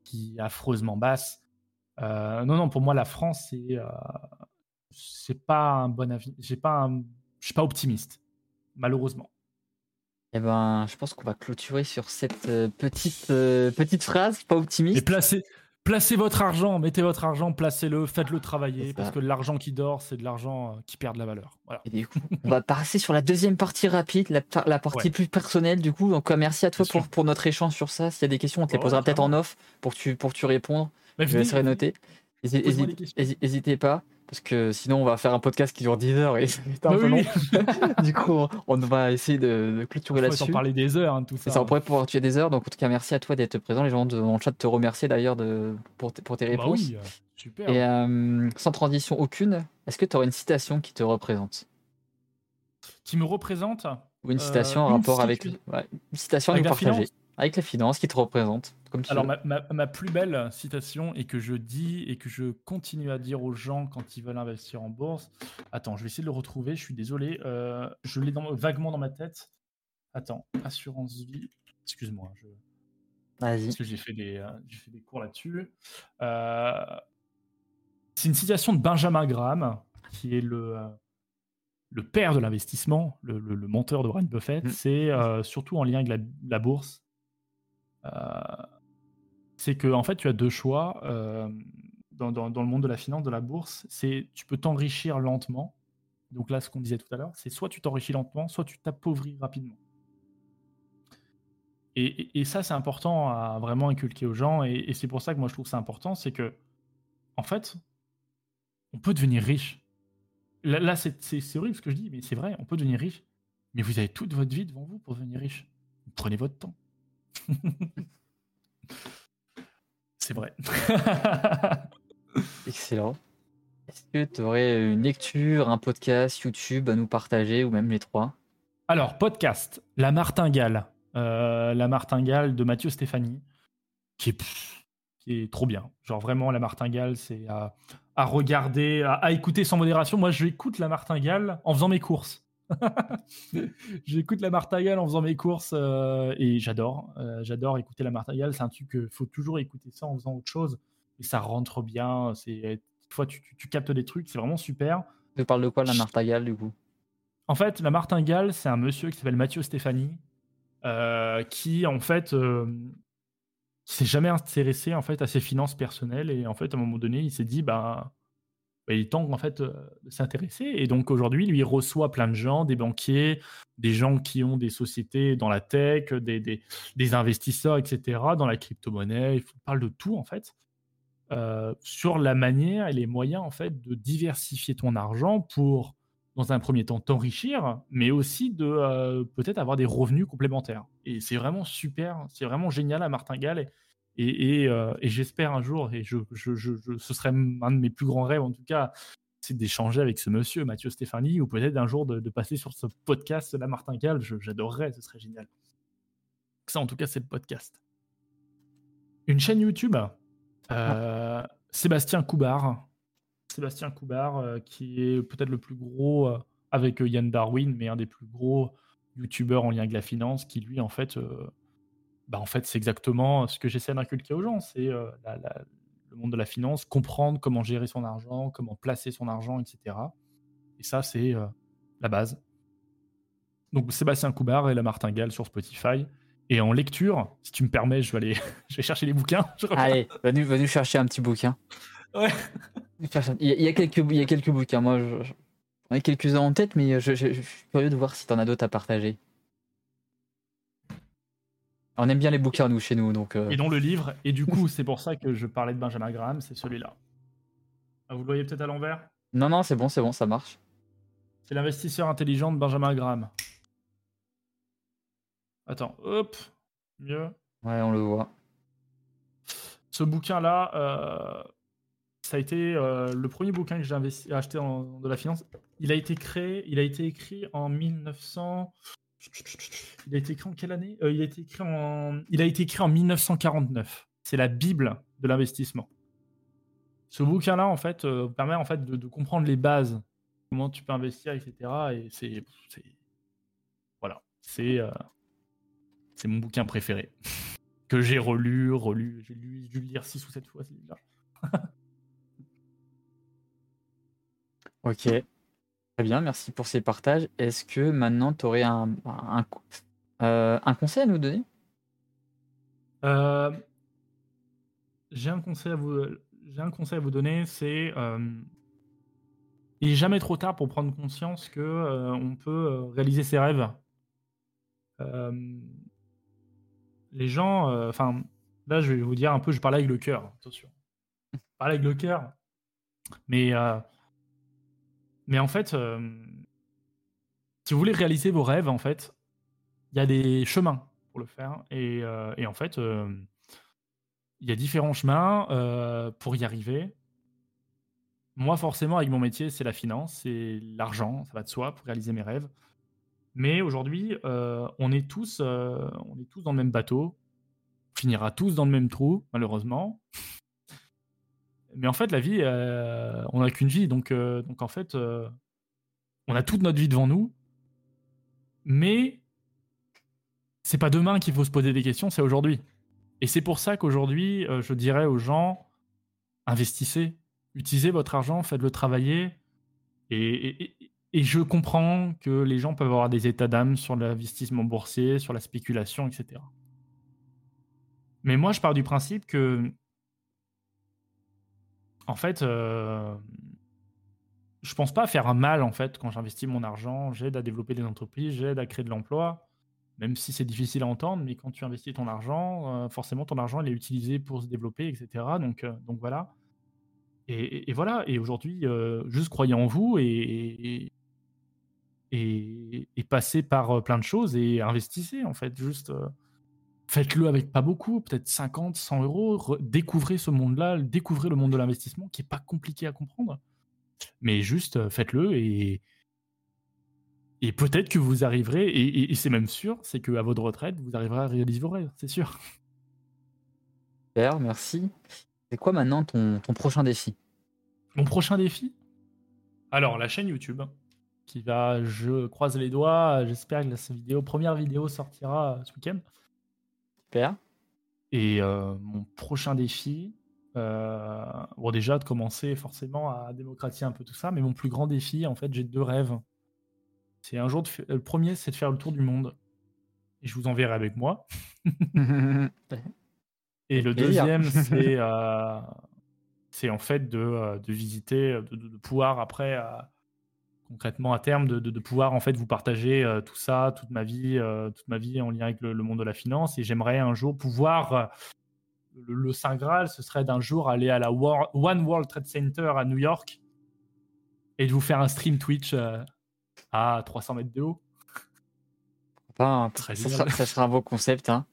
qui est affreusement basse. non, non, pour moi, la France, c'est c'est pas un bon avis. J'ai pas Je suis pas optimiste malheureusement. Eh ben, je pense qu'on va clôturer sur cette euh, petite, euh, petite phrase, pas optimiste. Et placez, placez votre argent, mettez votre argent, placez-le, faites-le travailler, parce que l'argent qui dort, c'est de l'argent euh, qui perd de la valeur. Et du coup, on va passer sur la deuxième partie rapide, la, partie plus personnelle du coup. Donc, merci à toi pour, pour, notre échange sur ça. S'il y a des questions, on te les posera peut-être en off pour que tu, pour tu répondes. je laisserai noter. N'hésitez pas parce que sinon on va faire un podcast qui dure 10 heures et [laughs] être un peu long. [laughs] du coup, on va essayer de, clôturer là-dessus. On parler des heures, hein, tout ça. ça. On pourrait pouvoir tuer des heures. Donc en tout cas, merci à toi d'être présent. Les gens dans le chat te remercier d'ailleurs pour, pour, tes bah réponses. oui, euh, super. Et euh, sans transition aucune, est-ce que tu aurais une citation qui te représente? Qui me représente? Ou une citation en euh, rapport avec. une citation à nous partager. Avec la finance qui te représente. Alors, ma, plus belle citation et que je dis et que je continue à dire aux gens quand ils veulent investir en bourse. Attends, je vais essayer de le retrouver. Je suis désolé. Euh, je l'ai vaguement dans ma tête. Attends, assurance vie. Excuse-moi. Je... Vas-y. Parce que j'ai fait, des, euh, fait des cours là-dessus. Euh, c'est une citation de Benjamin Graham, qui est le, le père de l'investissement, le, le, monteur de Warren Buffett. Mm. C'est surtout en lien avec la, la bourse. Euh, c'est que en fait, tu as deux choix euh, dans, le monde de la finance, de la bourse. C'est tu peux t'enrichir lentement. Donc là, ce qu'on disait tout à l'heure, c'est soit tu t'enrichis lentement, soit tu t'appauvris rapidement. Et, ça, c'est important à vraiment inculquer aux gens. Et, c'est pour ça que moi, je trouve ça important, c'est que, en fait, on peut devenir riche. Là, c'est horrible ce que je dis, mais c'est vrai, on peut devenir riche. Mais vous avez toute votre vie devant vous pour devenir riche. Prenez votre temps. [laughs] C'est vrai. [laughs] Excellent. Est-ce que tu aurais une lecture, un podcast, YouTube à nous partager ou même les trois? Alors, podcast, La Martingale. Euh, la Martingale de Mathieu Stéphanie, qui est, qui est, trop bien. Genre vraiment, La Martingale, c'est à, regarder, à, à, écouter sans modération. Moi, j'écoute La Martingale en faisant mes courses. [laughs] J'écoute la martingale en faisant mes courses euh, et j'adore. Euh, j'adore écouter la martingale. C'est un truc qu'il faut toujours écouter ça en faisant autre chose et ça rentre bien. C'est fois tu, tu, captes des trucs, c'est vraiment super. Tu parles de quoi la martingale du coup? En fait, la martingale, c'est un monsieur qui s'appelle Mathieu Stéphanie euh, qui en fait s'est jamais intéressé en fait à ses finances personnelles et en fait à un moment donné il s'est dit bah bah, il temps en fait de s'intéresser. Et donc aujourd'hui, lui, il reçoit plein de gens, des banquiers, des gens qui ont des sociétés dans la tech, des, des, investisseurs, etc., dans la crypto-monnaie. Il parle de tout en fait. Euh, sur la manière et les moyens en fait de diversifier ton argent pour, dans un premier temps, t'enrichir, mais aussi de euh, peut-être avoir des revenus complémentaires. Et c'est vraiment super, c'est vraiment génial à Martingale. Euh, et, j'espère un jour, et je, ce serait un de mes plus grands rêves en tout cas, c'est d'échanger avec ce monsieur, Mathieu Stéphanie, ou peut-être un jour de, passer sur ce podcast La Martingale. J'adorerais, ce serait génial. Ça, en tout cas, c'est le podcast. Une chaîne YouTube, euh, Sébastien Coubard. Sébastien Coubard, euh, qui est peut-être le plus gros, avec Yann Darwin, mais un des plus gros youtubeur en lien avec la finance, qui lui, en fait, bah, en fait c'est exactement ce que j'essaie d'inculquer aux gens. C'est le monde de la finance, comprendre comment gérer son argent, comment placer son argent, etc. Et ça, c'est la base. Donc Sébastien Coubard et la martingale sur Spotify. Et en lecture, si tu me permets, je vais aller, [laughs] je vais chercher les bouquins. Allez, va nous, va nous chercher un petit bouquin. Ouais. Il y, a, quelques, il y a quelques bouquins. Moi, j'en ai quelques-uns en tête, mais je, suis curieux de voir si tu en as d'autres à partager. On aime bien les bouquins, nous, chez nous. Donc, euh. Et dont le livre. Et du coup, c'est pour ça que je parlais de Benjamin Graham, c'est celui-là. Ah, vous le voyez peut-être à l'envers? Non, non, c'est bon, c'est bon, ça marche. C'est l'investisseur intelligent de Benjamin Graham. Attends, hop, mieux. Ouais, on le voit. Ce bouquin-là, euh, ça a été euh, le premier bouquin que j'ai acheté en, de la finance. Il a été créé, il a été écrit en 1900. Il a été écrit en quelle année? Euh, Il a été écrit en. Il a été écrit en 1949. C'est la bible de l'investissement. Ce bouquin-là, en fait, permet en fait de, comprendre les bases, comment tu peux investir, etc. Et c'est, voilà, c'est c'est mon bouquin préféré. [laughs] que j'ai relu, relu. J'ai dû le lire 6 ou 7 fois, [laughs] ok. Très bien, merci pour ces partages. Est-ce que maintenant tu aurais un, euh, conseil à nous donner? Euh, J'ai un conseil à vous, j'ai un conseil à vous donner, c'est euh, il n'est jamais trop tard pour prendre conscience que euh, on peut réaliser ses rêves les gens, enfin, là, je vais vous dire un peu, je parle avec le cœur, attention. Je parle avec le cœur. Mais, mais en fait, euh, si vous voulez réaliser vos rêves, en fait, il y a des chemins pour le faire. Et, et en fait, il y a différents chemins pour y arriver. Moi, forcément, avec mon métier, c'est la finance, c'est l'argent, ça va de soi pour réaliser mes rêves. Mais aujourd'hui, euh, on, est tous, euh, on est tous dans le même bateau. On finira tous dans le même trou, malheureusement. Mais en fait, la vie, euh, on n'a qu'une vie. Donc, donc, en fait, on a toute notre vie devant nous. Mais c'est pas demain qu'il faut se poser des questions, c'est aujourd'hui. Et c'est pour ça qu'aujourd'hui, je dirais aux gens, investissez, utilisez votre argent, faites-le travailler. et, et je comprends que les gens peuvent avoir des états d'âme sur l'investissement boursier, sur la spéculation, etc. Mais moi, je pars du principe que, en fait, euh, je pense pas faire un mal en fait quand j'investis mon argent. J'aide à développer des entreprises, j'aide à créer de l'emploi, même si c'est difficile à entendre. Mais quand tu investis ton argent, euh, forcément ton argent il est utilisé pour se développer, etc. Donc, euh, donc voilà. Et, voilà. Et aujourd'hui, euh, juste croyez en vous et, et, passez par plein de choses et investissez en fait. Juste faites-le avec pas beaucoup, peut-être 50, 100 euros. Découvrez ce monde-là, découvrez le monde de l'investissement qui est pas compliqué à comprendre. Mais juste faites-le et, et peut-être que vous arriverez, et, c'est même sûr, c'est qu'à votre retraite, vous arriverez à réaliser vos rêves, c'est sûr. Super, merci. C'est quoi maintenant ton, ton prochain défi? Mon prochain défi? Alors, la chaîne YouTube qui va, je croise les doigts, j'espère que la vidéo, première vidéo sortira ce week-end. Super. Et euh, mon prochain défi, euh, bon déjà de commencer forcément à démocratiser un peu tout ça, mais mon plus grand défi, en fait, j'ai deux rêves. C'est un jour de le premier, c'est de faire le tour du monde. Et je vous enverrai avec moi. [laughs] et le deuxième, [laughs] c'est euh, c'est en fait de, de visiter, de, de, pouvoir après concrètement à terme de, pouvoir en fait vous partager euh, tout ça, toute ma vie, euh, toute ma vie en lien avec le, monde de la finance. Et j'aimerais un jour pouvoir euh, le, Saint Graal, ce serait d'un jour aller à la One World Trade Center à New York et de vous faire un stream Twitch à 300 mètres de haut. ça, sera, un beau concept. Hein.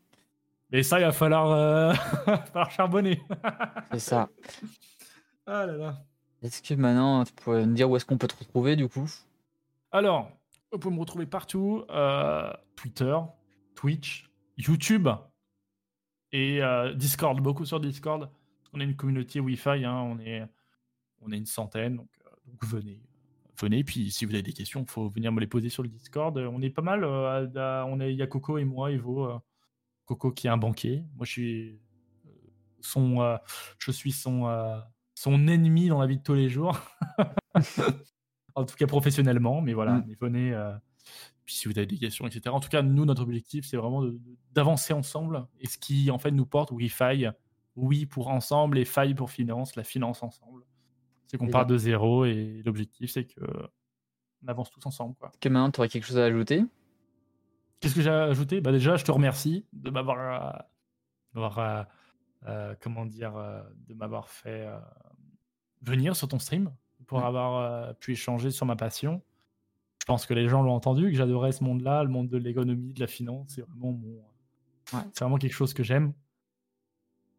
Mais ça, il va falloir, [laughs] falloir charbonner. C'est ça. Ah là là. Est-ce que maintenant, tu pourrais me dire où est-ce qu'on peut te retrouver du coup? Alors, vous pouvez me retrouver partout euh, Twitter, Twitch, YouTube et euh, Discord, beaucoup sur Discord. On est une communauté Wi-Fi, hein, on, est, une centaine, donc, euh, venez. venez. Puis si vous avez des questions, il faut venir me les poser sur le Discord. On est pas mal. il y a Coco et moi, Evo. Coco qui est un banquier. Moi, je suis son, je suis son, son ennemi dans la vie de tous les jours. [laughs] en tout cas professionnellement, mais voilà, mm. venez. puis si vous avez des questions, etc. En tout cas, nous, notre objectif, c'est vraiment d'avancer ensemble. Et ce qui, en fait, nous porte, oui, faille, oui pour ensemble et faille pour finance, la finance ensemble. C'est qu'on part de zéro et l'objectif, c'est que on avance tous ensemble. Quoi. Que maintenant, tu aurais quelque chose à ajouter? Qu'est-ce que j'ai ajouté bah Déjà, je te remercie de m'avoir. Euh, euh, comment dire euh, De m'avoir fait venir sur ton stream pour mmh. avoir pu échanger sur ma passion. Je pense que les gens l'ont entendu, que j'adorais ce monde-là, le monde de l'économie, de la finance. C'est vraiment mon. C'est vraiment quelque chose que j'aime.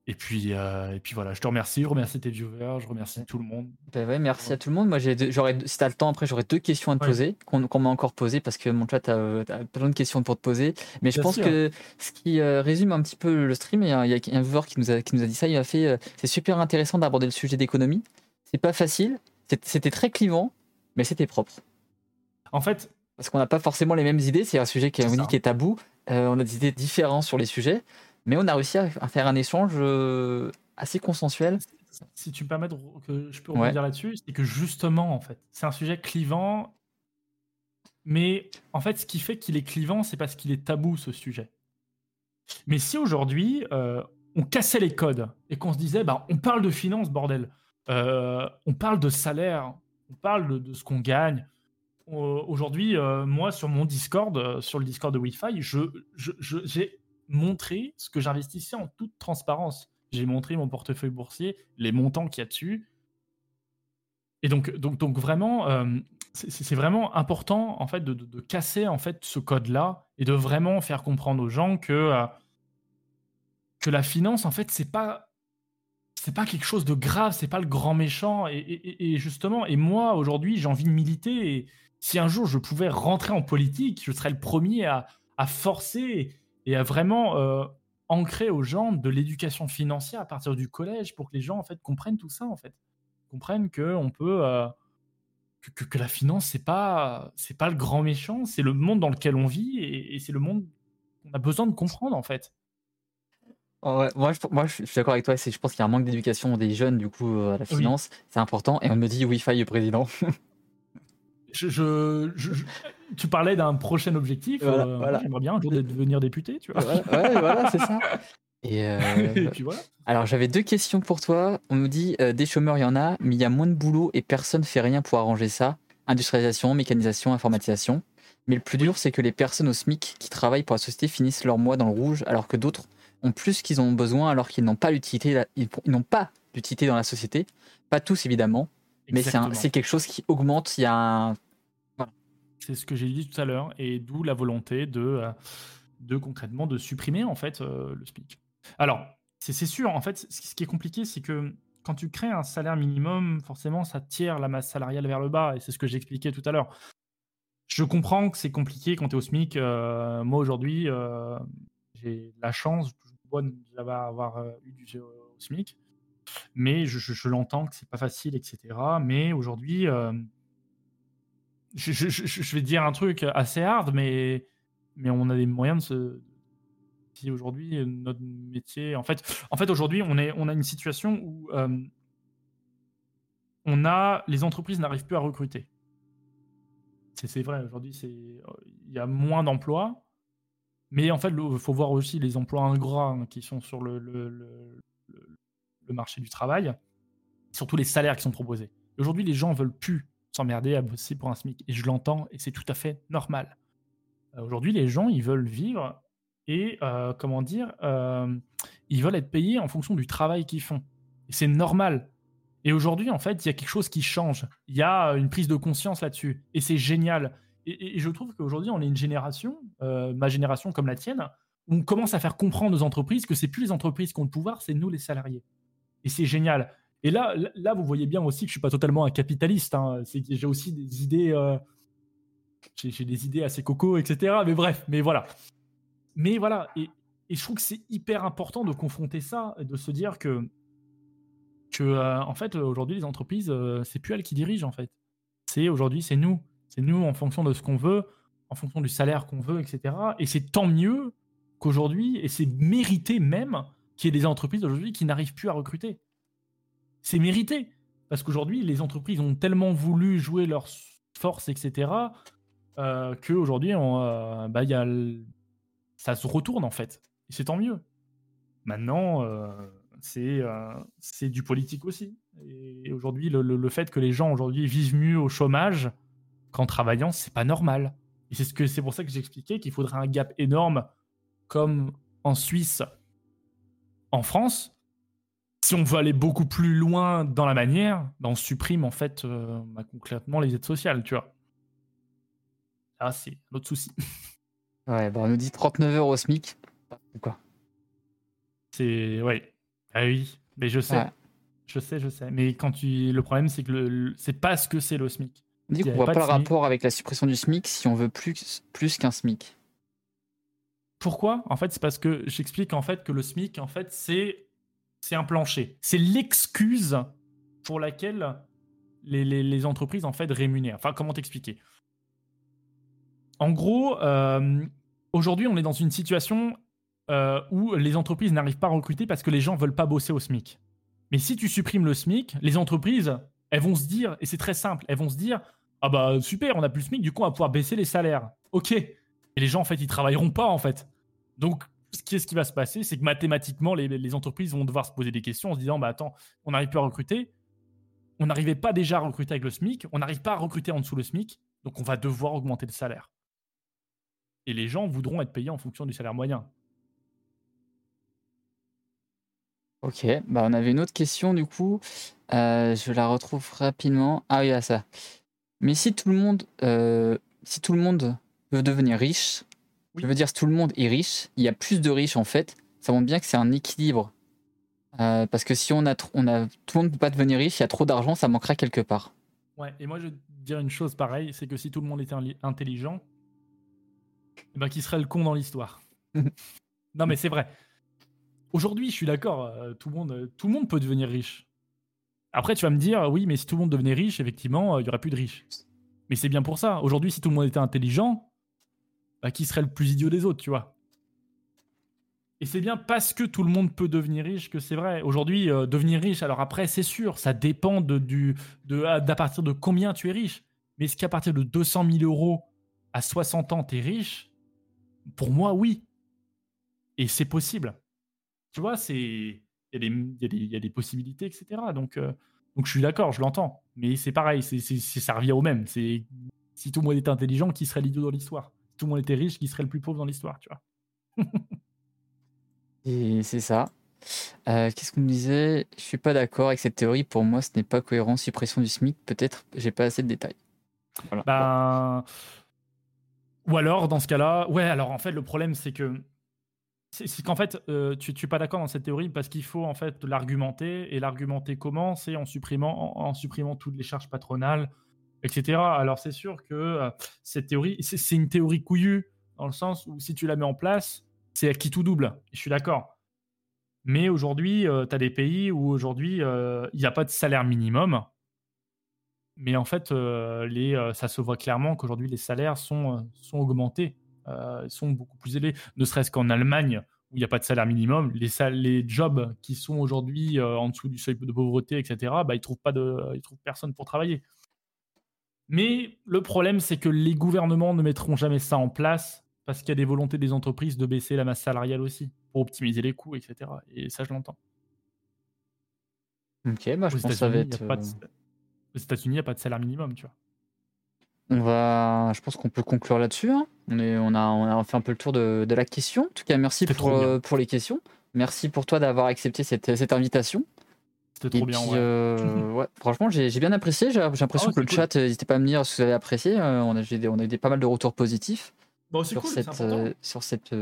Et puis, euh, et puis voilà, je te remercie, je remercie tes viewers, je remercie tout le monde. Ben ouais, merci à tout le monde. Moi, j'aurais, si tu as le temps, après, j'aurais deux questions à te poser, qu'on m'a encore posées, parce que mon chat a, plein de questions pour te poser. Mais je pense que ce qui euh, résume un petit peu le stream, il y a, un viewer qui nous, a, qui nous a dit ça, il a fait euh, c'est super intéressant d'aborder le sujet d'économie. C'est pas facile, c'était très clivant, mais c'était propre. En fait. Parce qu'on n'a pas forcément les mêmes idées, c'est un sujet qui est, unique et tabou. on a des idées différentes sur les sujets. Mais on a réussi à, faire un échange euh, assez consensuel. Si tu me permets que je peux rebondir là-dessus, c'est que justement, en fait, c'est un sujet clivant. Mais en fait, ce qui fait qu'il est clivant, c'est parce qu'il est tabou, ce sujet. Mais si aujourd'hui, euh, on cassait les codes et qu'on se disait, bah, on parle de finances, bordel, euh, on parle de salaire, on parle de, ce qu'on gagne. Aujourd'hui, moi, sur mon Discord, sur le Discord de Wi-Fi, j'ai je, montrer ce que j'investissais en toute transparence. J'ai montré mon portefeuille boursier, les montants qu'il y a dessus. Et donc, donc, donc vraiment, euh, c'est vraiment important en fait de, casser en fait ce code-là et de vraiment faire comprendre aux gens que euh, que la finance en fait c'est pas c'est pas quelque chose de grave, c'est pas le grand méchant. Et, justement, et moi aujourd'hui j'ai envie de militer. Et si un jour je pouvais rentrer en politique, je serais le premier à, forcer et à vraiment euh, ancrer aux gens de l'éducation financière à partir du collège pour que les gens en fait comprennent tout ça en fait, comprennent que on peut euh, que, la finance c'est pas c'est pas le grand méchant, c'est le monde dans lequel on vit et, c'est le monde qu'on a besoin de comprendre en fait. Moi, je, moi, je suis d'accord avec toi. Je pense qu'il y a un manque d'éducation des jeunes, du coup, à la finance. C'est important. Et on me dit Wi-Fi le président. [laughs] je, tu parlais d'un prochain objectif. Voilà, euh, J'aimerais bien un jour devenir député, tu vois. Ouais, voilà, c'est ça. [laughs] Euh, et, puis voilà. Alors j'avais deux questions pour toi. On nous dit euh, des chômeurs, il y en a, mais il y a moins de boulot et personne ne fait rien pour arranger ça. Industrialisation, mécanisation, informatisation. Mais le plus dur, c'est que les personnes au SMIC qui travaillent pour la société finissent leur mois dans le rouge, alors que d'autres ont plus qu'ils ont besoin, alors qu'ils n'ont pas l'utilité, ils n'ont pas d'utilité dans la société. Pas tous évidemment, mais c'est quelque chose qui augmente. Il y a un c'est ce que j'ai dit tout à l'heure, et d'où la volonté de, euh, de concrètement de supprimer en fait euh, le SMIC. Alors, c'est sûr, en fait, ce qui est compliqué, c'est que quand tu crées un salaire minimum, forcément, ça tire la masse salariale vers le bas, et c'est ce que j'expliquais tout à l'heure. Je comprends que c'est compliqué quand tu es au SMIC. Euh, moi, aujourd'hui, j'ai la chance, d'avoir eu du au SMIC, mais je, l'entends que c'est pas facile, etc. Mais aujourd'hui, je, vais dire un truc assez hard, mais, mais on a des moyens de se. Si aujourd'hui, notre métier. En fait, en fait aujourd'hui, on, on a une situation où euh, on a, les entreprises n'arrivent plus à recruter. C'est vrai, aujourd'hui, il y a moins d'emplois. Mais en fait, il faut voir aussi les emplois ingrats hein, qui sont sur le, marché du travail, surtout les salaires qui sont proposés. Aujourd'hui, les gens veulent plus s'emmerder à bosser pour un SMIC. Et je l'entends, et c'est tout à fait normal. Euh, aujourd'hui, les gens, ils veulent vivre et, euh, comment dire, euh, ils veulent être payés en fonction du travail qu'ils font. Et c'est normal. Et aujourd'hui, en fait, il y a quelque chose qui change. Il y a une prise de conscience là-dessus. Et c'est génial. Et, je trouve qu'aujourd'hui, on est une génération, ma génération comme la tienne, où on commence à faire comprendre aux entreprises que c'est plus les entreprises qui ont le pouvoir, c'est nous les salariés. Et c'est génial. Et là, là, vous voyez bien aussi que je suis pas totalement un capitaliste. Hein. J'ai aussi des idées, euh, j'ai des idées assez coco, etc. Mais bref, mais voilà. Mais voilà, et, je trouve que c'est hyper important de confronter ça, de se dire que, que euh, en fait, aujourd'hui, les entreprises, euh, c'est plus elles qui dirigent, en fait. C'est aujourd'hui, c'est nous. C'est nous en fonction de ce qu'on veut, en fonction du salaire qu'on veut, etc. Et c'est tant mieux qu'aujourd'hui, et c'est mérité même, qu'il y ait des entreprises aujourd'hui qui n'arrivent plus à recruter. C'est mérité. Parce qu'aujourd'hui, les entreprises ont tellement voulu jouer leur force, etc., euh, qu'aujourd'hui, euh, bah, ça se retourne en fait. Et c'est tant mieux. Maintenant, euh, euh, c'est du politique aussi. Et aujourd'hui, le, le, fait que les gens aujourd'hui vivent mieux au chômage qu'en travaillant, c'est pas normal. Et c'est ce que c'est pour ça que j'expliquais qu'il faudrait un gap énorme, comme en Suisse, en France. Si on veut aller beaucoup plus loin dans la manière, ben on supprime en fait euh, bah, concrètement les aides sociales, tu vois. Là, c'est un autre souci. [laughs] Ouais, bah on nous dit 39 euros au SMIC. Quoi? C'est. Ouais. Ah oui, mais je sais. Je sais, je sais. Mais quand tu. Le problème, c'est que le... c'est pas ce que c'est le SMIC. On dit qu'on voit pas, le rapport avec la suppression du SMIC si on veut plus, plus qu'un SMIC. Pourquoi? En fait, c'est parce que j'explique en fait que le SMIC, en fait, c'est c'est un plancher. C'est l'excuse pour laquelle les, les, les, entreprises en fait rémunèrent. Enfin, comment t'expliquer? En gros, euh, aujourd'hui, on est dans une situation euh, où les entreprises n'arrivent pas à recruter parce que les gens veulent pas bosser au SMIC. Mais si tu supprimes le SMIC, les entreprises, elles vont se dire, et c'est très simple, elles vont se dire, ah bah super, on a plus le SMIC, du coup on va pouvoir baisser les salaires. Ok. Et les gens en fait, ils travailleront pas en fait. Donc qu'est-ce qui va se passer C'est que mathématiquement, les, entreprises vont devoir se poser des questions en se disant, bah attends, on n'arrive plus à recruter. On n'arrivait pas déjà à recruter avec le SMIC, on n'arrive pas à recruter en dessous le SMIC, donc on va devoir augmenter le salaire. Et les gens voudront être payés en fonction du salaire moyen. Ok, bah on avait une autre question du coup. Euh, je la retrouve rapidement. Ah oui, à ça. Mais si tout le monde, euh, si tout le monde veut devenir riche, je veux dire si tout le monde est riche, il y a plus de riches en fait. Ça montre bien que c'est un équilibre. Euh, parce que si on a, on a, tout le monde ne peut pas devenir riche, il y a trop d'argent, ça manquera quelque part. Ouais, et moi je vais dire une chose pareille, c'est que si tout le monde était intelligent, eh ben, qui serait le con dans l'histoire? [laughs] Non mais c'est vrai. Aujourd'hui, je suis d'accord, euh, tout, le monde, euh, tout le monde peut devenir riche. Après, tu vas me dire, oui, mais si tout le monde devenait riche, effectivement, euh, il y aurait plus de riches. Mais c'est bien pour ça. Aujourd'hui, si tout le monde était intelligent, bah, qui serait le plus idiot des autres, tu vois? Et c'est bien parce que tout le monde peut devenir riche que c'est vrai. Aujourd'hui, devenir riche, alors après, c'est sûr, ça dépend de, du, de, d'à partir de combien tu es riche. Mais est-ce qu'à partir de 200 000 euros à 60 ans, tu es riche? Pour moi, oui. Et c'est possible tu vois, c'est il y, a des possibilités, etc. Donc, euh, donc je suis d'accord, je l'entends. Mais c'est pareil, c'est, ça revient au même. C'est si tout le monde était intelligent, qui serait l'idiot dans l'histoire? Si tout le monde était riche, qui serait le plus pauvre dans l'histoire, tu vois? [laughs] Et c'est ça. Euh, qu'est-ce qu'on me disait? Je suis pas d'accord avec cette théorie. Pour moi, ce n'est pas cohérent. Suppression du SMIC, peut-être, j'ai pas assez de détails. Ben... Ou alors, dans ce cas-là, ouais, alors en fait, le problème, c'est que c'est qu'en fait, euh, tu n'es pas d'accord dans cette théorie parce qu'il faut en fait l'argumenter. Et l'argumenter comment? C'est en supprimant, en, supprimant toutes les charges patronales, etc. Alors c'est sûr que euh, cette théorie, c'est une théorie couillue dans le sens où si tu la mets en place, c'est qui tout double. Je suis d'accord. Mais aujourd'hui, euh, tu as des pays où aujourd'hui, il n'y a pas de salaire minimum. Mais en fait, les, ça se voit clairement qu'aujourd'hui, les salaires sont, sont augmentés. Euh, sont beaucoup plus élevés. Ne serait-ce qu'en Allemagne, où il n'y a pas de salaire minimum, les, les jobs qui sont aujourd'hui euh, en dessous du seuil de pauvreté, etc., bah, ils ne trouvent, pas de, ils trouvent personne pour travailler. Mais le problème, c'est que les gouvernements ne mettront jamais ça en place parce qu'il y a des volontés des entreprises de baisser la masse salariale aussi, pour optimiser les coûts, etc. Et ça, je l'entends. Ok, bah, je pense que ça va être. Euh, aux États-Unis, il n'y a pas de salaire minimum, tu vois. On va, je pense qu'on peut conclure là-dessus. Hein. On, est, on, a, on a fait un peu le tour de, la question. En tout cas, merci pour, euh, pour les questions. Merci pour toi d'avoir accepté cette, cette invitation. C'était trop bien. Euh, ouais. franchement, j'ai bien apprécié. J'ai l'impression ah que le chat, euh, n'hésitez pas à me dire si vous avez apprécié. on, a, on a eu des, pas mal de retours positifs sur, cette, sur cette,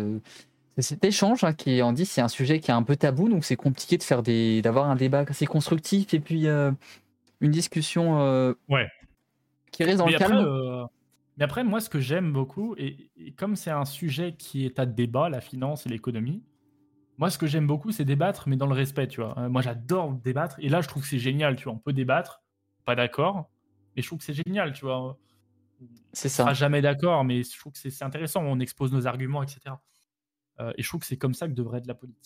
cet échange hein, qui en dit c'est un sujet qui est un peu tabou, donc c'est compliqué de faire des d'avoir un débat assez constructif et puis une discussion ouais qui reste dans mais le après, calme. Euh, mais après, moi, ce que j'aime beaucoup, et, comme c'est un sujet qui est à débat, la finance et l'économie, moi, ce que j'aime beaucoup, c'est débattre, mais dans le respect, tu vois. Moi, j'adore débattre, et là, je trouve que c'est génial, tu vois. On peut débattre, pas d'accord, Et je trouve que c'est génial, tu vois. C'est ça. On sera jamais d'accord, mais je trouve que c'est intéressant. On expose nos arguments, etc. Euh, et je trouve que c'est comme ça que devrait être la politique.